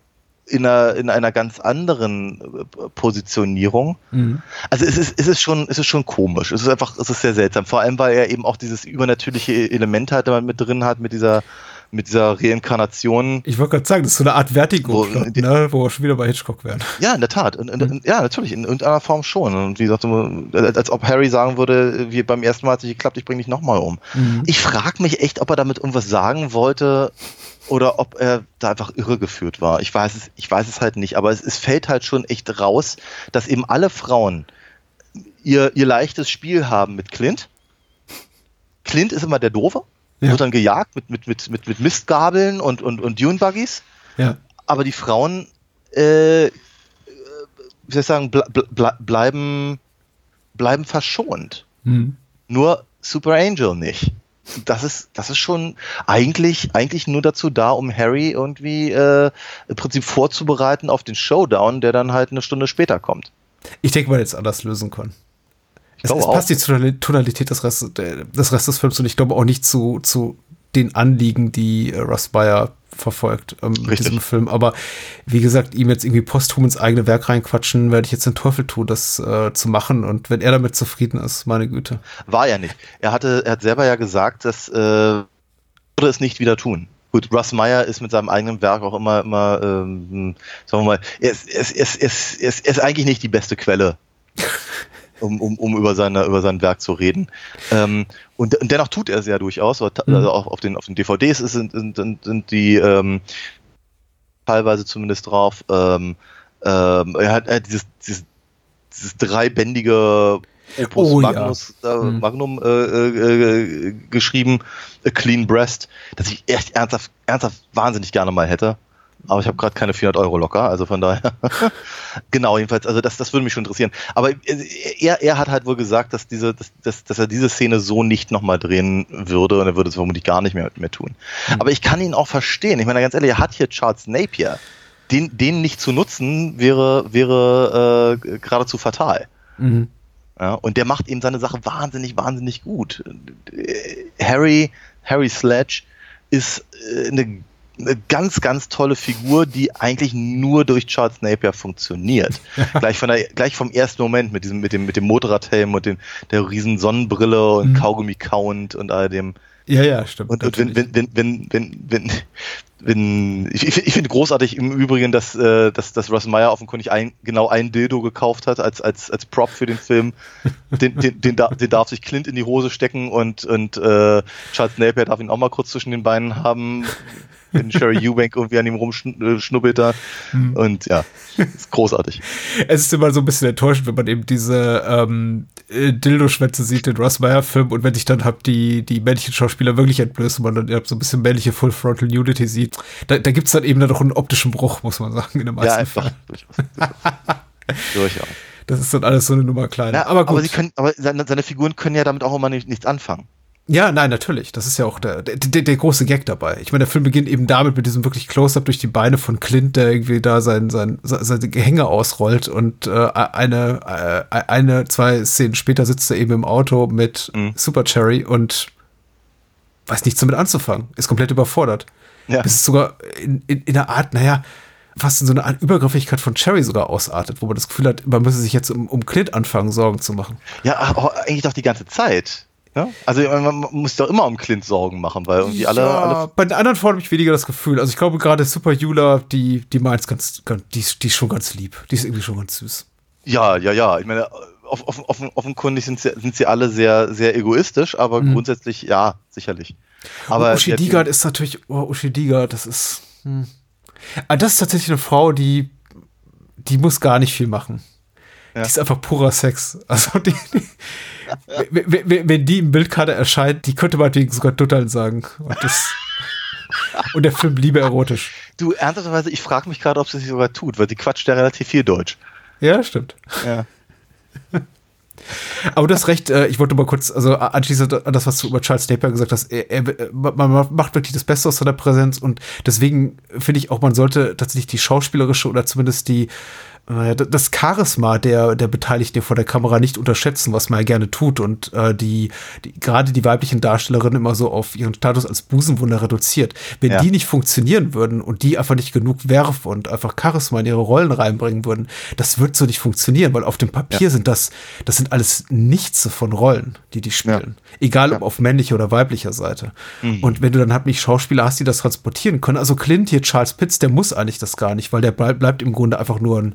Speaker 3: in einer, in einer ganz anderen äh, Positionierung.
Speaker 2: Mhm.
Speaker 3: Also es ist, es ist schon, es ist schon komisch. Es ist einfach, es ist sehr seltsam. Vor allem, weil er eben auch dieses übernatürliche Element halt damit mit drin hat, mit dieser, mit dieser Reinkarnation.
Speaker 2: Ich wollte gerade sagen, das ist so eine Art Vertigo,
Speaker 3: Wo-
Speaker 2: plot ne? wo wir schon wieder bei Hitchcock wären.
Speaker 3: Ja, in der Tat. Und, und, ja, natürlich, in irgendeiner Form schon. Und wie gesagt, als, als ob Harry sagen würde, wie beim ersten Mal hat es nicht geklappt, ich bringe dich nochmal um.
Speaker 2: Mhm.
Speaker 3: Ich frage mich echt, ob er damit irgendwas sagen wollte oder ob er da einfach irregeführt war. Ich weiß es, ich weiß es halt nicht, aber es, es fällt halt schon echt raus, dass eben alle Frauen ihr, ihr leichtes Spiel haben mit Clint. Clint ist immer der Doofe,
Speaker 2: Ja.
Speaker 3: wird dann gejagt mit, mit, mit, mit, mit Mistgabeln und, und, und Dune-Buggies
Speaker 2: Ja.
Speaker 3: aber die Frauen äh, wie soll ich sagen, ble ble bleiben, bleiben verschont. Mhm. Nur Super Angel nicht. Das ist, das ist schon eigentlich, eigentlich nur dazu da, um Harry irgendwie äh, im Prinzip vorzubereiten auf den Showdown, der dann halt eine Stunde später kommt.
Speaker 2: Ich denke, man jetzt anders lösen können. Es, es passt die Tonalität des Restes, des Restes des Films und ich glaube auch nicht zu, zu den Anliegen, die äh, Russ Bayer verfolgt ähm, mit diesem Film. Aber wie gesagt, ihm jetzt irgendwie posthum ins eigene Werk reinquatschen, werde ich jetzt den Teufel tun, das äh, zu machen. Und wenn er damit zufrieden ist, meine Güte.
Speaker 3: War er nicht. Er hatte, er hat selber ja gesagt, dass äh, würde es nicht wieder tun. Gut, Russ Meyer ist mit seinem eigenen Werk auch immer, immer, ähm, sagen wir mal, er ist, er, ist, er, ist, er, ist, er ist eigentlich nicht die beste Quelle um, um, um über, seine, über sein Werk zu reden. Ähm, und, und dennoch tut er es ja durchaus. Mhm. Also auch auf den, auf den DVDs sind, sind, sind, sind die ähm, teilweise zumindest drauf. Ähm, ähm, er, hat, er hat dieses, dieses, dieses dreibändige Opus oh, Magnus, ja. äh, mhm. Magnum äh, äh, geschrieben, A Clean Breast, das ich echt ernsthaft, ernsthaft wahnsinnig gerne mal hätte aber ich habe gerade keine 400 Euro locker, also von daher. genau, jedenfalls, also das, das würde mich schon interessieren. Aber er, er hat halt wohl gesagt, dass, diese, dass, dass, dass er diese Szene so nicht nochmal drehen würde und er würde es vermutlich gar nicht mehr, mehr tun. Mhm. Aber ich kann ihn auch verstehen. Ich meine, ganz ehrlich, er hat hier Charles Napier. Den, den nicht zu nutzen, wäre, wäre äh, geradezu fatal. Mhm. Ja, und der macht eben seine Sache wahnsinnig, wahnsinnig gut. Harry, Harry Sledge ist äh, eine eine ganz, ganz tolle Figur, die eigentlich nur durch Charles Napier funktioniert. gleich, von der, gleich vom ersten Moment mit diesem, mit dem, mit dem Motorradhelm und dem, der riesen Sonnenbrille und mhm. Kaugummi count und all dem.
Speaker 2: Ja, ja, stimmt.
Speaker 3: Und, und wenn, wenn, wenn, wenn, wenn, wenn, wenn, ich, ich finde großartig im Übrigen, dass, äh, dass, dass Russ Meyer offenkundig ein, genau ein Dildo gekauft hat als, als, als Prop für den Film. Den, den, den, den darf sich Clint in die Hose stecken und, und äh, Charles Napier darf ihn auch mal kurz zwischen den Beinen haben wenn Sherry Eubank irgendwie an ihm rumschnuppelt da. Mhm. Und ja, ist großartig.
Speaker 2: Es ist immer so ein bisschen enttäuschend, wenn man eben diese ähm, äh, Dildo-Schwänze sieht, den Ross Meyer-Film, und wenn ich dann hab die, die männlichen Schauspieler wirklich entblößt und man dann so ein bisschen männliche Full Frontal Nudity sieht, da, da gibt es dann eben dann doch einen optischen Bruch, muss man sagen, in den meisten ja, einfach. Durchaus. Das ist dann alles so eine Nummer kleiner. Ja,
Speaker 3: aber gut. Aber, sie können, aber seine, seine Figuren können ja damit auch immer nicht, nichts anfangen.
Speaker 2: Ja, nein, natürlich. Das ist ja auch der, der, der große Gag dabei. Ich meine, der Film beginnt eben damit mit diesem wirklich Close-up durch die Beine von Clint, der irgendwie da sein, sein, seine Gehänge ausrollt und äh, eine, äh, eine, zwei Szenen später sitzt er eben im Auto mit mhm. Super Cherry und weiß nichts damit anzufangen. Ist komplett überfordert. Ja. Bis es sogar in, in, in einer Art, naja, fast in so eine Art Übergriffigkeit von Cherry sogar ausartet, wo man das Gefühl hat, man müsse sich jetzt um, um Clint anfangen, Sorgen zu machen.
Speaker 3: Ja, eigentlich doch die ganze Zeit. Ja? Also man muss doch immer um Clint Sorgen machen, weil irgendwie alle, ja, alle
Speaker 2: Bei den anderen Frauen habe ich weniger das Gefühl. Also ich glaube gerade Super Yula, die, die meint ganz, ganz die, die ist schon ganz lieb. Die ist irgendwie schon ganz süß.
Speaker 3: Ja, ja, ja. Ich meine, off, off, off, offenkundig sind sie, sind sie alle sehr, sehr egoistisch, aber mhm. grundsätzlich ja, sicherlich.
Speaker 2: Aber Und Uschi Digard ist natürlich, oh, Uschi Digard, das ist, hm. aber ah, das ist tatsächlich eine Frau, die, die muss gar nicht viel machen. Ja. Die ist einfach purer Sex. Also die, die wenn, wenn die im Bildkarte erscheint, die könnte man sogar total sagen. Und, das, und der Film bliebe erotisch.
Speaker 3: Du, ernsthafterweise, ich frage mich gerade, ob sie sich sogar tut, weil die quatscht ja relativ viel Deutsch.
Speaker 2: Ja, stimmt. Ja. Aber du hast recht, äh, ich wollte mal kurz, also anschließend an das, was du über Charles Napier gesagt hast, er, er, man macht wirklich das Beste aus seiner Präsenz und deswegen finde ich auch, man sollte tatsächlich die schauspielerische oder zumindest die das Charisma der, der Beteiligten vor der Kamera nicht unterschätzen, was man ja gerne tut und äh, die, die gerade die weiblichen Darstellerinnen immer so auf ihren Status als Busenwunder reduziert. Wenn ja. die nicht funktionieren würden und die einfach nicht genug werfen und einfach Charisma in ihre Rollen reinbringen würden, das wird so nicht funktionieren, weil auf dem Papier ja. sind das, das sind alles Nichts von Rollen, die die spielen. Ja. Egal ob auf männlicher oder weiblicher Seite. Mhm. Und wenn du dann halt nicht Schauspieler hast, die das transportieren können, also Clint hier, Charles Pitts, der muss eigentlich das gar nicht, weil der bleibt im Grunde einfach nur ein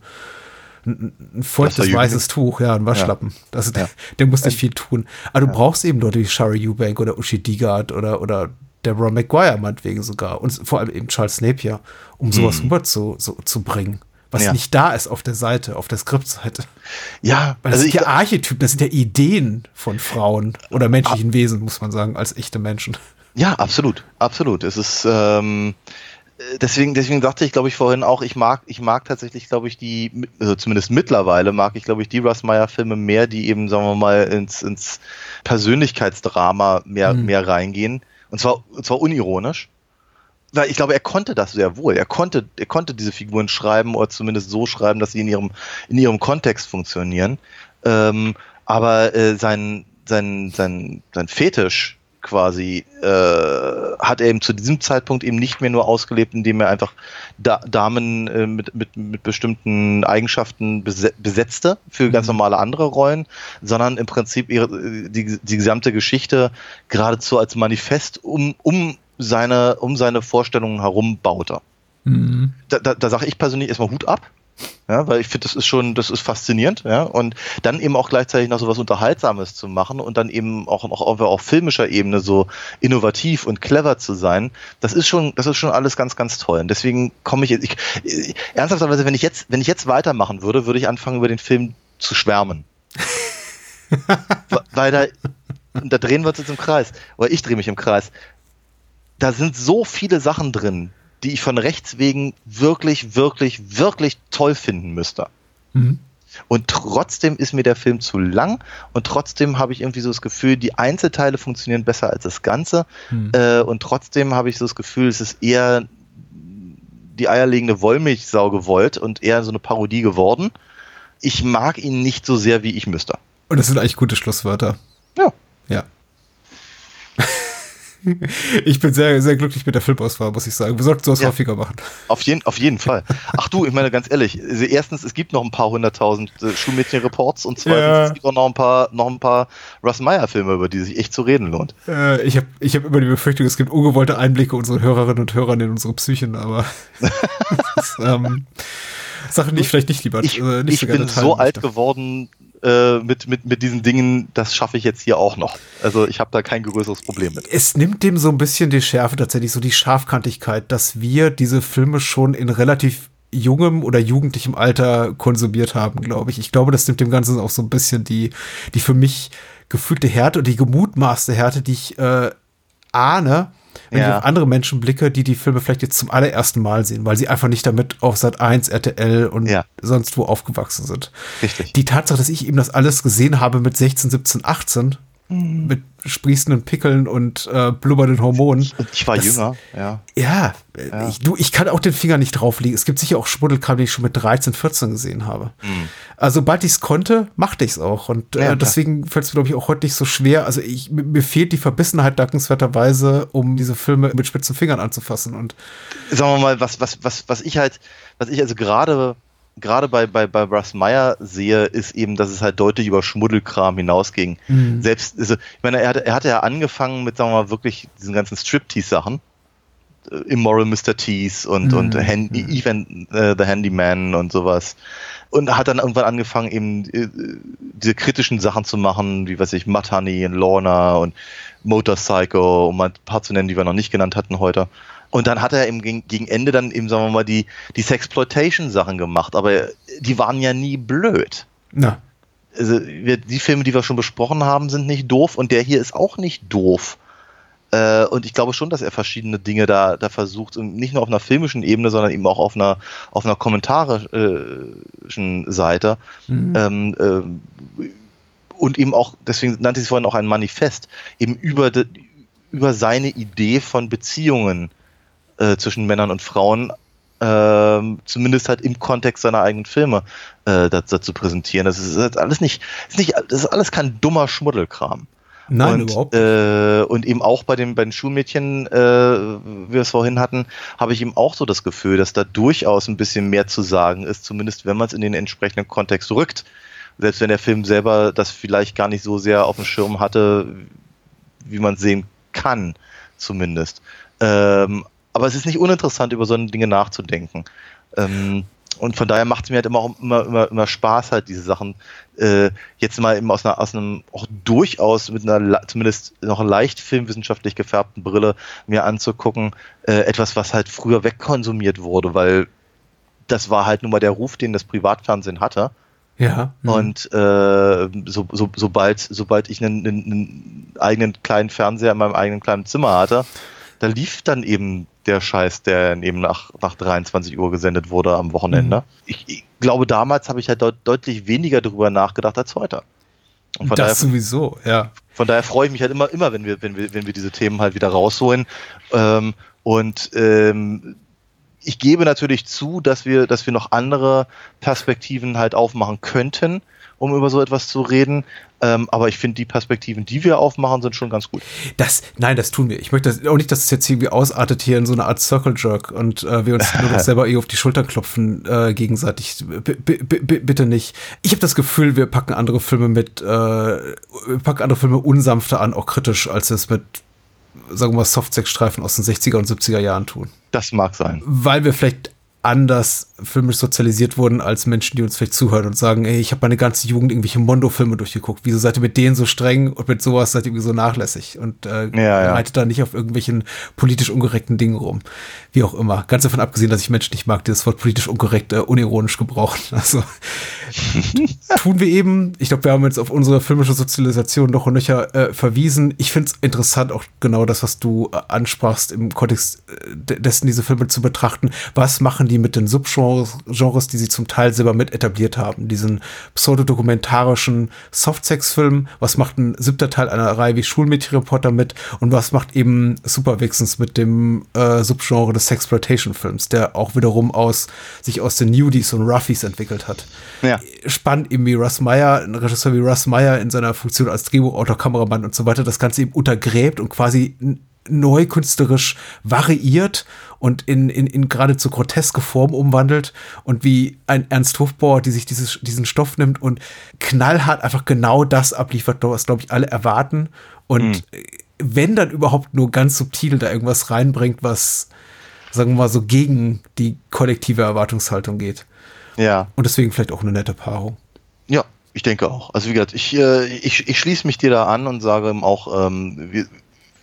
Speaker 2: ein, ein feuchtes weißes Tuch, ja, ein Waschlappen. Ja. Das, der, der muss nicht viel tun. Aber du brauchst eben Leute wie Shari Eubank oder Uschi Digard oder, oder Deborah McGuire meinetwegen sogar. Und vor allem eben Charles Napier, um sowas hm. rüber zu, so, zu bringen. Was ja. nicht da ist auf der Seite, auf der Skriptseite.
Speaker 3: Ja,
Speaker 2: weil das also sind ja Archetypen, das sind ja Ideen von Frauen oder menschlichen Wesen, muss man sagen, als echte Menschen.
Speaker 3: Ja, absolut, absolut. Es ist, ähm, deswegen, deswegen sagte ich, glaube ich, vorhin auch, ich mag, ich mag tatsächlich, glaube ich, die, also zumindest mittlerweile mag ich, glaube ich, die Russ Meyer-Filme mehr, die eben, sagen wir mal, ins, ins Persönlichkeitsdrama mehr, mhm. mehr reingehen. Und zwar, und zwar unironisch. Weil ich glaube, er konnte das sehr wohl. Er konnte, er konnte diese Figuren schreiben oder zumindest so schreiben, dass sie in ihrem, in ihrem Kontext funktionieren. Ähm, aber äh, sein, sein, sein, sein Fetisch quasi äh, hat er eben zu diesem Zeitpunkt eben nicht mehr nur ausgelebt, indem er einfach da Damen äh, mit, mit, mit bestimmten Eigenschaften besetzte für ganz mhm. normale andere Rollen, sondern im Prinzip ihre, die, die gesamte Geschichte geradezu als Manifest um, um seine, um seine Vorstellungen herum baute. Mhm. Da, da, da sage ich persönlich erstmal Hut ab. Ja, weil ich finde, das ist schon, das ist faszinierend, ja. Und dann eben auch gleichzeitig noch so was Unterhaltsames zu machen und dann eben auch, auch auf, auf filmischer Ebene so innovativ und clever zu sein, das ist schon, das ist schon alles ganz, ganz toll. Und deswegen komme ich, ich, ich ernsthafterweise, wenn ich jetzt, wenn ich jetzt weitermachen würde, würde ich anfangen, über den Film zu schwärmen. weil da, da drehen wir uns jetzt im Kreis. Oder ich drehe mich im Kreis. Da sind so viele Sachen drin, die ich von Rechts wegen wirklich, wirklich, wirklich toll finden müsste. Mhm. Und trotzdem ist mir der Film zu lang und trotzdem habe ich irgendwie so das Gefühl, die Einzelteile funktionieren besser als das Ganze. Mhm. Äh, und trotzdem habe ich so das Gefühl, es ist eher die eierlegende Wollmilchsau gewollt und eher so eine Parodie geworden. Ich mag ihn nicht so sehr, wie ich müsste.
Speaker 2: Und das sind eigentlich gute Schlusswörter.
Speaker 3: Ja.
Speaker 2: Ja. Ich bin sehr, sehr glücklich mit der Filmauswahl, muss ich sagen. Wir sollten sowas ja, häufiger machen.
Speaker 3: Auf jeden, auf jeden Fall. Ach du, ich meine ganz ehrlich, also erstens, es gibt noch ein paar hunderttausend äh, Schulmädchen-Reports und zweitens, ja. es gibt auch noch ein paar, noch ein paar Russ Meyer-Filme, über die sich echt zu reden lohnt.
Speaker 2: Äh, ich habe ich hab immer die Befürchtung, es gibt ungewollte Einblicke unserer Hörerinnen und Hörer in unsere Psychen, aber ist, ähm, Sachen, die ich vielleicht nicht lieber
Speaker 3: Ich, äh, nicht ich so bin so alt geworden, äh, mit, mit, mit diesen Dingen, das schaffe ich jetzt hier auch noch. Also ich habe da kein größeres Problem mit.
Speaker 2: Es nimmt dem so ein bisschen die Schärfe tatsächlich, so die Scharfkantigkeit, dass wir diese Filme schon in relativ jungem oder jugendlichem Alter konsumiert haben, glaube ich. Ich glaube, das nimmt dem Ganzen auch so ein bisschen die, die für mich gefühlte Härte und die gemutmaßte Härte, die ich äh, ahne, wenn ja. ich auf andere Menschen blicke, die die Filme vielleicht jetzt zum allerersten Mal sehen, weil sie einfach nicht damit auf Sat 1, RTL und ja. sonst wo aufgewachsen sind.
Speaker 3: Richtig.
Speaker 2: Die Tatsache, dass ich eben das alles gesehen habe mit 16, 17, 18, mhm. mit sprießenden Pickeln und äh, blubbernden Hormonen.
Speaker 3: Ich war das, jünger, ja.
Speaker 2: Ja, ja. Ich, du, ich kann auch den Finger nicht drauflegen. Es gibt sicher auch Schmuddelkram, die ich schon mit 13, 14 gesehen habe. Mhm. Also, sobald ich es konnte, machte ich es auch. Und äh, ja, deswegen fällt es mir, glaube ich, auch heute nicht so schwer. Also, ich, mir fehlt die Verbissenheit dankenswerterweise, um diese Filme mit spitzen Fingern anzufassen. Und
Speaker 3: sagen wir mal, was, was, was, was ich halt, was ich also gerade gerade bei, bei, bei Russ Meyer sehe, ist eben, dass es halt deutlich über Schmuddelkram hinausging. Mhm. Selbst, also, ich meine, er hatte, er hatte ja angefangen mit, sagen wir mal, wirklich diesen ganzen Striptease-Sachen. Äh, Immoral Mr. Tease und, mhm. und Handy, mhm. Even uh, the Handyman und sowas. Und hat dann irgendwann angefangen, eben äh, diese kritischen Sachen zu machen, wie weiß ich, Mud Honey und Lorna und Motorcycle, um mal ein paar zu nennen, die wir noch nicht genannt hatten heute. Und dann hat er eben gegen, Ende dann eben, sagen wir mal, die, die Sexploitation-Sachen gemacht, aber die waren ja nie blöd.
Speaker 2: Na.
Speaker 3: Also wir, die Filme, die wir schon besprochen haben, sind nicht doof und der hier ist auch nicht doof. Äh, und ich glaube schon, dass er verschiedene Dinge da, da versucht, nicht nur auf einer filmischen Ebene, sondern eben auch auf einer, auf einer kommentarischen Seite. Mhm. Ähm, äh, und eben auch, deswegen nannte ich es vorhin auch ein Manifest, eben über, de, über seine Idee von Beziehungen äh, zwischen Männern und Frauen, äh, zumindest halt im Kontext seiner eigenen Filme äh, dazu, präsentieren. Das ist, das ist alles nicht, ist nicht, das ist alles kein dummer Schmuddelkram.
Speaker 2: Nein,
Speaker 3: und,
Speaker 2: überhaupt.
Speaker 3: Äh, und eben auch bei den, bei den Schulmädchen, äh, wie wir es vorhin hatten, habe ich eben auch so das Gefühl, dass da durchaus ein bisschen mehr zu sagen ist, zumindest wenn man es in den entsprechenden Kontext rückt. Selbst wenn der Film selber das vielleicht gar nicht so sehr auf dem Schirm hatte, wie man sehen kann, zumindest. Ähm, aber es ist nicht uninteressant, über solche Dinge nachzudenken. Ähm, und von daher macht es mir halt immer, auch immer, immer, immer Spaß, halt diese Sachen äh, jetzt mal eben aus, einer, aus einem auch durchaus mit einer zumindest noch leicht filmwissenschaftlich gefärbten Brille mir anzugucken. Äh, etwas, was halt früher wegkonsumiert wurde, weil das war halt nun mal der Ruf, den das Privatfernsehen hatte.
Speaker 2: Ja.
Speaker 3: Mhm. Und äh, so, so, sobald, sobald ich einen, einen, einen eigenen kleinen Fernseher in meinem eigenen kleinen Zimmer hatte, da lief dann eben der Scheiß, der eben nach, nach 23 Uhr gesendet wurde am Wochenende. Mhm. Ich, ich, glaube, damals habe ich halt deut deutlich weniger darüber nachgedacht als heute.
Speaker 2: Und von das daher, sowieso, ja.
Speaker 3: Von daher freue ich mich halt immer, immer, wenn wir, wenn wir, wenn wir diese Themen halt wieder rausholen. Ähm, und ähm, ich gebe natürlich zu, dass wir, dass wir noch andere Perspektiven halt aufmachen könnten, um über so etwas zu reden. Ähm, aber ich finde, die Perspektiven, die wir aufmachen, sind schon ganz gut.
Speaker 2: Das, nein, das tun wir. Ich möchte das, auch nicht, dass es jetzt irgendwie ausartet hier in so eine Art Circle Jerk und äh, wir uns nur noch selber eh auf die Schultern klopfen äh, gegenseitig. B bitte nicht. Ich habe das Gefühl, wir packen andere Filme mit, äh, wir packen andere Filme unsanfter an, auch kritisch, als es mit sagen wir mal, Softsex-Streifen aus den 60er und 70er Jahren tun.
Speaker 3: Das mag sein.
Speaker 2: Weil wir vielleicht anders filmisch sozialisiert wurden als Menschen, die uns vielleicht zuhören und sagen, ey, ich habe meine ganze Jugend irgendwelche Mondo-Filme durchgeguckt. Wieso seid ihr mit denen so streng und mit sowas seid ihr irgendwie so nachlässig und äh, ja, ja. reitet da nicht auf irgendwelchen politisch unkorrekten Dingen rum. Wie auch immer. Ganz davon abgesehen, dass ich Menschen nicht mag, die das Wort politisch unkorrekt äh, unironisch gebrauchen. Also tun wir eben. Ich glaube, wir haben jetzt auf unsere filmische Sozialisation noch und nöcher äh, verwiesen. Ich finde es interessant, auch genau das, was du äh, ansprachst, im Kontext äh, dessen diese Filme zu betrachten. Was machen die mit den Subgenres, die sie zum Teil selber mit etabliert haben. Diesen pseudodokumentarischen Softsex-Film, was macht ein siebter Teil einer Reihe wie Schulmädchenreporter mit und was macht eben Supervixens mit dem äh, Subgenre des Sexploitation-Films, der auch wiederum aus sich aus den Nudies und Ruffies entwickelt hat. Ja. Spannend eben wie Russ Meyer, ein Regisseur wie Russ Meyer in seiner Funktion als Drehbuchautor, Kameramann und so weiter, das Ganze eben untergräbt und quasi neu künstlerisch variiert und in, in, in geradezu groteske Form umwandelt und wie ein Ernst Hofbauer, die sich dieses, diesen Stoff nimmt und knallhart einfach genau das abliefert, was, glaube ich, alle erwarten und mhm. wenn dann überhaupt nur ganz subtil da irgendwas reinbringt, was, sagen wir mal, so gegen die kollektive Erwartungshaltung geht.
Speaker 3: Ja.
Speaker 2: Und deswegen vielleicht auch eine nette Paarung.
Speaker 3: Ja, ich denke auch. Also wie gesagt, ich, äh, ich, ich schließe mich dir da an und sage ihm auch, ähm, wir,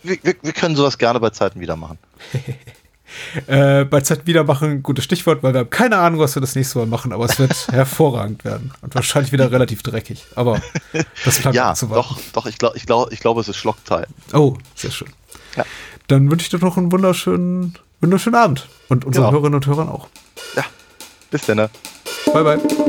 Speaker 3: wir, wir können sowas gerne bei Zeiten wieder machen.
Speaker 2: äh, bei Zeiten wieder machen, gutes Stichwort, weil wir haben keine Ahnung, was wir das nächste Mal machen, aber es wird hervorragend werden. Und wahrscheinlich wieder relativ dreckig. Aber das
Speaker 3: bleibt ja, zu warten. Doch, doch, ich glaube, ich glaube, ich glaube, es ist Schlockzeit.
Speaker 2: Oh, sehr schön. Ja. Dann wünsche ich dir noch einen wunderschönen, wunderschönen Abend. Und unseren genau. Hörerinnen und Hörern auch.
Speaker 3: Ja. Bis dann. Ne?
Speaker 2: Bye, bye.